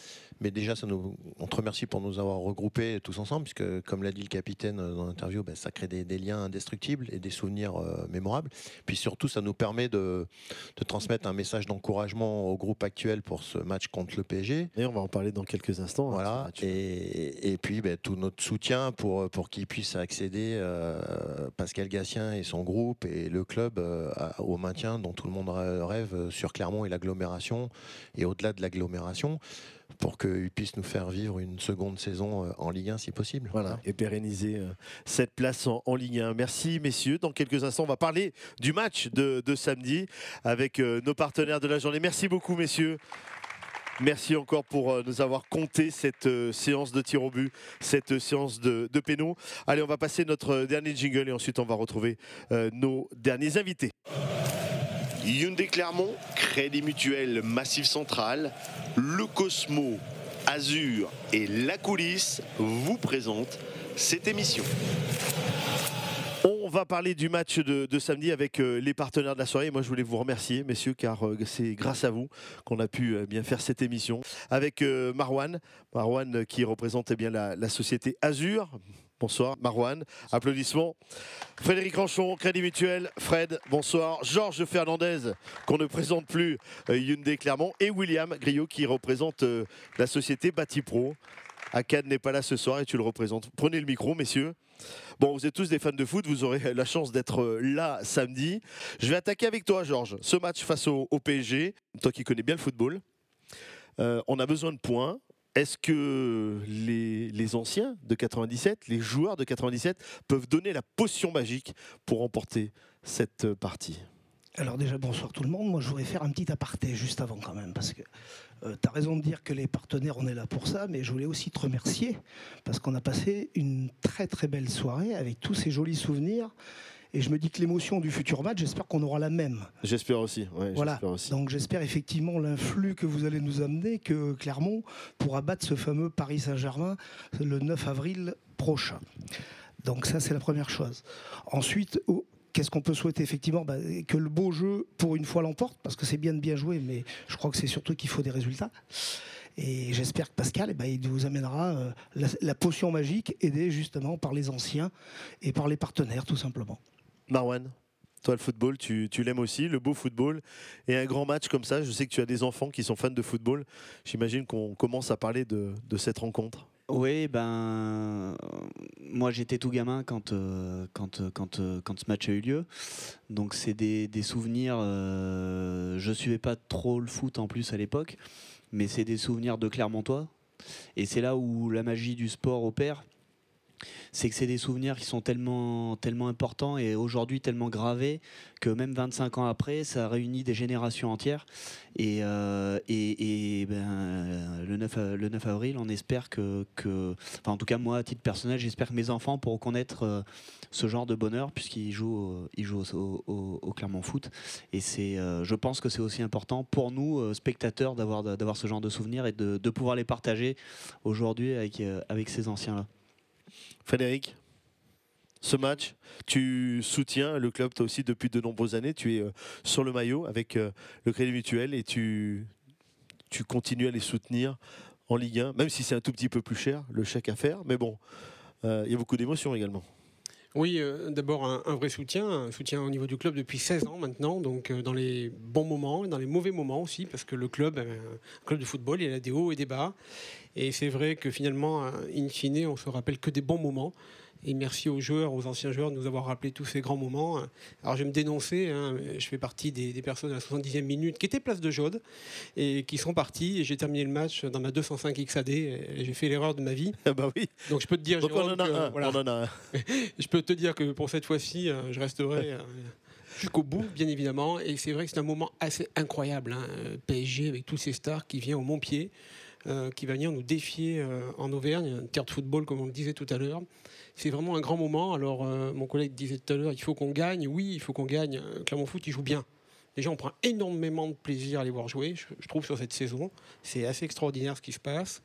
Mais déjà, ça nous, on te remercie pour nous avoir regroupés tous ensemble, puisque, comme l'a dit le capitaine euh, dans l'interview, ben, ça crée des, des liens indestructibles et des souvenirs euh, mémorables. Puis surtout, ça nous permet de, de transmettre un message d'encouragement au groupe actuel pour ce match contre le PSG. Et on va en parler dans quelques instants. hein, Voilà. Et, et puis, ben, tout notre soutien pour, pour qu'ils puissent accéder, euh, Pascal Gatien et son groupe et le club, euh, au maintien dont tout le monde rêve euh, sur Clermont et l'agglomération, et au-delà de l'agglomération, pour qu'ils puissent nous faire vivre une seconde saison euh, en Ligue 1 si possible. Voilà, et pérenniser euh, cette place en, en Ligue 1. Merci messieurs. Dans quelques instants, on va parler du match de, de samedi avec euh, nos partenaires de la journée. Merci beaucoup messieurs. Merci encore pour nous avoir compté cette euh, séance de tir au but, cette euh, séance de, de péno. Allez, on va passer notre dernier jingle et ensuite on va retrouver euh, nos derniers invités. Hyundai Clermont, Crédit Mutuel Massif Central, le Cosmo, Azur et la coulisse vous présentent cette émission. On va parler du match de, samedi avec euh, les partenaires de la soirée. Moi, je voulais vous remercier, messieurs, car euh, c'est grâce à vous qu'on a pu euh, bien faire cette émission. Avec Marwan, Marwan qui représente eh bien, la, la société Azur. Bonsoir, Marwan. Applaudissements. Frédéric Ranchon, Crédit Mutuel. Fred, bonsoir. Georges Fernandez, qu'on ne présente plus, euh, Hyundai Clermont. Et William Griot, qui représente euh, la société Batipro. Akad n'est pas là ce soir et tu le représentes. Prenez le micro, messieurs. Bon, vous êtes tous des fans de foot, vous aurez la chance d'être euh, là samedi. Je vais attaquer avec toi, Georges. Ce match face au, PSG, toi qui connais bien le football, euh, on a besoin de points. Est-ce que les, anciens de 97, les joueurs de 97, peuvent donner la potion magique pour remporter cette euh, partie? Alors déjà, bonsoir tout le monde. Moi, je voudrais faire un petit aparté juste avant quand même, parce que tu as raison de dire que les partenaires, on est là pour ça, mais je voulais aussi te remercier, parce qu'on a passé une très très belle soirée avec tous ces jolis souvenirs. Et je me dis que l'émotion du futur match, j'espère qu'on aura la même. J'espère aussi. ouais, Voilà. aussi. Donc j'espère effectivement l'influx que vous allez nous amener, que Clermont pourra battre ce fameux Paris Saint-Germain le 9 avril prochain. Donc ça c'est la première chose. Ensuite, oh, qu'est-ce qu'on peut souhaiter effectivement? Bah, Que le beau jeu pour une fois l'emporte, parce que c'est bien de bien jouer, mais je crois que c'est surtout qu'il faut des résultats. Et j'espère que Pascal, eh ben, il vous amènera euh, la, la potion magique, aidée justement par les anciens et par les partenaires tout simplement. Marwan, toi le football, tu, tu l'aimes aussi, le beau football. Et un grand match comme ça, je sais que tu as des enfants qui sont fans de football. J'imagine qu'on commence à parler de, de cette rencontre. Oui, ben moi j'étais tout gamin quand, euh, quand, euh, quand, euh, quand ce match a eu lieu. Donc c'est des, des souvenirs. euh, je suivais pas trop le foot en plus à l'époque, mais c'est des souvenirs de Clermontois. Et c'est là où la magie du sport opère. C'est que c'est des souvenirs qui sont tellement, tellement importants et aujourd'hui tellement gravés que même 25 ans après, ça réunit des générations entières. Et, euh, ben, le, 9, a- le 9 avril, on espère que, enfin en tout cas moi à titre personnel, j'espère que mes enfants pourront connaître euh, ce genre de bonheur puisqu'ils jouent, au- ils jouent au, Clermont Foot. Et euh, je pense que c'est aussi important pour nous spectateurs d'avoir ce genre de souvenirs et de, pouvoir les partager aujourd'hui avec ces anciens-là. Frédéric, ce match, tu soutiens le club toi aussi depuis de nombreuses années. Tu es euh, sur le maillot avec euh, le Crédit Mutuel et tu, tu continues à les soutenir en Ligue 1, même si c'est un tout petit peu plus cher, le chèque à faire. Mais bon, euh, il y a beaucoup d'émotions également. Oui, euh, d'abord un, vrai soutien, un soutien au niveau du club depuis 16 ans maintenant, donc euh, dans les bons moments et dans les mauvais moments aussi, parce que le club, euh, un club de football, il a des hauts et des bas. Et c'est vrai que finalement, in fine, on se rappelle que des bons moments. Et merci aux joueurs, aux anciens joueurs de nous avoir rappelé tous ces grands moments. Alors je vais me dénoncer, hein, je fais partie des, des personnes à la 70e minute qui étaient place de Jaude et qui sont partis. Et j'ai terminé le match dans ma 205 XAD j'ai fait l'erreur de ma vie. bah oui. Donc je peux te dire, Donc on Jérôme, en a que, un, voilà. on en a un. [LAUGHS] je peux te dire que pour cette fois-ci, euh, je resterai euh, jusqu'au bout, bien évidemment. Et c'est vrai que c'est un moment assez incroyable. hein, PSG avec tous ces stars qui vient au Montpied, euh, qui va venir nous défier euh, en Auvergne, un terre de football comme on le disait tout à l'heure. C'est vraiment un grand moment. Alors, euh, mon collègue disait tout à l'heure, il faut qu'on gagne. Oui, il faut qu'on gagne. Euh, Clermont Foot, il joue bien. Déjà, on prend énormément de plaisir à les voir jouer, je, trouve, sur cette saison. C'est assez extraordinaire ce qui se passe.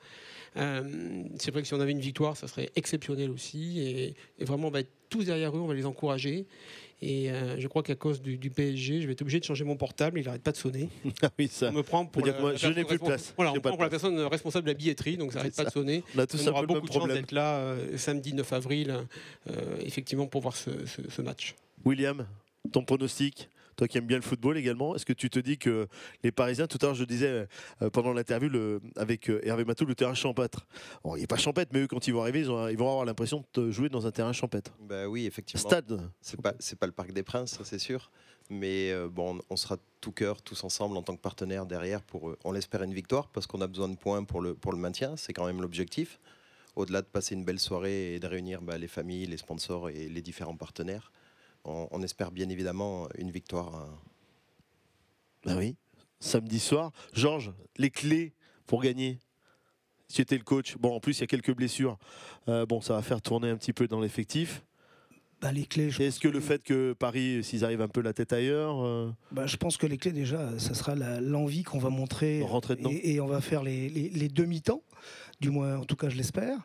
Euh, c'est vrai que si on avait une victoire, ça serait exceptionnel aussi. Et vraiment, on va être tous derrière eux, on va les encourager. Et euh, je crois qu'à cause du, du PSG, je vais être obligé de changer mon portable. Il n'arrête pas de sonner. [LAUGHS] Ah oui, ça. On me prend pour la- que moi, la je n'ai plus de place. Voilà, on prend pour la personne responsable de la billetterie, donc ça n'arrête pas de sonner. On a tous on un aura beaucoup de chance d'être là euh, samedi 9 avril, euh, effectivement, pour voir ce, ce- ce match. William, ton pronostic? Toi qui aimes bien le football également, est-ce que tu te dis que les Parisiens, tout à l'heure je disais euh, pendant l'interview avec euh, Hervé Matou, le terrain champêtre. Bon, il n'est pas champêtre, mais eux quand ils vont arriver, ils, ont- ils vont avoir l'impression de jouer dans un terrain champêtre. Bah oui, effectivement. Stade. C'est pas, pas le Parc des Princes, c'est sûr. Mais euh, bon, on sera tout cœur, tous ensemble en tant que partenaires derrière pour, euh, on l'espère, une victoire parce qu'on a besoin de points pour le, pour le maintien. C'est quand même l'objectif. Au-delà de passer une belle soirée et de réunir bah, les familles, les sponsors et les différents partenaires, on, on espère bien évidemment une victoire. hein. Ah oui, samedi soir. Georges, les clés pour gagner Si tu étais le coach, bon en plus il y a quelques blessures, Euh, bon ça va faire tourner un petit peu dans l'effectif. Bah, les clés, je Est-ce que le fait que Paris, s'ils arrivent un peu la tête ailleurs, euh, Bah, je pense que les clés, déjà, ça sera l'envie qu'on va montrer. Rentrer dedans. Et, et on va faire les, les- les demi-temps, du moins, en tout cas, je l'espère,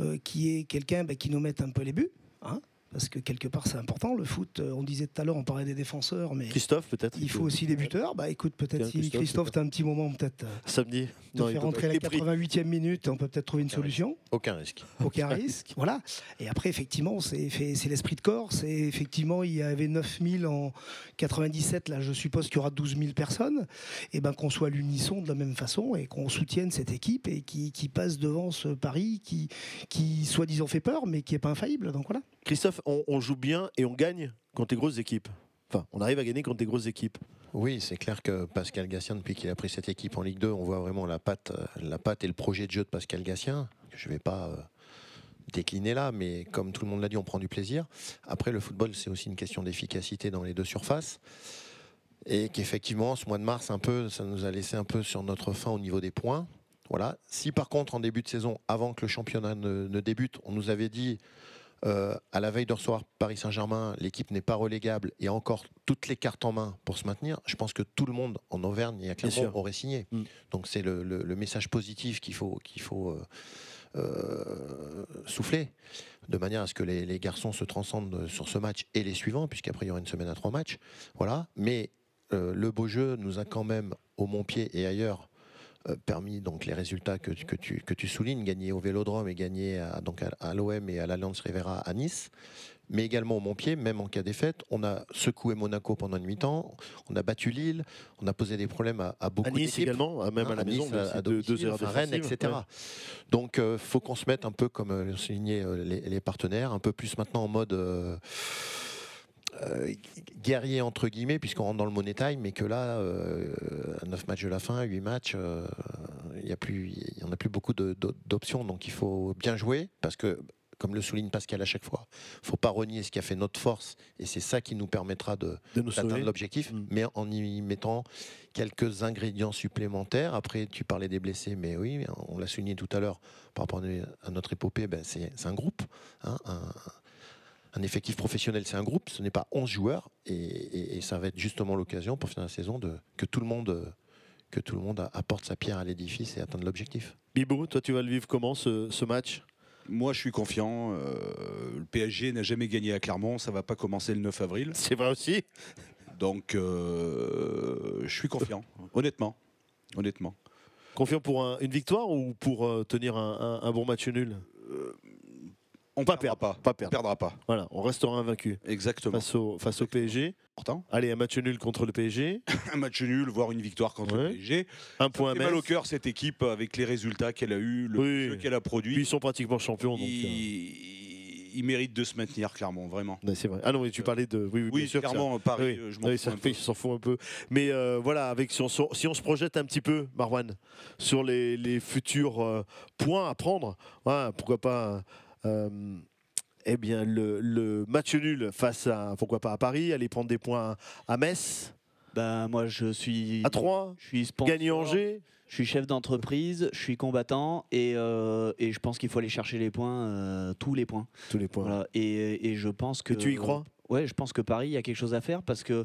euh, qui est quelqu'un bah, qui nous mette un peu les buts. hein, parce que quelque part, c'est important. Le foot, euh, on disait tout à l'heure, on parlait des défenseurs, mais. Christophe peut-être Il faut aussi des buteurs. Bah écoute, peut-être si Christophe, Christophe, c'est tu as un petit moment, peut-être. euh, samedi de Non, faire rentrer la Les prix. 88e minute, on peut peut-être trouver une solution. Aucun risque. Aucun [LAUGHS] risque, voilà. Et après, effectivement, c'est l'esprit de corps. C'est effectivement, il y avait 9000 en 97. Là, je suppose qu'il y aura 12 000 personnes. Et ben qu'on soit à l'unisson de la même façon et qu'on soutienne cette équipe et qui, qui passe devant ce Paris qui, qui soi-disant fait peur, mais qui est pas infaillible. Donc voilà. Christophe, on, joue bien et on gagne contre les grosses équipes. Enfin, on arrive à gagner contre des grosses équipes. Oui, c'est clair que Pascal Gassien, depuis qu'il a pris cette équipe en Ligue 2, on voit vraiment la patte, euh, la patte et le projet de jeu de Pascal Gassien. Je ne vais pas euh, décliner là, mais comme tout le monde l'a dit, on prend du plaisir. Après, le football, c'est aussi une question d'efficacité dans les deux surfaces. Et qu'effectivement, ce mois de mars, un peu, ça nous a laissé un peu sur notre fin au niveau des points. Voilà. Si par contre, en début de saison, avant que le championnat ne débute, on nous avait dit euh, à la veille de recevoir Paris Saint-Germain, l'équipe n'est pas relégable et a encore toutes les cartes en main pour se maintenir, je pense que tout le monde en Auvergne et à Clermont aurait signé. Donc c'est le, le- le message positif qu'il faut, qu'il faut euh, euh, souffler, de manière à ce que les, les garçons se transcendent sur ce match et les suivants, puisqu'après il y aura une semaine à trois matchs. Voilà. Mais le beau jeu nous a quand même, au Montpied et ailleurs, permis donc les résultats que, tu- que, tu, que tu soulignes, gagner au Vélodrome et gagner à, donc à, à l'OM et à l'Alliance Rivera à Nice, mais également au Montpied, même en cas défaite, on a secoué Monaco pendant une mi-temps, on a battu Lille, on a posé des problèmes à, à beaucoup À Nice d'équipes. également, même à la maison, Nice, mais à, deux- domicile, deux erreurs enfin, Rennes, etc. ouais. Donc, il faut qu'on se mette un peu, comme euh, l'ont souligné euh, les, les partenaires, un peu plus maintenant en mode euh, euh, guerrier entre guillemets, puisqu'on rentre dans le money time, mais que là, euh, à 9 matchs de la fin, 8 matchs, euh, il n'y a plus, il y en a plus beaucoup d'options. Donc, il faut bien jouer, parce que comme le souligne Pascal à chaque fois, il faut pas renier ce qui a fait notre force, et c'est ça qui nous permettra de d'atteindre l'objectif, mais en y mettant quelques ingrédients supplémentaires. Après, tu parlais des blessés, mais oui, on l'a souligné tout à l'heure par rapport à notre épopée, ben, c'est c'est un groupe. hein, un, un effectif professionnel, c'est un groupe, ce n'est pas 11 joueurs, et, et- et ça va être justement l'occasion pour finir la saison de, que tout le monde, que tout le monde a- apporte sa pierre à l'édifice et atteindre l'objectif. Bibou, toi tu vas le vivre comment ce, ce match? Moi, je suis confiant. euh, le PSG n'a jamais gagné à Clermont. Ça va pas commencer le 9 avril. [LAUGHS] C'est vrai aussi. Donc, euh, je suis confiant. Honnêtement. Honnêtement. Confiant pour un- une victoire ou pour euh, tenir un, un- un bon match nul? On pas perdra perdre, pas. pas perdre. On perdra pas. Voilà, on restera invaincu. Exactement. Face au, face au PSG. Pourtant. Allez, un match nul contre le PSG. [LAUGHS] un match nul, voire une victoire contre le PSG. Un point à mal au cœur cette équipe avec les résultats qu'elle a eu, le Oui. jeu qu'elle a produit. Puis ils sont pratiquement champions. Donc, euh, Ils, méritent de se maintenir clairement, vraiment. Ouais, c'est vrai. Ah non, mais tu parlais de. Oui, oui, Oui, bien sûr que clairement, ça- Paris, oui. euh, je m'en Oui, fous ça un fait, il s'en fout un peu. Mais euh, voilà, avec, si, on, se- si on se projette un petit peu, Marwan, sur les, les futurs euh, points à prendre, voilà, pourquoi pas. Euh, eh bien, le, le match nul face à, pourquoi pas à Paris, aller prendre des points à Metz, Bah, moi, je suis. à Troyes, Je suis sponsor, gagner Angers. Je suis chef d'entreprise, je suis combattant et, euh, et je pense qu'il faut aller chercher les points, euh, tous les points. Tous les points. Voilà. Et, et je pense que. Et tu y crois? Ouais, je pense que Paris, il y a quelque chose à faire parce que.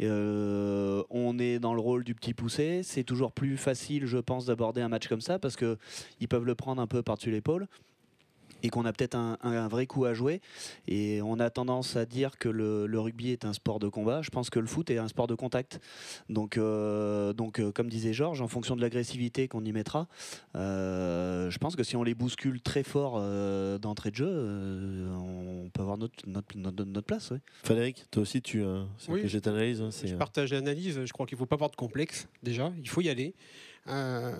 Euh, on est dans le rôle du petit poussé. C'est toujours plus facile, je pense, d'aborder un match comme ça parce que ils peuvent le prendre un peu par-dessus l'épaule et qu'on a peut-être un, un vrai coup à jouer. Et on a tendance à dire que le, le rugby est un sport de combat. Je pense que le foot est un sport de contact. Donc, euh, donc euh, comme disait Georges, en fonction de l'agressivité qu'on y mettra, euh, je pense que si on les bouscule très fort euh, d'entrée de jeu, euh, on peut avoir notre, notre, notre, notre place. ouais. Frédéric, toi aussi, tu euh, c'est Oui, ta analyse, hein, Je partage l'analyse. Je crois qu'il ne faut pas avoir de complexe, déjà. Il faut y aller. Euh,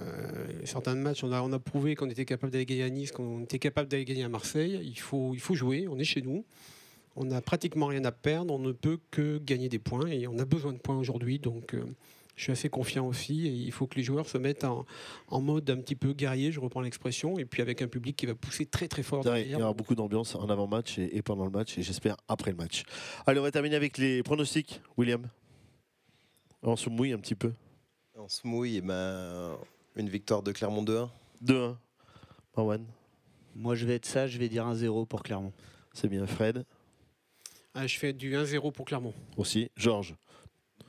certains matchs, on a, on a prouvé qu'on était capable d'aller gagner à Nice, qu'on était capable d'aller gagner à Marseille. Il faut, il faut jouer. On est chez nous. On n'a pratiquement rien à perdre. On ne peut que gagner des points. Et on a besoin de points aujourd'hui. Donc, euh, je suis assez confiant aussi. Et il faut que les joueurs se mettent en, en mode un petit peu guerrier, je reprends l'expression. Et puis avec un public qui va pousser très très fort il y aura beaucoup d'ambiance en avant-match et, et pendant le match, et j'espère après le match. Allez, on va terminer avec les pronostics, William. On se mouille un petit peu. On se mouille, eh ben, une victoire de Clermont 2-1. 2-1. Marwan. Moi, je vais être sage, je vais dire 1-0 pour Clermont. C'est bien, Fred. Ah, je fais du 1-0 pour Clermont. Aussi. Georges.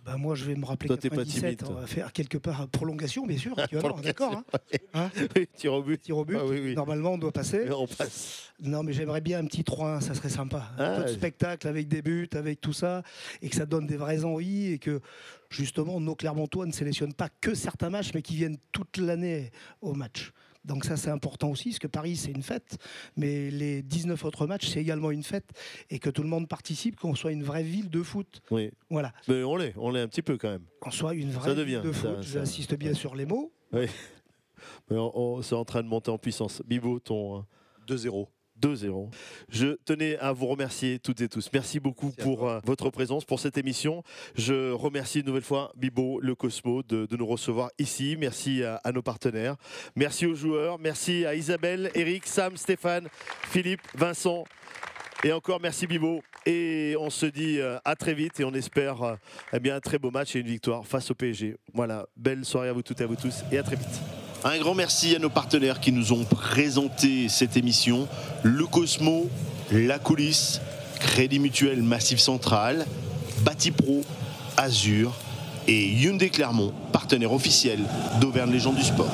Bah, moi, je vais me rappeler Toi, t'es pas 97. timide, on va faire quelque part prolongation, bien sûr. équivalent, [LAUGHS] D'accord. hein Hein [LAUGHS] Oui, tir au but. Tir au but. Ah oui, oui. Normalement, on doit passer. on passe. Non, mais j'aimerais bien un petit 3-1, ça serait sympa. Ah, un peu de spectacle avec des buts, avec tout ça, et que ça donne des vraies envies, et que justement, nos Clermontois ne sélectionnent pas que certains matchs, mais qui viennent toute l'année au match. Donc ça, c'est important aussi, parce que Paris, c'est une fête, mais les 19 autres matchs, c'est également une fête, et que tout le monde participe, qu'on soit une vraie ville de foot. Oui. Voilà. Mais on l'est, on l'est un petit peu quand même. Qu'on soit une vraie Ça devient. ville de ça- foot. ça- J'insiste bien sur les mots. Oui. [LAUGHS] Mais on, on- c'est en train de monter en puissance. Bibo, ton 2-0. 2-0. Je tenais à vous remercier toutes et tous. Merci beaucoup pour euh, votre présence, pour cette émission. Je remercie une nouvelle fois Bibo, le Cosmo, de, de nous recevoir ici. Merci à, à nos partenaires. Merci aux joueurs. Merci à Isabelle, Eric, Sam, Stéphane, Philippe, Vincent. Et encore merci Bibo. Et on se dit euh, à très vite et on espère euh, eh bien, un très beau match et une victoire face au PSG. Voilà, belle soirée à vous toutes et à vous tous et à très vite. Un grand merci à nos partenaires qui nous ont présenté cette émission. Le Cosmo, La Coulisse, Crédit Mutuel Massif Central, Batipro, Azur et Hyundai Clermont, partenaire officiel d'Auvergne Légende du Sport.